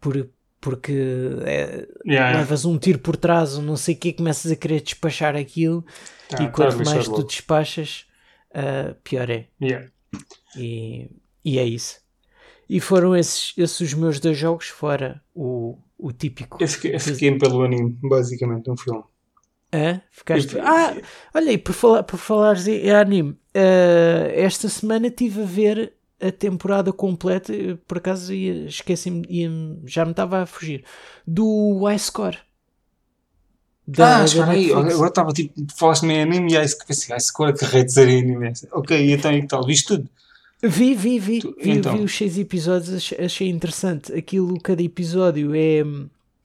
por, porque é, yeah. levas um tiro por trás ou não sei o que, começas a querer despachar aquilo ah, e quanto mais tu despachas, uh, pior é. Yeah. E, e é isso. E foram esses, esses os meus dois jogos, fora o, o típico. Eu fiquei, eu fiquei pelo anime, basicamente, um filme. Ah, ficaste. Ah, olha aí, por, falar, por falares em anime, uh, esta semana estive a ver a temporada completa, por acaso esqueci-me, já me estava a fugir, do High Score. Da, ah, espera aí, agora estava tipo, falaste-me em anime e High Score, assim, High Score que rei de ser anime. Ok, e então e tal, viste tudo? Vi, vi, vi. Tu, vi, então. vi os seis episódios, achei interessante. Aquilo, cada episódio é.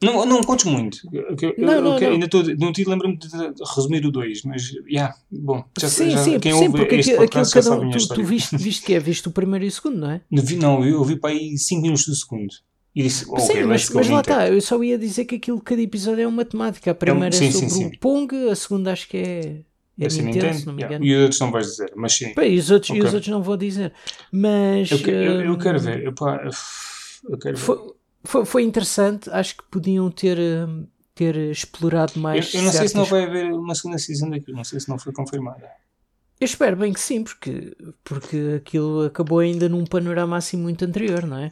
Não, não contes muito. Eu, não, não, eu, ainda estou. Não te lembro-me de resumir o 2, mas. Yeah, bom, já, sim, já, sim, quem sim, ouve porque aquilo, aquilo cada um, tu, tu, viste, viste que é? Viste o primeiro e o segundo, não é? Não, não eu vi para aí 5 minutos do segundo. E disse, sim, mas, mas lá está, eu só ia dizer que aquilo, cada episódio é uma temática. A primeira é, sim, é sobre sim, o Pong, a segunda acho que é é assim, Nintendo, Nintendo, se não me engano. Yeah. E os outros não vais dizer, mas sim. E, os outros, okay. e os outros não vou dizer. Mas. Eu, eu, eu quero hum, ver. Eu, pá, eu quero foi, ver. Foi, foi interessante. Acho que podiam ter, hum, ter explorado mais. Eu, eu não certas... sei se não vai haver uma segunda season daquilo. Não sei se não foi confirmada. Eu espero bem que sim, porque, porque aquilo acabou ainda num panorama assim muito anterior, não é?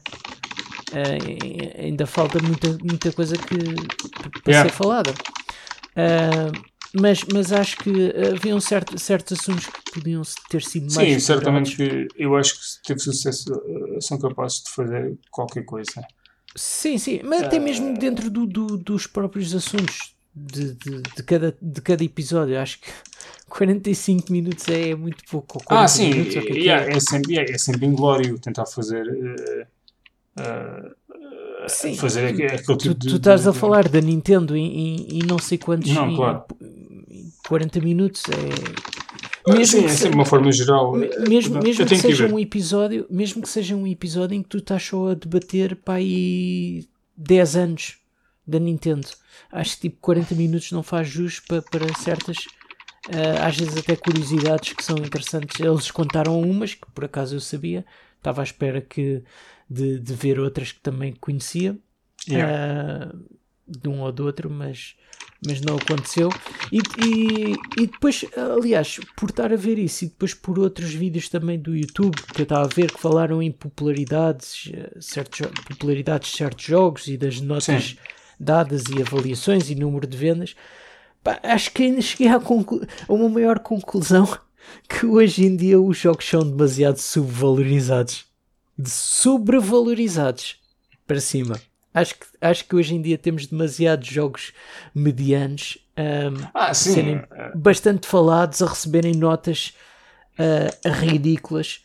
Uh, ainda falta muita, muita coisa que, para yeah. ser falada. Uh, mas, mas acho que haviam certo, certos assuntos que podiam ter sido mais. Sim, certamente que eu acho que se teve sucesso, eh, são capazes de fazer qualquer coisa. Sim, sim, mas uh... até mesmo dentro do, do, dos próprios assuntos de, de, de, cada, de cada episódio, acho que 45 minutos é muito pouco. Ah, sim, minutos, é, yeah, é, sempre, yeah, é sempre inglório tentar fazer. Uh, uh, Sim, fazer aquele tu, tipo de, tu estás de, a falar da Nintendo em, em, em não sei quantos não, claro. 40 minutos é mesmo Sim, é sempre uma forma geral. Mesmo, mesmo que seja que um episódio, mesmo que seja um episódio em que tu estás só a debater para aí 10 anos da Nintendo. Acho que tipo 40 minutos não faz jus para, para certas, uh, às vezes até curiosidades que são interessantes. Eles contaram umas que por acaso eu sabia, estava à espera que, de, de ver outras que também conhecia. Yeah. Uh, de um ou do outro, mas, mas não aconteceu. E, e, e, depois, aliás, por estar a ver isso e depois por outros vídeos também do YouTube que eu estava a ver que falaram em popularidades, eh, certos, popularidades de certos jogos e das notas Sim. dadas e avaliações e número de vendas, pá, acho que ainda cheguei a, a uma maior conclusão que hoje em dia os jogos são demasiado subvalorizados. De sobrevalorizados para cima. Acho que, acho que hoje em dia temos demasiados jogos medianos um, ah, a serem bastante falados, a receberem notas uh, ridículas.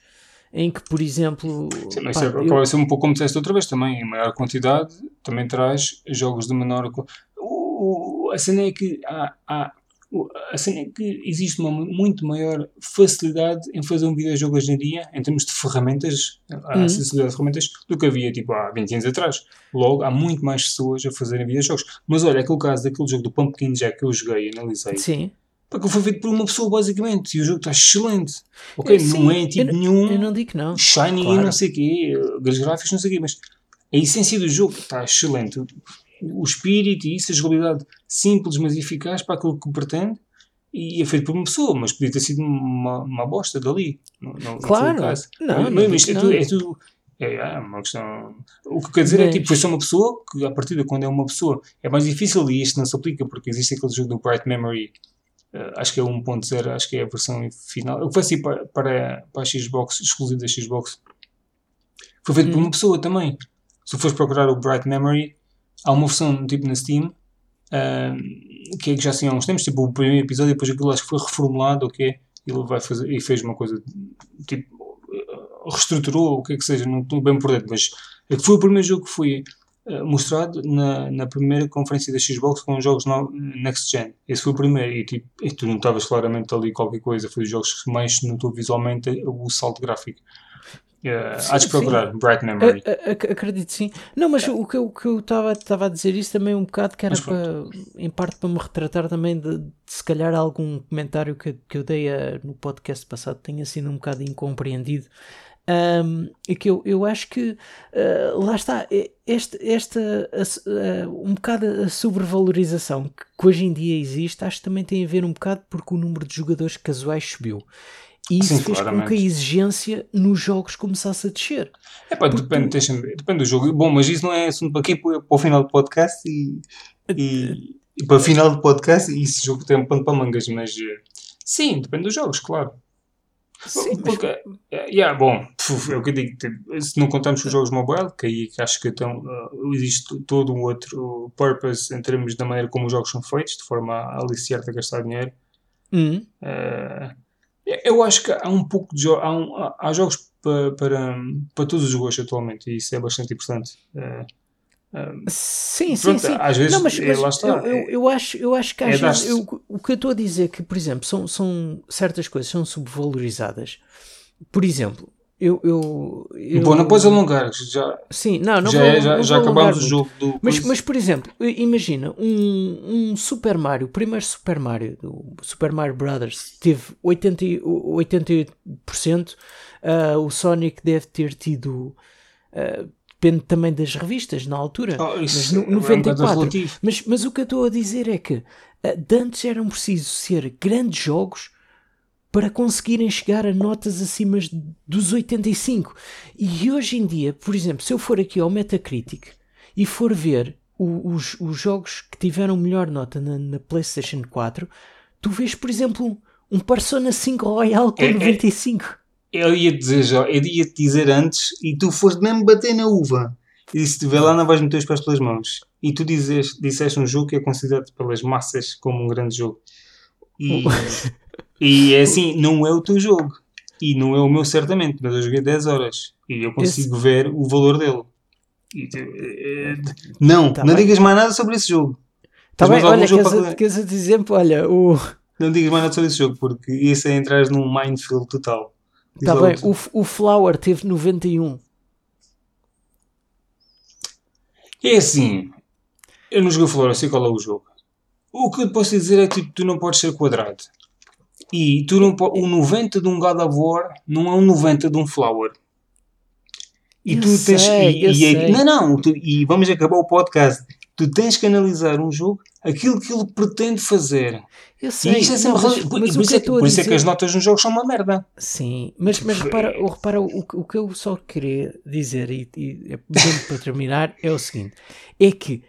Em que, por exemplo. Sim, mas pá, é, eu... ser um pouco como disseste outra vez também. Em maior quantidade também traz jogos de menor. O, a cena é que há, há assim, é que existe uma muito maior facilidade em fazer um videojogo hoje em dia, em termos de ferramentas, a uhum. acessibilidade de ferramentas, do que havia tipo há 20 anos atrás. Logo, há muito mais pessoas a fazerem videojogos. Mas olha, aquele caso daquele jogo do Pumpkin Jack que eu joguei e analisei. Sim. Porque foi feito por uma pessoa, basicamente, e o jogo está excelente. Ok, sim, não é tipo eu, nenhum. Eu não digo não. Shiny claro. e não sei o quê, os gráficos não sei o quê, mas a essência do jogo está excelente o espírito e isso, a jogabilidade simples mas eficaz para aquilo que pretende e é feito por uma pessoa, mas podia ter sido uma, uma bosta dali. No, no, claro, não, mas, mas é, tudo, é tudo é, é, uma questão. O que quer dizer é tipo, foi só uma pessoa que, a partir de quando é uma pessoa, é mais difícil e isto não se aplica porque existe aquele jogo do Bright Memory, uh, acho que é 1.0, acho que é a versão final. O que foi assim para, para, para a Xbox, exclusivo da Xbox, foi feito hum. por uma pessoa também. Se fores procurar o Bright Memory, há uma versão tipo na Steam uh, que é que já assim há uns tempos, tipo o primeiro episódio, depois aquilo acho que foi reformulado, ok? Ele vai fazer e fez uma coisa tipo reestruturou, o que é que seja, não estou bem por dentro, mas é que foi o primeiro jogo que foi uh, mostrado na, na primeira conferência da Xbox com os jogos no, Next Gen. Esse foi o primeiro, e, tipo, e tu notavas claramente ali qualquer coisa, foi os jogos que mais notou visualmente o salto gráfico. Uh, há de procurar, sim. Bright Memory. A, a, acredito sim. Não, mas é. o que eu estava a dizer isso também um bocado que era para, em parte para me retratar também de, de, se calhar algum comentário que, que eu dei a, no podcast passado tenha sido um bocado incompreendido. Um, e que eu, eu acho que uh, lá está, este, esta uh, um bocado a sobrevalorização que, que hoje em dia existe, acho que também tem a ver um bocado porque o número de jogadores casuais subiu. E isso Sim, fez claramente. com que a exigência nos jogos começasse a descer. É pá, Porque... depende, depende do jogo. Bom, mas isso não é assunto para quem para o final do podcast e, e, e para o final do podcast e esse jogo tem um pano para mangas, mas eh, sim, depende dos jogos, claro. Sim, Porque, mas... é, yeah, bom, é o que eu digo, se não contamos os jogos mobile, que aí acho que então, uh, existe todo um outro purpose em termos da maneira como os jogos são feitos, de forma a aliciar-te a gastar dinheiro. Uhum. Uh, eu acho que há um pouco de há, um, há jogos para, para, para todos os gostos atualmente e isso é bastante importante. Uh, sim, pronto, sim, sim. Às vezes, não, mas, é, mas eu, eu, eu, acho, eu acho que às é vezes eu, o que eu estou a dizer é que, por exemplo, são, são certas coisas são subvalorizadas. Por exemplo, eu, eu, eu... Bom, não podes alongar, já, Sim, não, não já, vou, é, já, já acabámos o jogo do. Mas, mas, por exemplo, imagina um, um Super Mario, o primeiro Super Mario, do Super Mario Brothers, teve 80, 88%, uh, o Sonic deve ter tido. Uh, depende também das revistas na altura, oh, mas no, 94. É um mas, mas o que eu estou a dizer é que uh, antes eram precisos ser grandes jogos para conseguirem chegar a notas acima dos 85. E hoje em dia, por exemplo, se eu for aqui ao Metacritic e for ver os, os, jogos que tiveram melhor nota na, na, PlayStation 4, tu vês, por exemplo, um Persona 5 Royal com é, 95. É, eu ia dizer eu ia te dizer antes e tu foste mesmo bater na uva. E se estiver lá, não vais meter os pés pelas mãos. E tu dizes, disseste um jogo que é considerado pelas massas como um grande jogo. E. E é assim, não é o teu jogo. E não é o meu, certamente, mas eu joguei 10 horas. E eu consigo esse... ver o valor dele. E, eh, não, tá não bem. digas mais nada sobre esse jogo. Está bem, olha, queres, para... queres exemplo? Olha, o... Não digas mais nada sobre esse jogo, porque isso é entrar num minefield total. Está bem, o, o Flower teve 91. É assim, Eu não joguei o Flower, eu sei qual é o jogo. O que eu posso dizer é que tipo, tu não podes ser quadrado. E tu não o 90 de um God of War não é um 90 de um Flower. E Eu tu tens. sei, e, eu e- sei. não, não, tu- e vamos acabar o podcast. Tu tens que analisar um jogo aquilo que ele pretende fazer. Eu sei, e isto é sempre. mas, rel- mas por isso é, por isso é dizer... que as notas nos jogos são uma merda. Sim, mas, mas repara, o- repara o, que- o que eu só queria dizer, e, e é para terminar, é o seguinte: é que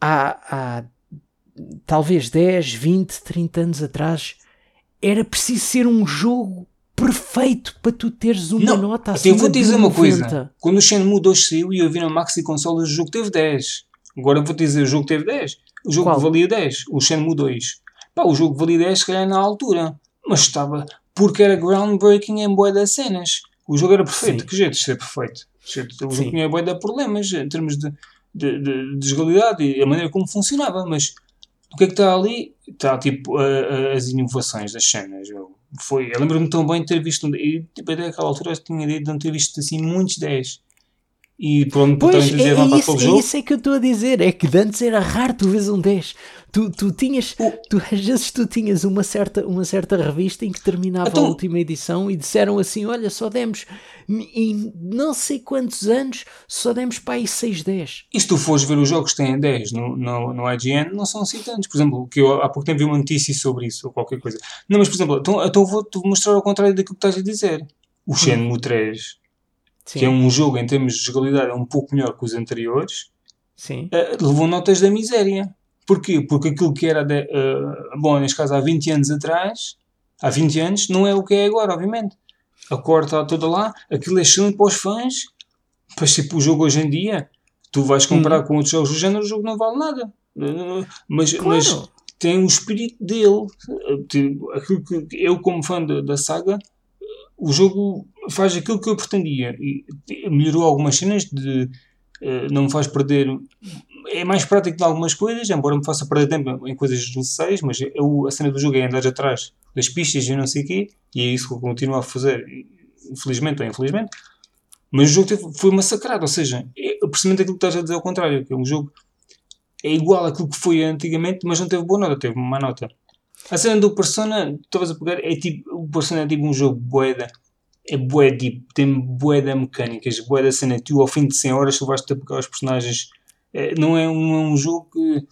há, há talvez 10, 20, 30 anos atrás era preciso ser um jogo perfeito para tu teres uma Não, nota acima eu vou te dizer uma 90. coisa. Quando o Shenmue 2 saiu e eu vi na Maxi Consolas, o jogo teve 10. Agora vou te dizer, o jogo teve 10. O jogo Qual? valia 10. O Shenmue 2. Pá, o jogo valia 10 se calhar na altura. Mas estava... Porque era groundbreaking em boa das cenas. O jogo era perfeito. Sim. Que jeito de ser perfeito. O jogo tinha boa de problemas em termos de, de, de, de jogabilidade e a maneira como funcionava. Mas o que é que está ali? Está tipo a- a- as inovações das cenas. Eu, foi, eu lembro-me tão bem de ter visto. um- E, tipo, até aquela altura eu tinha ideia de não ter visto assim muitos 10. E pronto, Pois, também é, é isso, é isso é que eu estou a dizer. É que antes era raro tu vês um 10. Tu, tu tinhas, O- tu, às vezes tu tinhas uma certa, uma certa revista em que terminava Então- a última edição e disseram assim: Olha, só demos em não sei quantos anos, só demos para aí 6 10. E se tu fores ver os jogos que têm 10 no, no, no IGN, não são assim tantos. Por exemplo, que eu há pouco tempo vi uma notícia sobre isso, ou qualquer coisa. Não, mas por exemplo, então, então vou-te mostrar ao contrário daquilo que estás a dizer. O Shenmue 3, Sim, que é um jogo em termos de jogabilidade é um pouco melhor que os anteriores, sim. eh, levou notas da miséria. Porquê? Porque aquilo que era, de, eh, bom, neste caso há 20 anos atrás, há 20 anos, não é o que é agora, obviamente. A cor está toda lá, aquilo é excelente para os fãs, mas tipo o jogo hoje em dia, tu vais comparar com outros jogos do género, o jogo não vale nada. Mas, mas Claro. tem o espírito dele. Tipo, Aquilo que eu, como fã da, da saga, o jogo faz aquilo que eu pretendia. E melhorou algumas cenas, de, eh, não me faz perder. É mais prático em algumas coisas, embora me faça perder tempo em coisas desnecessárias, mas eu, a cena do jogo é andar atrás das pistas e não sei o quê, e é isso que eu continuo a fazer, infelizmente ou infelizmente. Mas o jogo foi massacrado, ou seja, é precisamente aquilo que estás a dizer ao contrário, que é um jogo é igual àquilo que foi antigamente, mas não teve boa nota, teve uma má nota. A cena do Persona, estavas a pegar, é tipo, o Persona é tipo um jogo boeda, é bué tipo, tem boeda mecânicas, boeda cena, tu ao fim de 100 horas tu vais ter a pegar os personagens, não, é um, é um jogo que...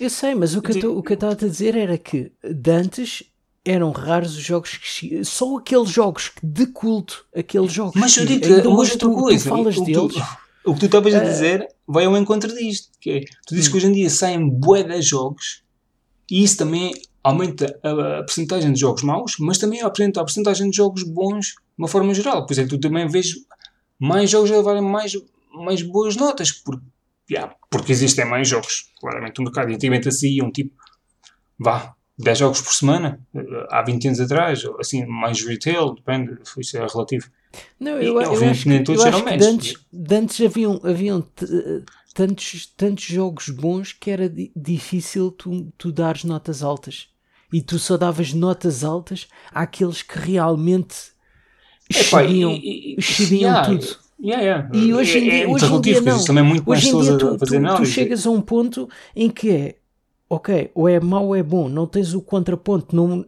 Eu sei, mas o que eu estava a dizer era que de antes eram raros os jogos que só aqueles jogos de culto, aqueles jogos Mas eu digo ainda hoje outra tu, tu coisa, falas o, que deles. tu, o que tu estavas a dizer vai ao encontro disto, que é, tu dizes que hoje em dia saem bué de jogos e isso também aumenta a, a percentagem de jogos maus, mas também aumenta a percentagem de jogos bons de uma forma geral. Por é que tu também vês mais jogos a levarem mais, mais boas notas, porque, yeah, porque existem mais jogos, claramente, no mercado. E antigamente assim, um tipo, vá, 10 jogos por semana, eh, há 20 anos atrás, ou assim, mais retail, depende, isso é relativo. Não, E, eu, eu acho que, nem eu todos acho eram que de antes, de antes haviam, haviam eh, tantos, tantos jogos bons que era di- difícil tu, tu dares notas altas. E tu só davas notas altas àqueles que realmente Epá, excediam, e- e- yeah, tudo. Yeah, yeah. E hoje em É- dia, é muito hoje em relativo, dia não. existe também muito mais Hoje em dia tu, a fazer tu- tu chegas a um ponto em que é ok, ou é mau ou é bom, não tens o contraponto. Não,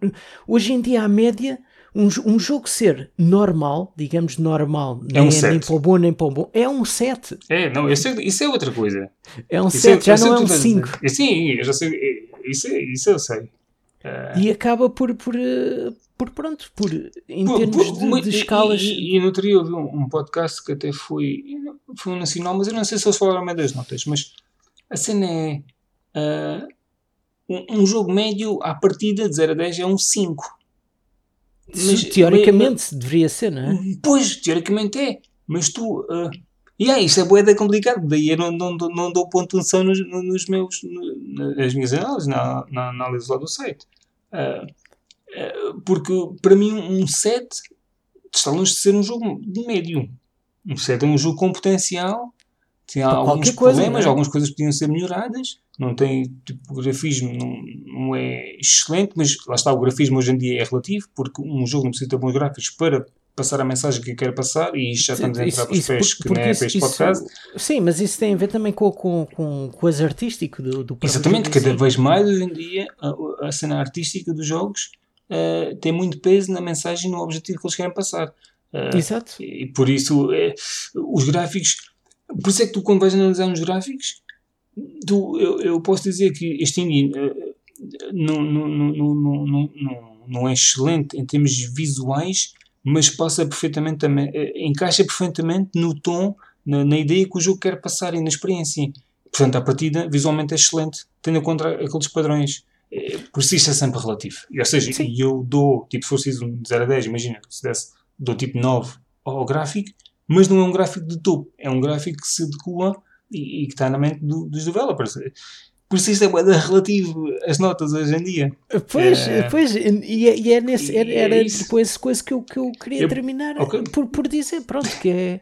hoje em dia a média, um, um jogo ser normal, digamos normal, É um nem, sete. nem para o bom nem para o bom, é um 7. É, não, isso é, isso é outra coisa. É um Isso 7, eu já sei não é um tu estás a 5. dizer. Sim, eu já sei. é, Isso, é- isso eu sei. E acaba por, por, eh, por pronto, por, em Pô, termos pô, de, mas- de e- escalas. E, e, no outro dia eu vi um, um podcast que até foi, foi um nacional, mas eu não sei se eles falaram das notas. Mas a cena é. ah, um, um jogo médio à partida de 0 a 10 é um 5. Se- teoricamente deveria ser, não é? Pois, teoricamente é. Mas tu. Uh, e yeah, isto é boeda complicado. Daí eu não, não, dou- não dou pontuação nos, nos meus, nas minhas análises, na, na análise lá do site. Uh, uh, porque para mim um 7 está longe de ser um jogo de médio. Um 7 é um jogo com potencial. Tem Para alguns coisa, problemas, não é? algumas coisas podiam ser melhoradas. Não tem tipo, o grafismo, não, não é excelente, mas lá está, o grafismo hoje em dia é relativo, porque um jogo não precisa ter bons gráficos para passar a mensagem que quer passar, e isto já estamos a entrar para os pés que não é para este podcast. Sim, mas isso tem a ver também com, com, com coisa artística do, do Exatamente, cada vez mais hoje em dia a, a cena artística dos jogos uh, tem muito peso na mensagem e no objetivo que eles querem passar. Uh, Exato. E por isso, é, os gráficos. Por isso é que tu, quando vais analisar uns gráficos, tu, eu, eu posso dizer que este indie uh, não, não, não, não, não, não, é excelente em termos visuais, mas passa perfeitamente, encaixa perfeitamente no tom, na, na, ideia que o jogo quer passar e na experiência. Portanto, a partida visualmente é excelente, tendo em conta aqueles padrões. Por si isto é sempre relativo. Ou seja, Sim. eu dou, tipo, se fosse de 0 a 10, imagina, se desse dou tipo 9 ao gráfico, mas não é um gráfico de topo, é um gráfico que se adequa e, e que está na mente do, dos developers. Por isso isto é relativo as notas hoje em dia. Pois, é... pois e, é, e é nesse, era, era é depois coisa que eu, que eu queria eu, terminar okay. por, por dizer, pronto, que é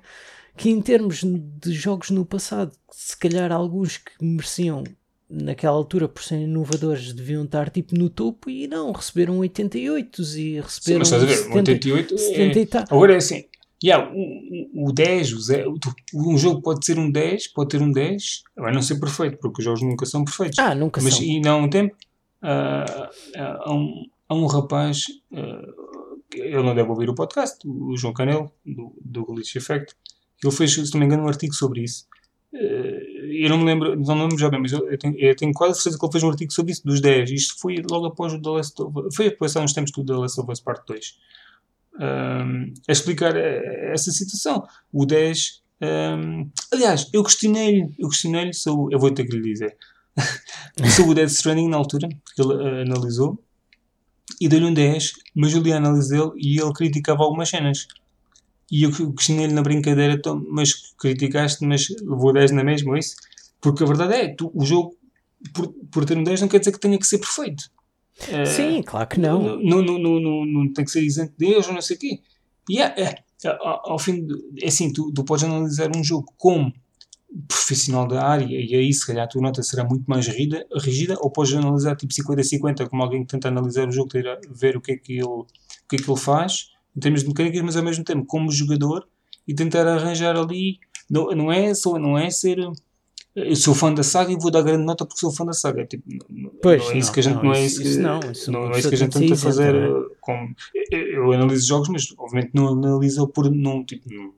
que em termos de jogos no passado, se calhar alguns que mereciam naquela altura, por serem inovadores, deviam estar tipo no topo e não, receberam 88 e receberam. Sim, mas estás a ver, 70, 88 70 é... e tal. Agora é assim, yeah, o, o 10, o 0, um jogo pode ser um 10, pode ter um 10, vai não ser perfeito, porque os jogos nunca são perfeitos. Ah, nunca mas, são. E não há um tempo, uh, há, um, há um rapaz, uh, ele não deve ouvir o podcast, o João Canelo, do, do Glitch Effect, ele fez, se não me engano, um artigo sobre isso. Uh, eu não me lembro, não me lembro já bem, mas eu, eu, tenho, eu tenho, quase certeza que ele fez um artigo sobre isso, dos 10. Isto foi logo após o The Last of Us, foi depois há uns tempos do The Last of Us Part 2. Um, a explicar eh, essa situação. O 10. Um, aliás, eu questionei-lhe, eu questionei-lhe, eu vou ter que lhe dizer, sobre o Dead Stranding na altura, porque ele uh, analisou, e dei-lhe um 10, mas eu li a análise dele e ele criticava algumas cenas. E eu questionei-lhe na brincadeira, então, mas criticaste, mas levou 10 na mesma, ou isso? Porque a verdade é, tu, o jogo, por, por ter um 10, não quer dizer que tenha que ser perfeito. Sim, uh, claro que não. Não, não, não, não. não tem que ser isento de erros, não sei o quê. E é, é, ao, ao fim, de, é assim, tu, tu podes analisar um jogo como profissional da área e aí se calhar a tua nota será muito mais rígida, rígida ou podes analisar tipo 50-50 como alguém que tenta analisar o jogo, ver o que é que ele, o que é que ele faz em termos de mecânicas, mas ao mesmo tempo como jogador e tentar arranjar ali. Não, não, é, só, não é ser. Eu sou fã da saga e vou dar grande nota porque sou fã da saga. Tipo, pois, não é isso não, que a gente não, não é isso, isso, não, isso não, é isso que a gente tenta fazer. Com, eu, analiso jogos, mas obviamente não analiso por num, tipo, num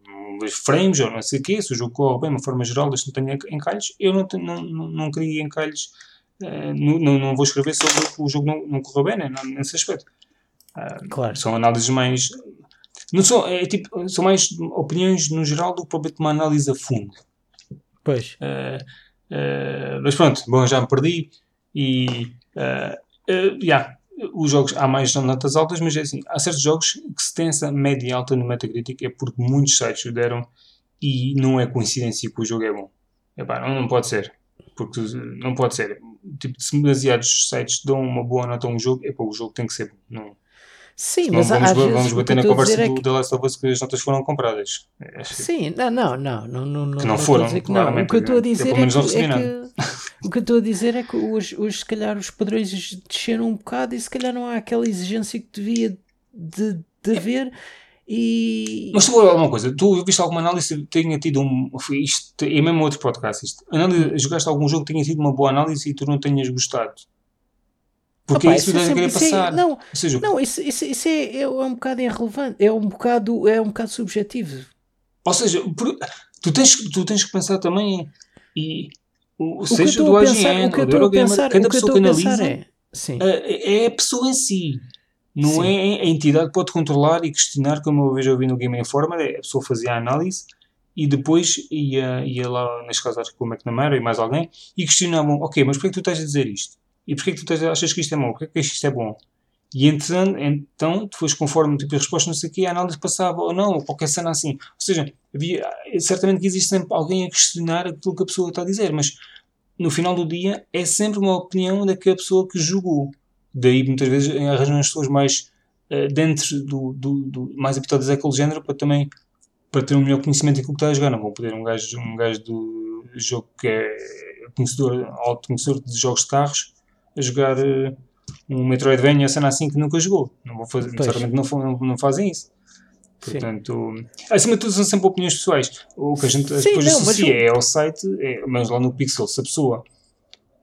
frames ou não sei o quê. Se o jogo corre bem, de uma forma geral, deixa não tenha encalhos, eu não, não, não, não queria encalhos. Uh, não, não, vou escrever sobre o jogo não, não correu bem né, nesse aspecto. Uh, claro. São análises mais. Não são, é, tipo, são mais opiniões no geral do que propriamente uma análise a fundo. Pois. Uh, uh, mas pronto, bom, já me perdi. E. Uh, yeah, os jogos, há mais notas altas, mas é assim, há certos jogos que se tem essa média alta no Metacritic é porque muitos sites o deram e não é coincidência que o jogo é bom. Epá, não, não pode ser. Porque não pode ser. Tipo, se demasiados sites dão uma boa nota a um jogo, é para o jogo tem que ser bom. Não, Sim, mas vamos, às vamos vezes, bater na conversa é do que... The Last of Us que as notas foram compradas. Sim, não, não, não, não, não, que não foram, que não. O que eu estou a dizer é que, é que o que eu estou a dizer é que hoje, hoje se calhar os padrões desceram um bocado e se calhar não há aquela exigência que devia de, de haver. E... Mas tu vou uma coisa, tu viste alguma análise que tenha tido um. Isto, é mesmo outro podcast. Isto, análise, jogaste algum jogo que tenha tido uma boa análise e tu não tenhas gostado? Porque Opa, é isso que querer passar. É, não, seja, não isso, isso, isso é, é, um bocado irrelevante, é um bocado, é um bocado subjetivo. Ou seja, tu, tens, tu tens que pensar também e o, o seja do IGN, o do Eurogamer, cada pessoa que analisa é, é, é, a pessoa em si. Não sim. é a entidade que pode controlar e questionar, como eu vejo ouvindo no Game Informer, é a pessoa fazia a análise e depois ia, ia lá, neste caso acho que o McNamara e mais alguém, e questionavam, ok, mas porquê é que tu estás a dizer isto? E porquê que tu achas que isto é bom? Porquê que isto é bom? E então, então depois, conforme tipo, a resposta, não sei o quê, a análise passava ou não, ou qualquer cena assim. Ou seja, havia, certamente que existe sempre alguém a questionar aquilo que a pessoa está a dizer, mas no final do dia é sempre uma opinião daquela pessoa que julgou. Daí, muitas vezes, arranjam as pessoas mais uh, dentro do, do, do, mais habituadas àquele género para também para ter um melhor conhecimento daquilo que está a jogar. Não vão poder um gajo, um gajo do jogo que é conhecedor, alto conhecedor de jogos de carros a jogar uh, um Metroidvania, cena assim que nunca jogou. Não vou fazer, certamente não, não, não, fazem isso. Portanto, acima de tudo são sempre opiniões pessoais. O que a gente Sim, depois não, associa eu... é ao site, é, mas lá no Pixel, se a pessoa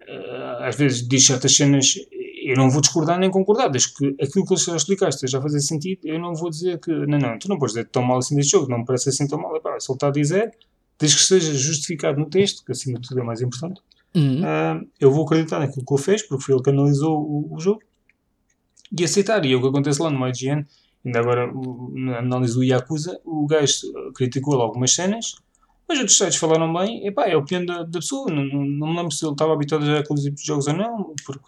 uh, às vezes diz certas cenas, eu não vou discordar nem concordar, desde que aquilo que eles explicaste a fazer sentido, eu não vou dizer que, não, não, tu não podes dizer tão mal assim deste jogo, não me parece assim tão mal, Epá, se ele está a dizer, desde que esteja justificado no texto, que acima de tudo é mais importante, uhum. uh, eu vou acreditar naquilo que ele fez, porque foi ele que analisou o, o jogo, e aceitar. E é o que acontece lá no IGN, ainda agora na análise do Yakuza, o gajo criticou algumas cenas, mas outros sites falaram bem, epá, é a opinião da, da pessoa, não, não, não me lembro se ele estava habituado a jogar aqueles tipos de jogos ou não, porque,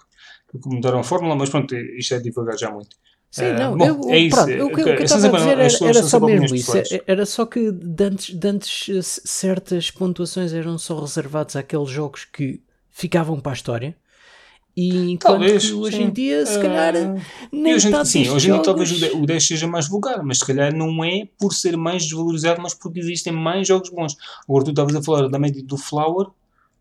porque mudaram a fórmula, mas pronto, isto é devagar já muito. Sim, uh, não, bom, eu, é isso. Pronto, o que, okay, eu estava a dizer era, era só mesmo isso. Era só que de antes, de antes certas pontuações eram só reservadas àqueles jogos que ficavam para a história e enquanto talvez, que hoje sim. em dia, se calhar, uh, nem hoje, está Sim, hoje em dia talvez o 10 seja mais vulgar, mas se calhar não é por ser mais desvalorizado, mas porque existem mais jogos bons. Agora tu estavas a falar da média do Flower,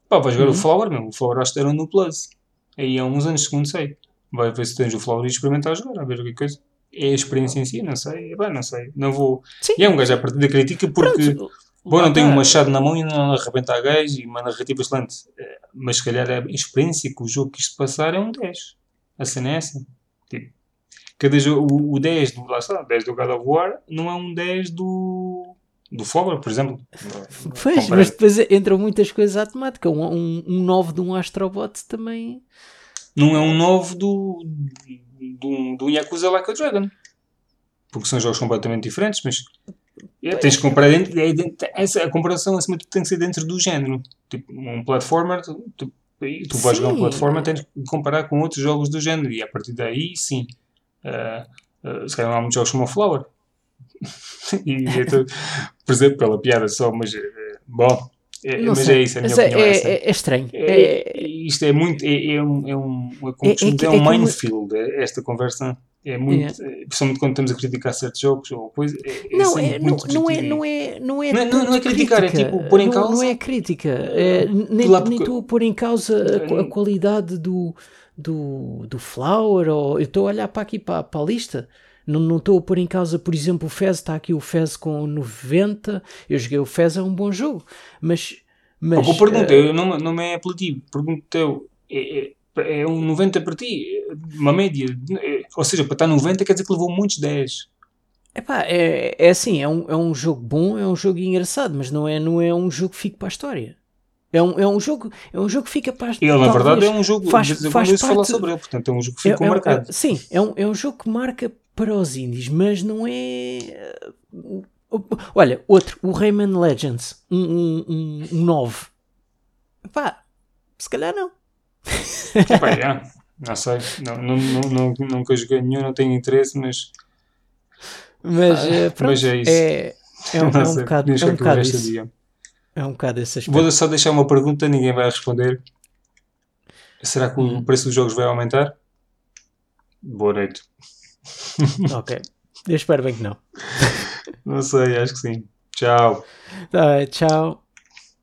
pá, vais ver uhum. o Flower mesmo, o Flower acho que era no Plus. Aí há uns anos, segundo sei. Vai ver se tens o Flower e experimentar jogar, a ver o que coisa. É a experiência em si, não sei, é bem, não sei, não vou. Sim. E é um gajo a partir da crítica porque. Pronto. Bom, não tenho um machado na mão e não arrebenta a gajo e uma narrativa excelente. Eh, mas se calhar a experiência que o jogo quis passar é um 10. A cena é essa. Tipo, cada jogo, o, o 10 do, lá está, 10 do God of War não é um 10 do, do Flower, por exemplo. Pois, mas depois entram muitas coisas à temática. Um, um, um 9 de um Astrobot também. Não é um 9 do, do, do Yakuza Like a Dragon. Porque são jogos completamente diferentes, mas é, tens que comparar dentro, é dentro, essa, a comparação acima de tudo tem que ser dentro do género. Tipo, um platformer, tu, tu, tu vais jogar um platformer, tens que comparar com outros jogos do género e a partir daí, sim. Uh, uh, se calhar não há muitos jogos como o Flower. e, então, por exemplo, pela piada só, mas uh, bom. É, mas sei. é isso, a minha opinião é, é, é, é estranho. É, isto é muito. É, é um, é um, é, é, é um minefield, esta conversa. É muito, é. principalmente quando estamos a criticar certos jogos ou coisa. É, não, é, não, não, é, não é, não é, não, não, é criticar, crítica. é tipo pôr em causa. Não, não é crítica, é, nem, porque... nem estou a pôr em causa a, a, qualidade do, do, do Flower. Ou, eu estou a olhar para aqui para, para a lista. Não, estou a pôr em causa, por exemplo, o Fez. Está aqui o Fez com 90. Eu joguei o Fez, é um bom jogo. Mas. mas oh, pergunta, uh, não, não me é apelativo. Pergunto. É, é, é um 90 para ti, uma média. Ou seja, para estar 90 quer dizer que levou muitos 10. Epá, é, é assim, é um, é um jogo bom, é um jogo engraçado, mas não é, não é um jogo que fique para a história. É um, é um jogo é um jogo que fica para a história. Ele, na verdade, é um jogo faz, faz parte, falar sobre ele, portanto, é um jogo que ficou é, é, marcado. É, sim, é um, é um jogo que marca para os indies, mas não é. Olha, outro, o Rayman Legends, um, um, um, um 9. Pá, se calhar não. Epá, é. Não sei, não, não, não, nunca joguei nenhum, não tenho interesse, mas. Mas, ah, pronto, mas é isso. É, é um, é um bocado, é um bocado isso. Dia. É um bocado esse aspecto. Vou só deixar uma pergunta, ninguém vai responder. Será que hum. o preço dos jogos vai aumentar? Boa noite. ok. Eu espero bem que não. não sei, acho que sim. Tchau. Tá, tchau.